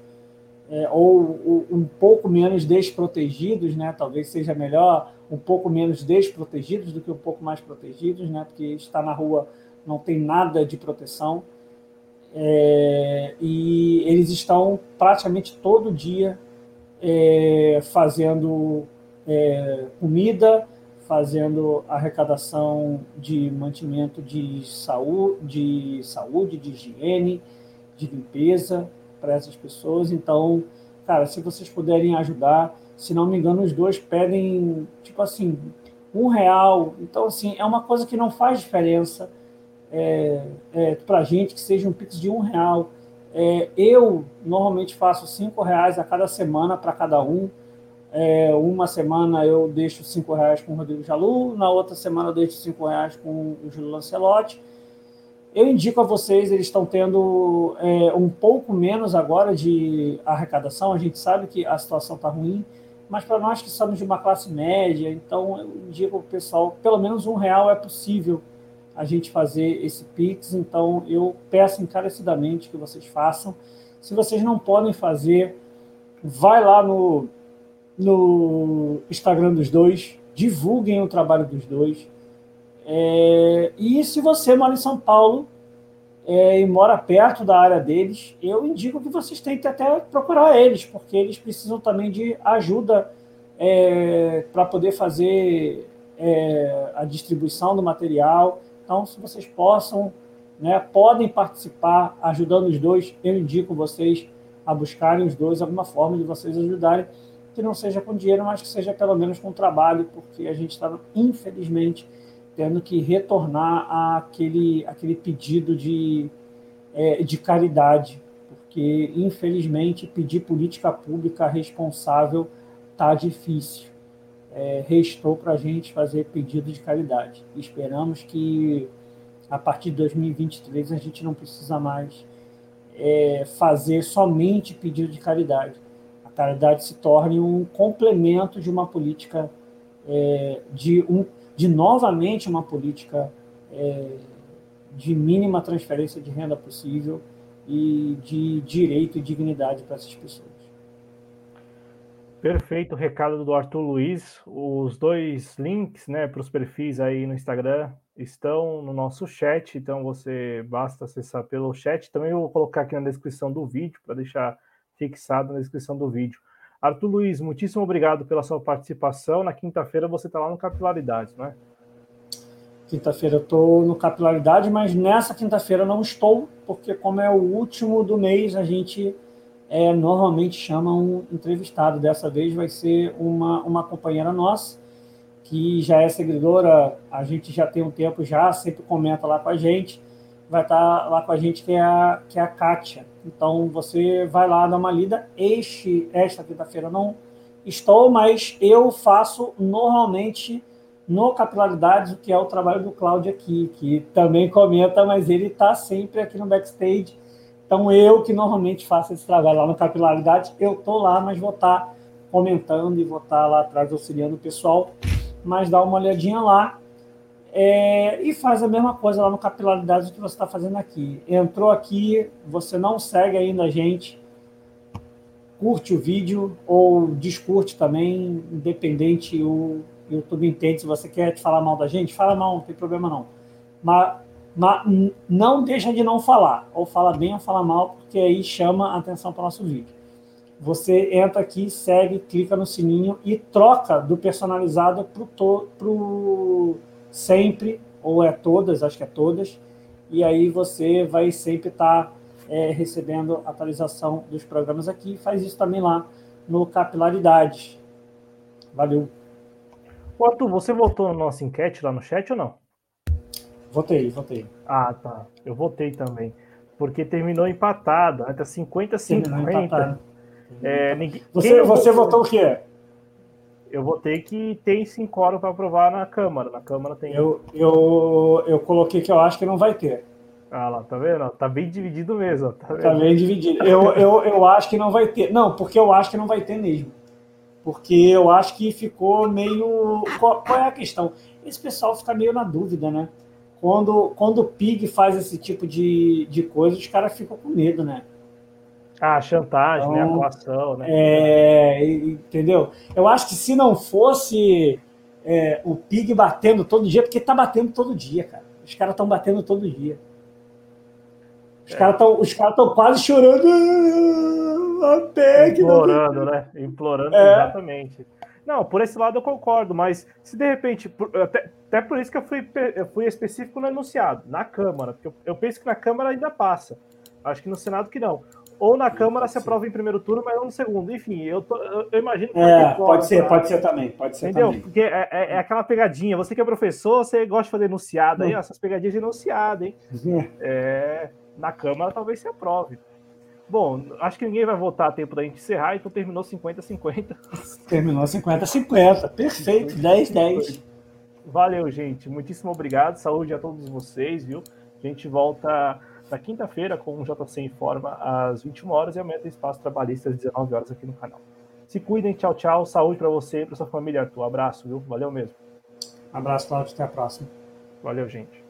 é, ou, ou, um pouco menos desprotegidos, né? Talvez seja melhor um pouco menos desprotegidos do que um pouco mais protegidos, né? Porque estar na rua não tem nada de proteção. É, e eles estão praticamente todo dia é, fazendo é, comida, fazendo arrecadação de mantimento de saúde, de saúde, de higiene, de limpeza para essas pessoas. Então, cara, se vocês puderem ajudar, se não me engano, os dois pedem tipo assim um real. Então, assim, é uma coisa que não faz diferença é, é, para a gente que seja um Pix de um real. É, eu normalmente faço cinco reais a cada semana para cada um. É, uma semana eu deixo cinco reais com o Rodrigo Jalu, na outra semana eu deixo cinco reais com o Júlio Lancelotti. Eu indico a vocês, eles estão tendo é, um pouco menos agora de arrecadação. A gente sabe que a situação está ruim, mas para nós que somos de uma classe média, então eu indico o pessoal, pelo menos um real é possível a gente fazer esse Pix, então eu peço encarecidamente que vocês façam. Se vocês não podem fazer, vai lá no, no Instagram dos dois, divulguem o trabalho dos dois. É, e se você mora em São Paulo é, e mora perto da área deles, eu indico que vocês tentem até procurar eles, porque eles precisam também de ajuda é, para poder fazer é, a distribuição do material. Então, se vocês possam, né, podem participar ajudando os dois, eu indico vocês a buscarem os dois alguma forma de vocês ajudarem, que não seja com dinheiro, mas que seja pelo menos com trabalho, porque a gente está, infelizmente, tendo que retornar àquele, àquele pedido de, é, de caridade, porque, infelizmente, pedir política pública responsável está difícil é, restou para a gente fazer pedido de caridade. Esperamos que a partir de 2023 a gente não precisa mais é, fazer somente pedido de caridade. A caridade se torne um complemento de uma política é, de, um, de novamente uma política é, de mínima transferência de renda possível e de direito e dignidade para essas pessoas. Perfeito, recado do Arthur Luiz. Os dois links né, para os perfis aí no Instagram estão no nosso chat, então você basta acessar pelo chat. Também eu vou colocar aqui na descrição do vídeo, para deixar fixado na descrição do vídeo. Arthur Luiz, muitíssimo obrigado pela sua participação. Na quinta-feira você está lá no Capilaridades, não é? Quinta-feira eu estou no Capilaridade, mas nessa quinta-feira não estou, porque como é o último do mês, a gente é, normalmente chama um entrevistado. Dessa vez vai ser uma, uma companheira nossa, que já é seguidora, a gente já tem um tempo já, sempre comenta lá com a gente. Vai estar lá com a gente, que é a, que é a Kátia. Então você vai lá dar uma lida. Este, esta quinta-feira não estou, mas eu faço normalmente no Capilaridades, o que é o trabalho do Cláudio aqui, que também comenta, mas ele está sempre aqui no backstage então, eu que normalmente faço esse trabalho lá no Capilaridade, eu estou lá, mas vou estar tá comentando e vou estar tá lá atrás auxiliando o pessoal. Mas dá uma olhadinha lá é, e faz a mesma coisa lá no Capilaridade que você está fazendo aqui. Entrou aqui, você não segue ainda a gente, curte o vídeo ou descurte também, independente, o YouTube entende. Se você quer te falar mal da gente, fala mal, não tem problema não. Mas mas não deixa de não falar, ou fala bem ou fala mal, porque aí chama a atenção para o nosso vídeo. Você entra aqui, segue, clica no sininho e troca do personalizado para o sempre, ou é todas, acho que é todas, e aí você vai sempre estar tá, é, recebendo atualização dos programas aqui. Faz isso também lá no Capilaridade. Valeu. Arthur, você votou na nossa enquete lá no chat ou não? Votei, votei. Ah, tá. Eu votei também. Porque terminou empatado? Tá 50 50. É, ninguém... Você, você votou o quê? Eu votei que tem cinco horas para aprovar na Câmara. Na Câmara tem. Eu, eu, eu coloquei que eu acho que não vai ter. Ah lá, tá vendo? Tá bem dividido mesmo. Tá, tá bem dividido. Eu, eu, eu acho que não vai ter. Não, porque eu acho que não vai ter mesmo. Porque eu acho que ficou meio. Qual, qual é a questão? Esse pessoal fica meio na dúvida, né? Quando, quando o Pig faz esse tipo de, de coisa, os caras ficam com medo, né? Ah, chantagem, então, né? A coação, né? É, entendeu? Eu acho que se não fosse é, o Pig batendo todo dia, porque tá batendo todo dia, cara. Os caras estão batendo todo dia. Os é. caras estão quase chorando. A PEC, Implorando, né? Implorando, é. exatamente. Não, por esse lado eu concordo, mas se de repente, até, até por isso que eu fui, eu fui específico no enunciado, na Câmara, porque eu, eu, penso que na Câmara ainda passa. Acho que no Senado que não. Ou na Câmara se aprova em primeiro turno, mas não no segundo. Enfim, eu, tô, eu, eu imagino que. É, pode ser, pode ser também. Pode ser Entendeu? Também. Porque é, é, é, aquela pegadinha. Você que é professor, você gosta de fazer enunciado aí, ó, essas pegadinhas de enunciado, hein? É, na Câmara talvez se aprove. Bom, acho que ninguém vai votar a tempo da gente encerrar, então terminou 50-50. Terminou 50-50, perfeito, 10-10. Valeu, gente. Muitíssimo obrigado. Saúde a todos vocês, viu? A gente volta na quinta-feira com o JC Informa às 21 horas e amanhã tem espaço trabalhista às 19 horas aqui no canal. Se cuidem, tchau, tchau. Saúde para você e para sua família, Arthur. Abraço, viu? Valeu mesmo. Abraço, Cláudio. Até a próxima. Valeu, gente.